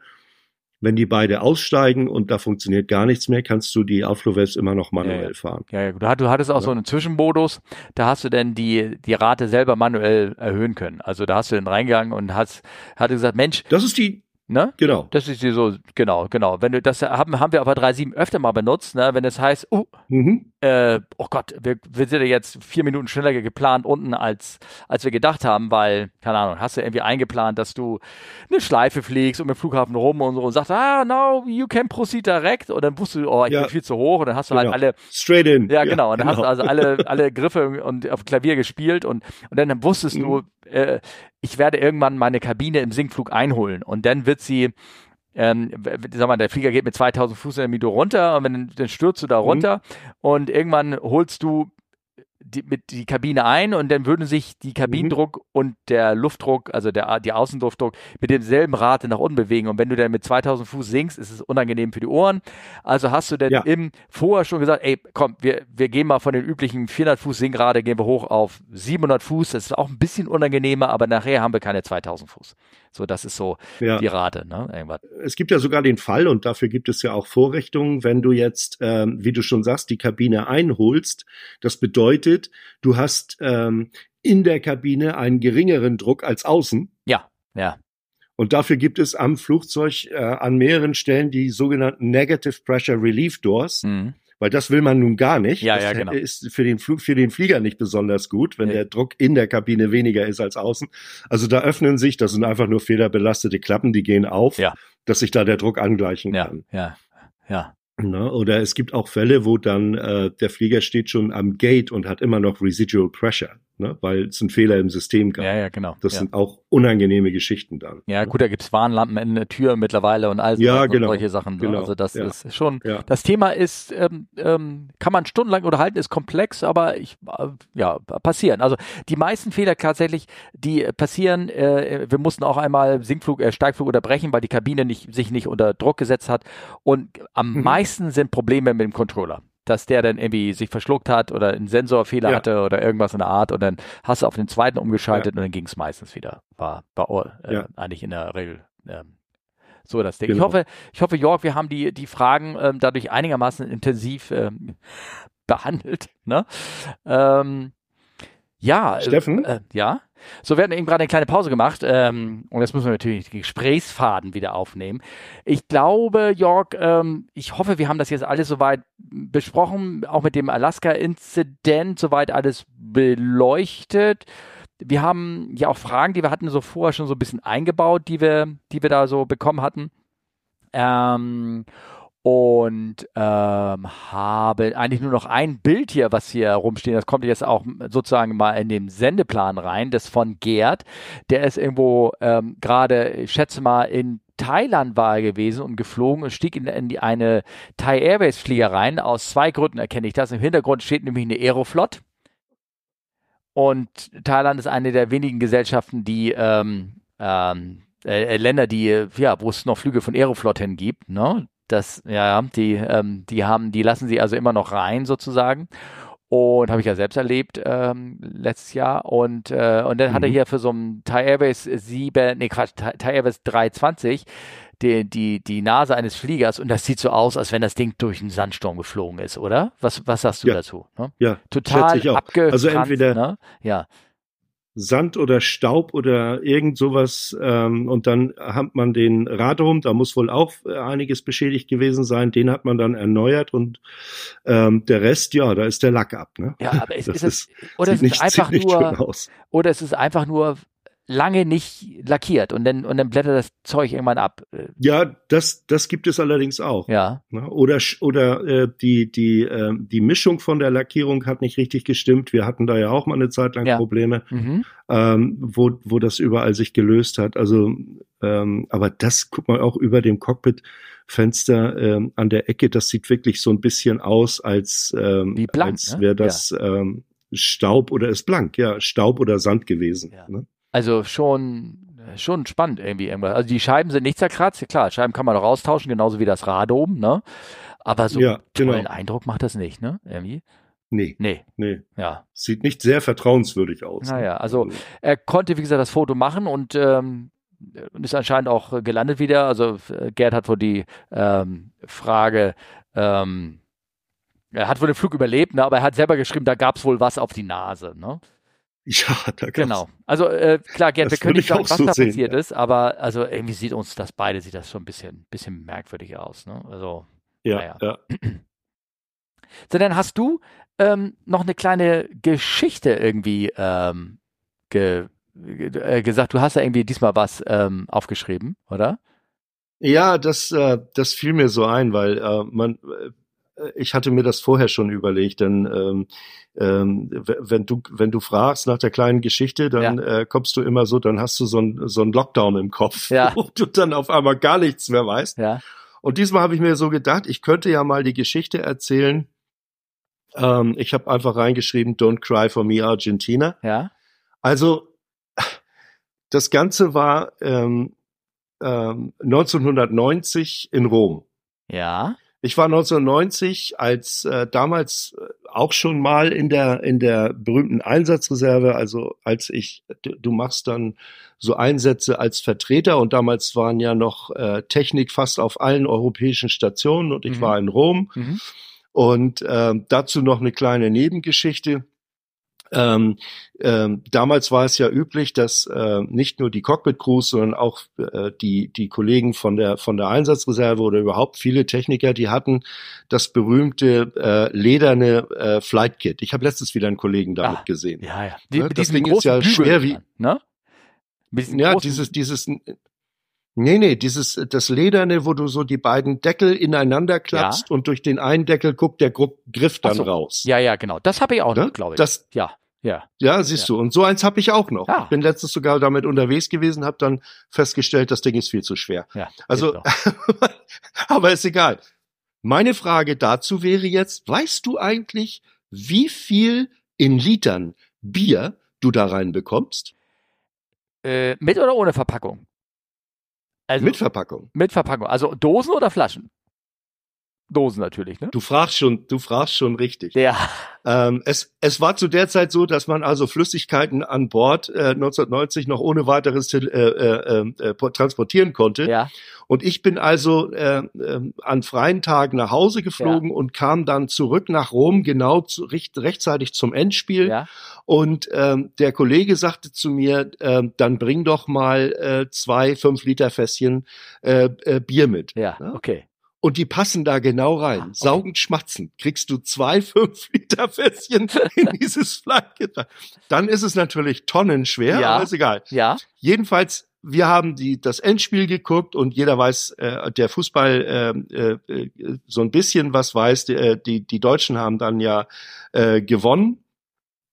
wenn die beide aussteigen und da funktioniert gar nichts mehr, kannst du die Outflow-Waves immer noch manuell ja, ja. fahren. Ja, ja, du hattest auch ja. so einen Zwischenmodus, da hast du dann die, die Rate selber manuell erhöhen können. Also da hast du dann reingegangen und hast, hatte gesagt, Mensch. Das ist die, Ne? Genau. Das ist die so, genau, genau. Wenn du das haben, haben wir aber 3.7 öfter mal benutzt, ne? wenn es heißt, uh, mhm. Äh, oh Gott, wir, wir sind ja jetzt vier Minuten schneller geplant unten, als, als wir gedacht haben, weil, keine Ahnung, hast du irgendwie eingeplant, dass du eine Schleife fliegst um den Flughafen rum und so und sagst, ah, no, you can proceed direct und dann wusstest du, oh, ich ja. bin viel zu hoch und dann hast du halt genau. halt alle. Straight in. Ja, genau. Und dann genau. hast du also alle, alle Griffe und auf Klavier gespielt und, und dann wusstest mhm. du, äh, ich werde irgendwann meine Kabine im Sinkflug einholen und dann wird sie ähm, sag mal, der Flieger geht mit 2000 Fuß in der Mitte runter und wenn, dann stürzt du da mhm. runter mhm. und irgendwann holst du die, mit die Kabine ein und dann würden sich die Kabinendruck mhm. und der Luftdruck, also der die Außenluftdruck, mit demselben Rate nach unten bewegen. Und wenn du dann mit 2000 Fuß sinkst, ist es unangenehm für die Ohren. Also hast du dann ja. im vorher schon gesagt, ey, komm, wir, wir gehen mal von den üblichen 400 Fuß Sinkrate, gehen wir hoch auf 700 Fuß. Das ist auch ein bisschen unangenehmer, aber nachher haben wir keine 2000 Fuß. So, das ist so ja. die Rate. Ne? Irgendwas. Es gibt ja sogar den Fall, und dafür gibt es ja auch Vorrichtungen, wenn du jetzt, ähm, wie du schon sagst, die Kabine einholst. Das bedeutet, du hast ähm, in der Kabine einen geringeren Druck als außen. Ja, ja. Und dafür gibt es am Flugzeug äh, an mehreren Stellen die sogenannten Negative Pressure Relief Doors. Mhm weil das will man nun gar nicht. Ja, das ja, genau. ist für den Flug, für den Flieger nicht besonders gut, wenn ja. der Druck in der Kabine weniger ist als außen. Also da öffnen sich, das sind einfach nur federbelastete Klappen, die gehen auf, ja. dass sich da der Druck angleichen ja, kann. Ja, ja. Na, oder es gibt auch Fälle, wo dann äh, der Flieger steht schon am Gate und hat immer noch Residual Pressure ne? weil es einen Fehler im System gab. Ja, ja, genau. Das ja. sind auch unangenehme Geschichten dann. Ja, ne? gut, da gibt's Warnlampen in der Tür mittlerweile und all ja, genau, solche Sachen. Ne? Genau, also das ja. ist schon, das Thema ist, ähm, ähm, kann man stundenlang unterhalten, ist komplex, aber ich, äh, ja, passieren. Also die meisten Fehler tatsächlich, die passieren, äh, wir mussten auch einmal Sinkflug, äh, Steigflug unterbrechen, weil die Kabine nicht, sich nicht unter Druck gesetzt hat und am mhm. meisten sind Probleme mit dem Controller dass der dann irgendwie sich verschluckt hat oder einen Sensorfehler ja. hatte oder irgendwas in der Art und dann hast du auf den zweiten umgeschaltet ja. und dann ging es meistens wieder. War, war äh, ja. eigentlich in der Regel ähm, so das Ding. Genau. Ich hoffe, ich hoffe, Jörg, wir haben die, die Fragen ähm, dadurch einigermaßen intensiv ähm, behandelt. Ne? Ähm, ja. Steffen? Äh, ja. So, wir hatten eben gerade eine kleine Pause gemacht ähm, und jetzt müssen wir natürlich die Gesprächsfaden wieder aufnehmen. Ich glaube, Jörg, ähm, ich hoffe, wir haben das jetzt alles soweit besprochen, auch mit dem Alaska-Inzident soweit alles beleuchtet. Wir haben ja auch Fragen, die wir hatten so vorher schon so ein bisschen eingebaut, die wir, die wir da so bekommen hatten. Ähm, und ähm, habe eigentlich nur noch ein Bild hier, was hier rumsteht. Das kommt jetzt auch sozusagen mal in den Sendeplan rein. Das von Gerd. Der ist irgendwo ähm, gerade, ich schätze mal, in Thailand war er gewesen und geflogen und stieg in, in die, eine Thai Airways Flieger rein. Aus zwei Gründen erkenne ich das. Im Hintergrund steht nämlich eine Aeroflot. Und Thailand ist eine der wenigen Gesellschaften, die ähm, ähm, äh, Länder, die ja, wo es noch Flüge von Aeroflot hin gibt. Ne? Das, ja, die, ähm, die haben, die lassen sie also immer noch rein sozusagen. Und habe ich ja selbst erlebt ähm, letztes Jahr. Und, äh, und dann mhm. hat er mhm. hier für so ein Thai Airways 7, nee Quatsch, Thai Airways 320 die, die, die Nase eines Fliegers und das sieht so aus, als wenn das Ding durch einen Sandsturm geflogen ist, oder? Was, was sagst du ja. dazu? Ne? Ja, total abgefranst. Also entweder, ne? ja. Sand oder Staub oder irgend sowas ähm, und dann hat man den Radrum, da muss wohl auch einiges beschädigt gewesen sein, den hat man dann erneuert und ähm, der Rest, ja, da ist der Lack ab. Ne? Ja, aber es, ist, es, oder es ist einfach nur, oder es ist einfach nur lange nicht lackiert und dann, und dann blättert das Zeug irgendwann ab. Ja, das, das gibt es allerdings auch. Ja. Ne? Oder, oder äh, die, die, äh, die Mischung von der Lackierung hat nicht richtig gestimmt. Wir hatten da ja auch mal eine Zeit lang ja. Probleme, mhm. ähm, wo, wo das überall sich gelöst hat. Also, ähm, aber das guck mal auch über dem Cockpit-Fenster ähm, an der Ecke, das sieht wirklich so ein bisschen aus, als, ähm, blank, als wäre das ja. ähm, Staub oder ist blank, ja, Staub oder Sand gewesen. Ja. Ne? Also schon, schon spannend irgendwie irgendwas. Also die Scheiben sind nicht zerkratzt. Klar, Scheiben kann man noch austauschen, genauso wie das Rad oben, ne? Aber so ja, tollen genau. Eindruck macht das nicht, ne? Irgendwie. Nee. Nee. Nee. Ja. Sieht nicht sehr vertrauenswürdig aus. Naja, ne? also er konnte, wie gesagt, das Foto machen und ähm, ist anscheinend auch gelandet wieder. Also äh, Gerd hat wohl die ähm, Frage, ähm, er hat wohl den Flug überlebt, ne, aber er hat selber geschrieben, da gab es wohl was auf die Nase. Ne? Ja, da. Genau. Also äh, klar, Gerd, wir können nicht sagen, was so da sehen, passiert ja. ist, aber also irgendwie sieht uns das beide sieht das schon ein bisschen, bisschen merkwürdig aus. Ne? Also Ja, Naja. ja. So, dann hast du ähm, noch eine kleine Geschichte irgendwie ähm, ge, ge, äh, gesagt. Du hast ja irgendwie diesmal was ähm, aufgeschrieben, oder? Ja, das, äh, das fiel mir so ein, weil äh, man, äh, ich hatte mir das vorher schon überlegt, denn ähm, ähm, wenn du wenn du fragst nach der kleinen Geschichte, dann äh, kommst du immer so, dann hast du so ein so ein Lockdown im Kopf, Ja. wo du dann auf einmal gar nichts mehr weißt. Ja. Und diesmal habe ich mir so gedacht, ich könnte ja mal die Geschichte erzählen. Ähm, ich habe einfach reingeschrieben, Don't cry for me, Argentina. Ja. Also das Ganze war ähm, ähm, 1990 in Rom. Ja. Ich war 1990 als äh, damals äh, auch schon mal in der in der berühmten Einsatzreserve, also als ich du, du machst dann so Einsätze als Vertreter und damals waren ja noch äh, Technik fast auf allen europäischen Stationen und ich Mhm. war in Rom Mhm. und ähm, dazu noch eine kleine Nebengeschichte. Ähm, ähm, damals war es ja üblich, dass äh, nicht nur die Cockpit-Crews, sondern auch äh, die, die Kollegen von der, von der Einsatzreserve oder überhaupt viele Techniker, die hatten das berühmte äh, lederne äh, Flight Kit. Ich habe letztens wieder einen Kollegen damit Ah, gesehen. Ja, ja. Die, Ne, mit das Ding ist ja schwer wie- ne? Ja, dieses, dieses, nee, nee, dieses, das Lederne, wo du so die beiden Deckel ineinander klappst und durch den einen Deckel guckt der Griff dann so. raus. Ja, ja, genau. Das habe ich auch Ne? noch, glaube ich. Das, ja, ja. Ja, siehst du. Und so eins habe ich auch noch. Ah. Ich bin letztens sogar damit unterwegs gewesen, habe dann festgestellt, das Ding ist viel zu schwer. ja Also, aber ist egal. Meine Frage dazu wäre jetzt, weißt du eigentlich, wie viel in Litern Bier du da reinbekommst? äh, mit oder ohne Verpackung? Also Mit Verpackung. mit Verpackung. Also Dosen oder Flaschen? Dosen natürlich, ne? Du fragst schon, du fragst schon richtig. Ja. Ähm, es, es war zu der Zeit so, dass man also Flüssigkeiten an Bord äh, 1990 noch ohne weiteres äh, äh, äh, transportieren konnte. Ja. Und ich bin also äh, äh, an freien Tagen nach Hause geflogen und kam dann zurück nach Rom, genau zu, recht, rechtzeitig zum Endspiel. Ja. Und ähm, der Kollege sagte zu mir, ähm, dann bring doch mal äh, zwei fünf Liter Fässchen äh, äh, Bier mit. Ja. Ja? Okay. Und die passen da genau rein. Ah, okay. Saugend schmatzen. Kriegst du zwei fünf Liter Fässchen in dieses Fleischgitter. Dann ist es natürlich tonnenschwer, Ja. aber ist egal. Ja. Jedenfalls, wir haben die, das Endspiel geguckt und jeder weiß, äh, der Fußball äh, äh, äh, so ein bisschen was weiß. Die, äh, die, die Deutschen haben dann ja äh, gewonnen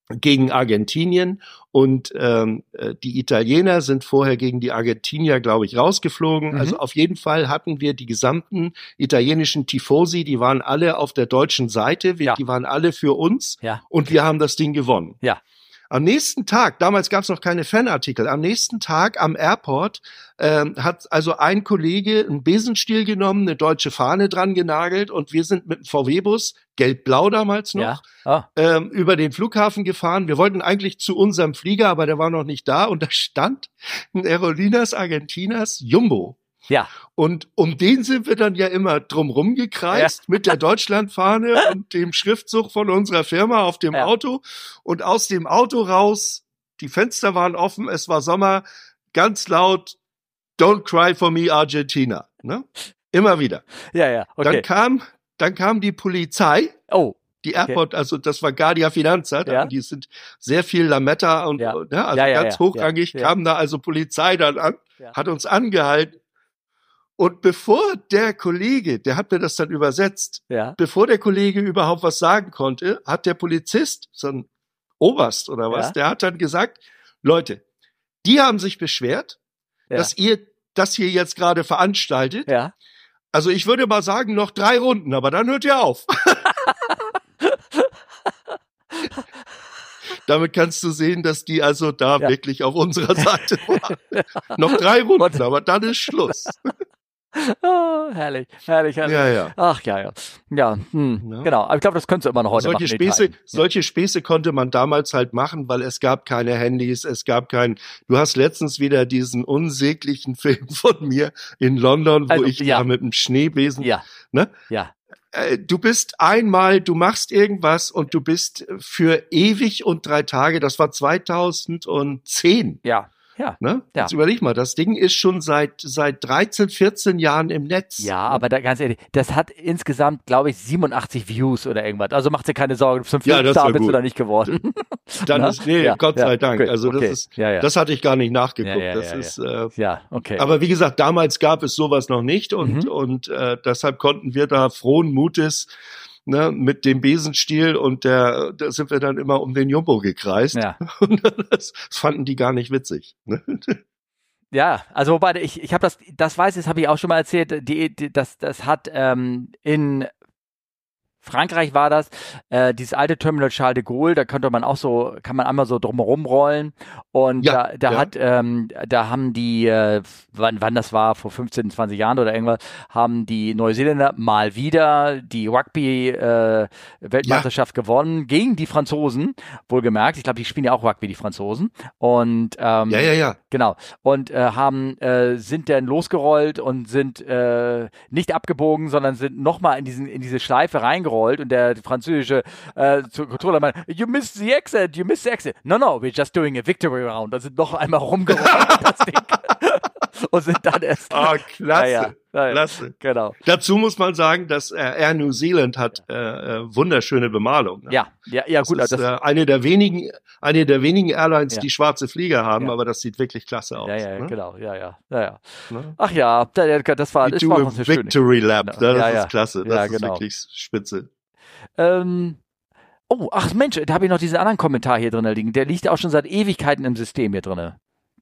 gegen Argentinien und ähm, äh, die Italiener sind vorher gegen die Argentinier, glaube ich, rausgeflogen. Mhm. Also auf jeden Fall hatten wir die gesamten italienischen Tifosi, die waren alle auf der deutschen Seite, wir, Ja. die waren alle für uns Ja. und wir haben das Ding gewonnen. Ja. Am nächsten Tag, damals gab es noch keine Fanartikel, am nächsten Tag am Airport ähm, hat also ein Kollege einen Besenstiel genommen, eine deutsche Fahne dran genagelt und wir sind mit dem VW-Bus, gelb-blau damals noch, Ja. Ah. ähm, über den Flughafen gefahren. Wir wollten eigentlich zu unserem Flieger, aber der war noch nicht da und da stand ein Aerolinas Argentinas Jumbo. Ja. Und um den sind wir dann ja immer drumrum gekreist mit der Deutschlandfahne und dem Schriftzug von unserer Firma auf dem Ja. Auto. Und aus dem Auto raus, die Fenster waren offen, es war Sommer, ganz laut, Don't cry for me, Argentina. Ne? Immer wieder. Ja, ja. Dann Okay. kam, dann kam die Polizei Oh. die Airport, also das war Guardia Finanza, Ja. die sind sehr viel Lametta und Ja. ne, also Ja, ja, ganz ja, hochrangig, ja, ja. kam da also Polizei dann an, Ja. hat uns angehalten. Und bevor der Kollege, der hat mir das dann übersetzt, Ja. bevor der Kollege überhaupt was sagen konnte, hat der Polizist, so ein Oberst oder was, Ja. der hat dann gesagt, Leute, die haben sich beschwert, Ja. dass ihr das hier jetzt gerade veranstaltet. Ja. Also ich würde mal sagen, noch drei Runden, aber dann hört ihr auf. Damit kannst du sehen, dass die also da Ja. wirklich auf unserer Seite waren. noch drei Runden, aber dann ist Schluss. Oh, herrlich, herrlich, herrlich. Ja, ja. Ach ja, ja. Ja, hm, Ja. genau. Aber ich glaube, das könntest du immer noch heute solche machen. Späße, solche Späße konnte man damals halt machen, weil es gab keine Handys, es gab kein. Du hast letztens wieder diesen unsäglichen Film von mir in London, wo Also, ich ja. da mit einem Schneebesen. Ja, Ne? ja, Äh, Du bist einmal, du machst irgendwas und du bist für ewig und drei Tage. Das war 2010. ja, ja. Ne? Ja. Jetzt überleg mal, das Ding ist schon seit seit 13, 14 Jahren im Netz. Ja, aber da, ganz ehrlich, das hat insgesamt, glaube ich, 87 Views oder irgendwas. Also mach dir keine Sorgen, zum Ja, vierten das Star war bist du da nicht geworden. Dann Na? ist nee, Ja, Gott ja, sei Dank. gut, also das okay. ist, Ja, ja. das hatte ich gar nicht nachgeguckt. Ja, ja, das ja, ist, äh, ja, okay. aber wie gesagt, damals gab es sowas noch nicht und Mhm. und äh, deshalb konnten wir da frohen Mutes ne, mit dem Besenstiel und der, da sind wir dann immer um den Jumbo gekreist. ja. Und das fanden die gar nicht witzig. Ne? Ja, also wobei ich, ich habe das, das weiß ich, das habe ich auch schon mal erzählt, die, die, das, das hat ähm, in Frankreich war das, äh, dieses alte Terminal Charles de Gaulle, da könnte man auch so, kann man einmal so drumherum rollen und Ja, da, da ja. hat, ähm, da haben die, äh, wann, wann das war, vor 15, 20 Jahren oder irgendwas, haben die Neuseeländer mal wieder die Rugby-Weltmeisterschaft gewonnen gegen die Franzosen, wohlgemerkt. Ich glaube, die spielen ja auch Rugby, die Franzosen. Und ähm, Ja, ja, ja. Genau. Und äh, haben äh, sind dann losgerollt und sind äh, nicht abgebogen, sondern sind nochmal in diesen in diese Schleife reingerollt und der französische äh, Controller meinte, you missed the exit, you missed the exit. No, no, we're just doing a victory round. Da sind noch einmal rumgerollt das Ding. Und sind dann erst. Ah, klasse. Ja, ja, ja. Klasse. Genau. Dazu muss man sagen, dass äh, Air New Zealand hat äh, äh, wunderschöne Bemalung. Ne? Ja, ja, ja, Das gut. ist das, äh, eine der wenigen, eine der wenigen Airlines, Ja. die schwarze Flieger haben, aber das sieht wirklich klasse aus. ja, ja, ne? genau. Ja, ja, ja. Ne? Ach ja, da- da- das war, das war eine schöne. Victory Lap, Genau. das Ja, ist klasse, das Ja, ist genau. wirklich spitze. Ähm, oh, ach Mensch, da habe ich noch diesen anderen Kommentar hier drin liegen. Der liegt auch schon seit Ewigkeiten im System hier drin.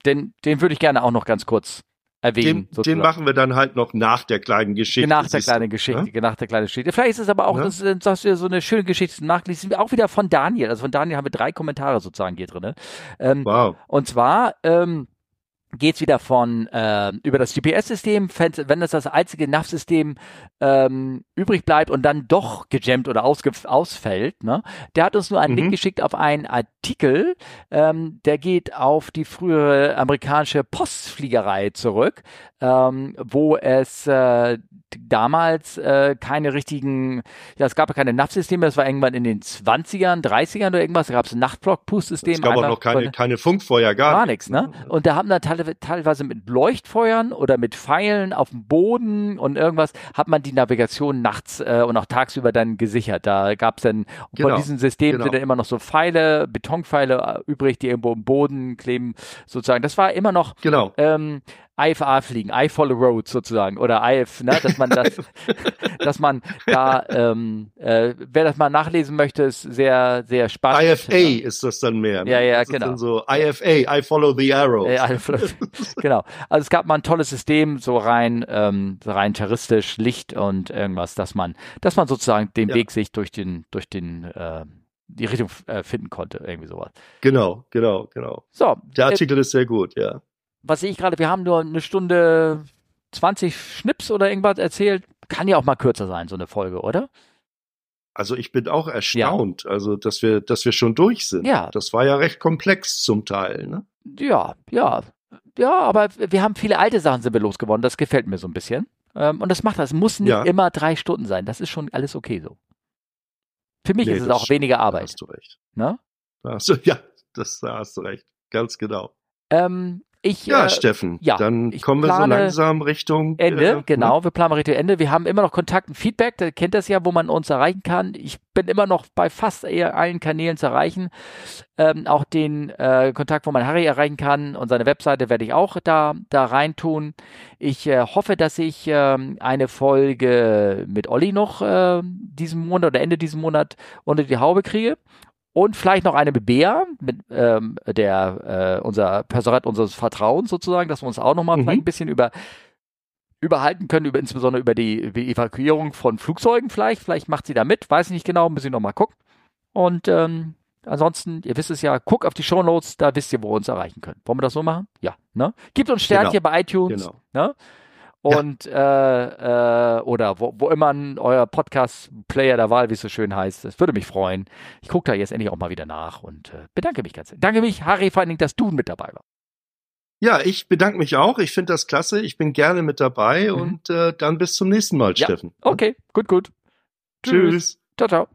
Den, den würde ich gerne auch noch ganz kurz erwähnen. Den, den machen wir dann halt noch nach der kleinen Geschichte. nach der kleinen Geschichte, ne? nach der kleinen Geschichte. Vielleicht ist es aber auch, Ja. das, ist, das ist so eine schöne Geschichte nachlesen, auch wieder von Daniel. Also von Daniel haben wir drei Kommentare sozusagen hier drin. Ähm, Wow. und zwar ähm, geht's wieder von äh, über das GPS-System, wenn das das einzige NAV-System ähm, übrig bleibt und dann doch gejammt oder ausfällt. Ne? Der hat uns nur einen Mhm. Link geschickt auf einen Artikel, ähm, der geht auf die frühere amerikanische Postfliegerei zurück, ähm, wo es äh, damals äh, keine richtigen, ja, es gab ja keine NAV-Systeme, das war irgendwann in den 20ern, 30ern oder irgendwas, da gab es ein Nachtblock-Push-System. Es gab auch noch keine, keine Funkfeuer, gar, gar nichts, ne? Und da haben dann teilweise, teilweise mit Leuchtfeuern oder mit Pfeilen auf dem Boden und irgendwas hat man die Navigation nachts äh, und auch tagsüber dann gesichert. Da gab es dann Genau, von diesem System genau. sind dann immer noch so Pfeile, Betonpfeile äh, übrig, die irgendwo im Boden kleben, sozusagen. Das war immer noch Genau. ähm, IFA fliegen, I follow road sozusagen oder IF, ne, dass man das, dass man da, ähm, äh, wer das mal nachlesen möchte, ist sehr, sehr spannend. IFA ist das dann mehr. ne? Ja, ja, das genau. So IFA, I follow the arrows. Ja, genau. Also es gab mal ein tolles System, so rein, ähm, so rein terroristisch, Licht und irgendwas, dass man, dass man sozusagen den Ja. Weg sich durch den, durch den, äh, die Richtung äh, finden konnte, irgendwie sowas. Genau, genau, genau. So, Der äh, Artikel ist sehr gut, ja. Was sehe ich gerade, wir haben nur eine Stunde 20 Schnips oder irgendwas erzählt. Kann ja auch mal kürzer sein, so eine Folge, oder? Also ich bin auch erstaunt, also dass wir, dass wir schon durch sind. Ja. Das war ja recht komplex zum Teil, ne? Ja, ja. Ja, aber wir haben viele alte Sachen sind wir losgeworden. Das gefällt mir so ein bisschen. Ähm, und das macht das. Es muss nicht Ja. immer drei Stunden sein. Das ist schon alles okay so. Für mich Nee, ist es auch stimmt. weniger Da Arbeit. hast du recht. Ne? Da hast du, ja, das, da hast du recht. Ganz genau. Ähm, ich, Ja, äh, Steffen, ja, dann kommen wir so langsam Richtung Ende, äh, genau. Wir planen Richtung Ende. Wir haben immer noch Kontakt und Feedback. Da kennt das ja, wo man uns erreichen kann. Ich bin immer noch bei fast eher allen Kanälen zu erreichen. Ähm, auch den äh, Kontakt, wo man Harry erreichen kann und seine Webseite werde ich auch da, da reintun. Ich äh, hoffe, dass ich ähm, eine Folge mit Olli noch äh, diesen Monat oder Ende diesen Monat unter die Haube kriege. Und vielleicht noch eine mit Bea, mit ähm, der äh, unser Personat unseres Vertrauens sozusagen, dass wir uns auch nochmal Mhm. vielleicht ein bisschen über überhalten können, über, insbesondere über die, über die Evakuierung von Flugzeugen vielleicht. Vielleicht macht sie da mit, weiß ich nicht genau, muss ich nochmal gucken. Und ähm, ansonsten, ihr wisst es ja, guckt auf die Shownotes, da wisst ihr, wo ihr uns erreichen könnt. Wollen wir das so machen? Ja. Ne? Gebt uns Sternchen Genau. bei iTunes. Genau. Ne? Und ja. äh, äh, oder wo, wo immer euer Podcast-Player der Wahl, wie es so schön heißt. Das würde mich freuen. Ich gucke da jetzt endlich auch mal wieder nach und äh, bedanke mich ganz. Danke mich, Harry, vor allen Dingen, dass du mit dabei warst. Ja, ich bedanke mich auch. Ich finde das klasse. Ich bin gerne mit dabei mhm. und äh, dann bis zum nächsten Mal, ja. Steffen. Okay, gut, gut. Tschüss. Tschüss. Ciao, ciao.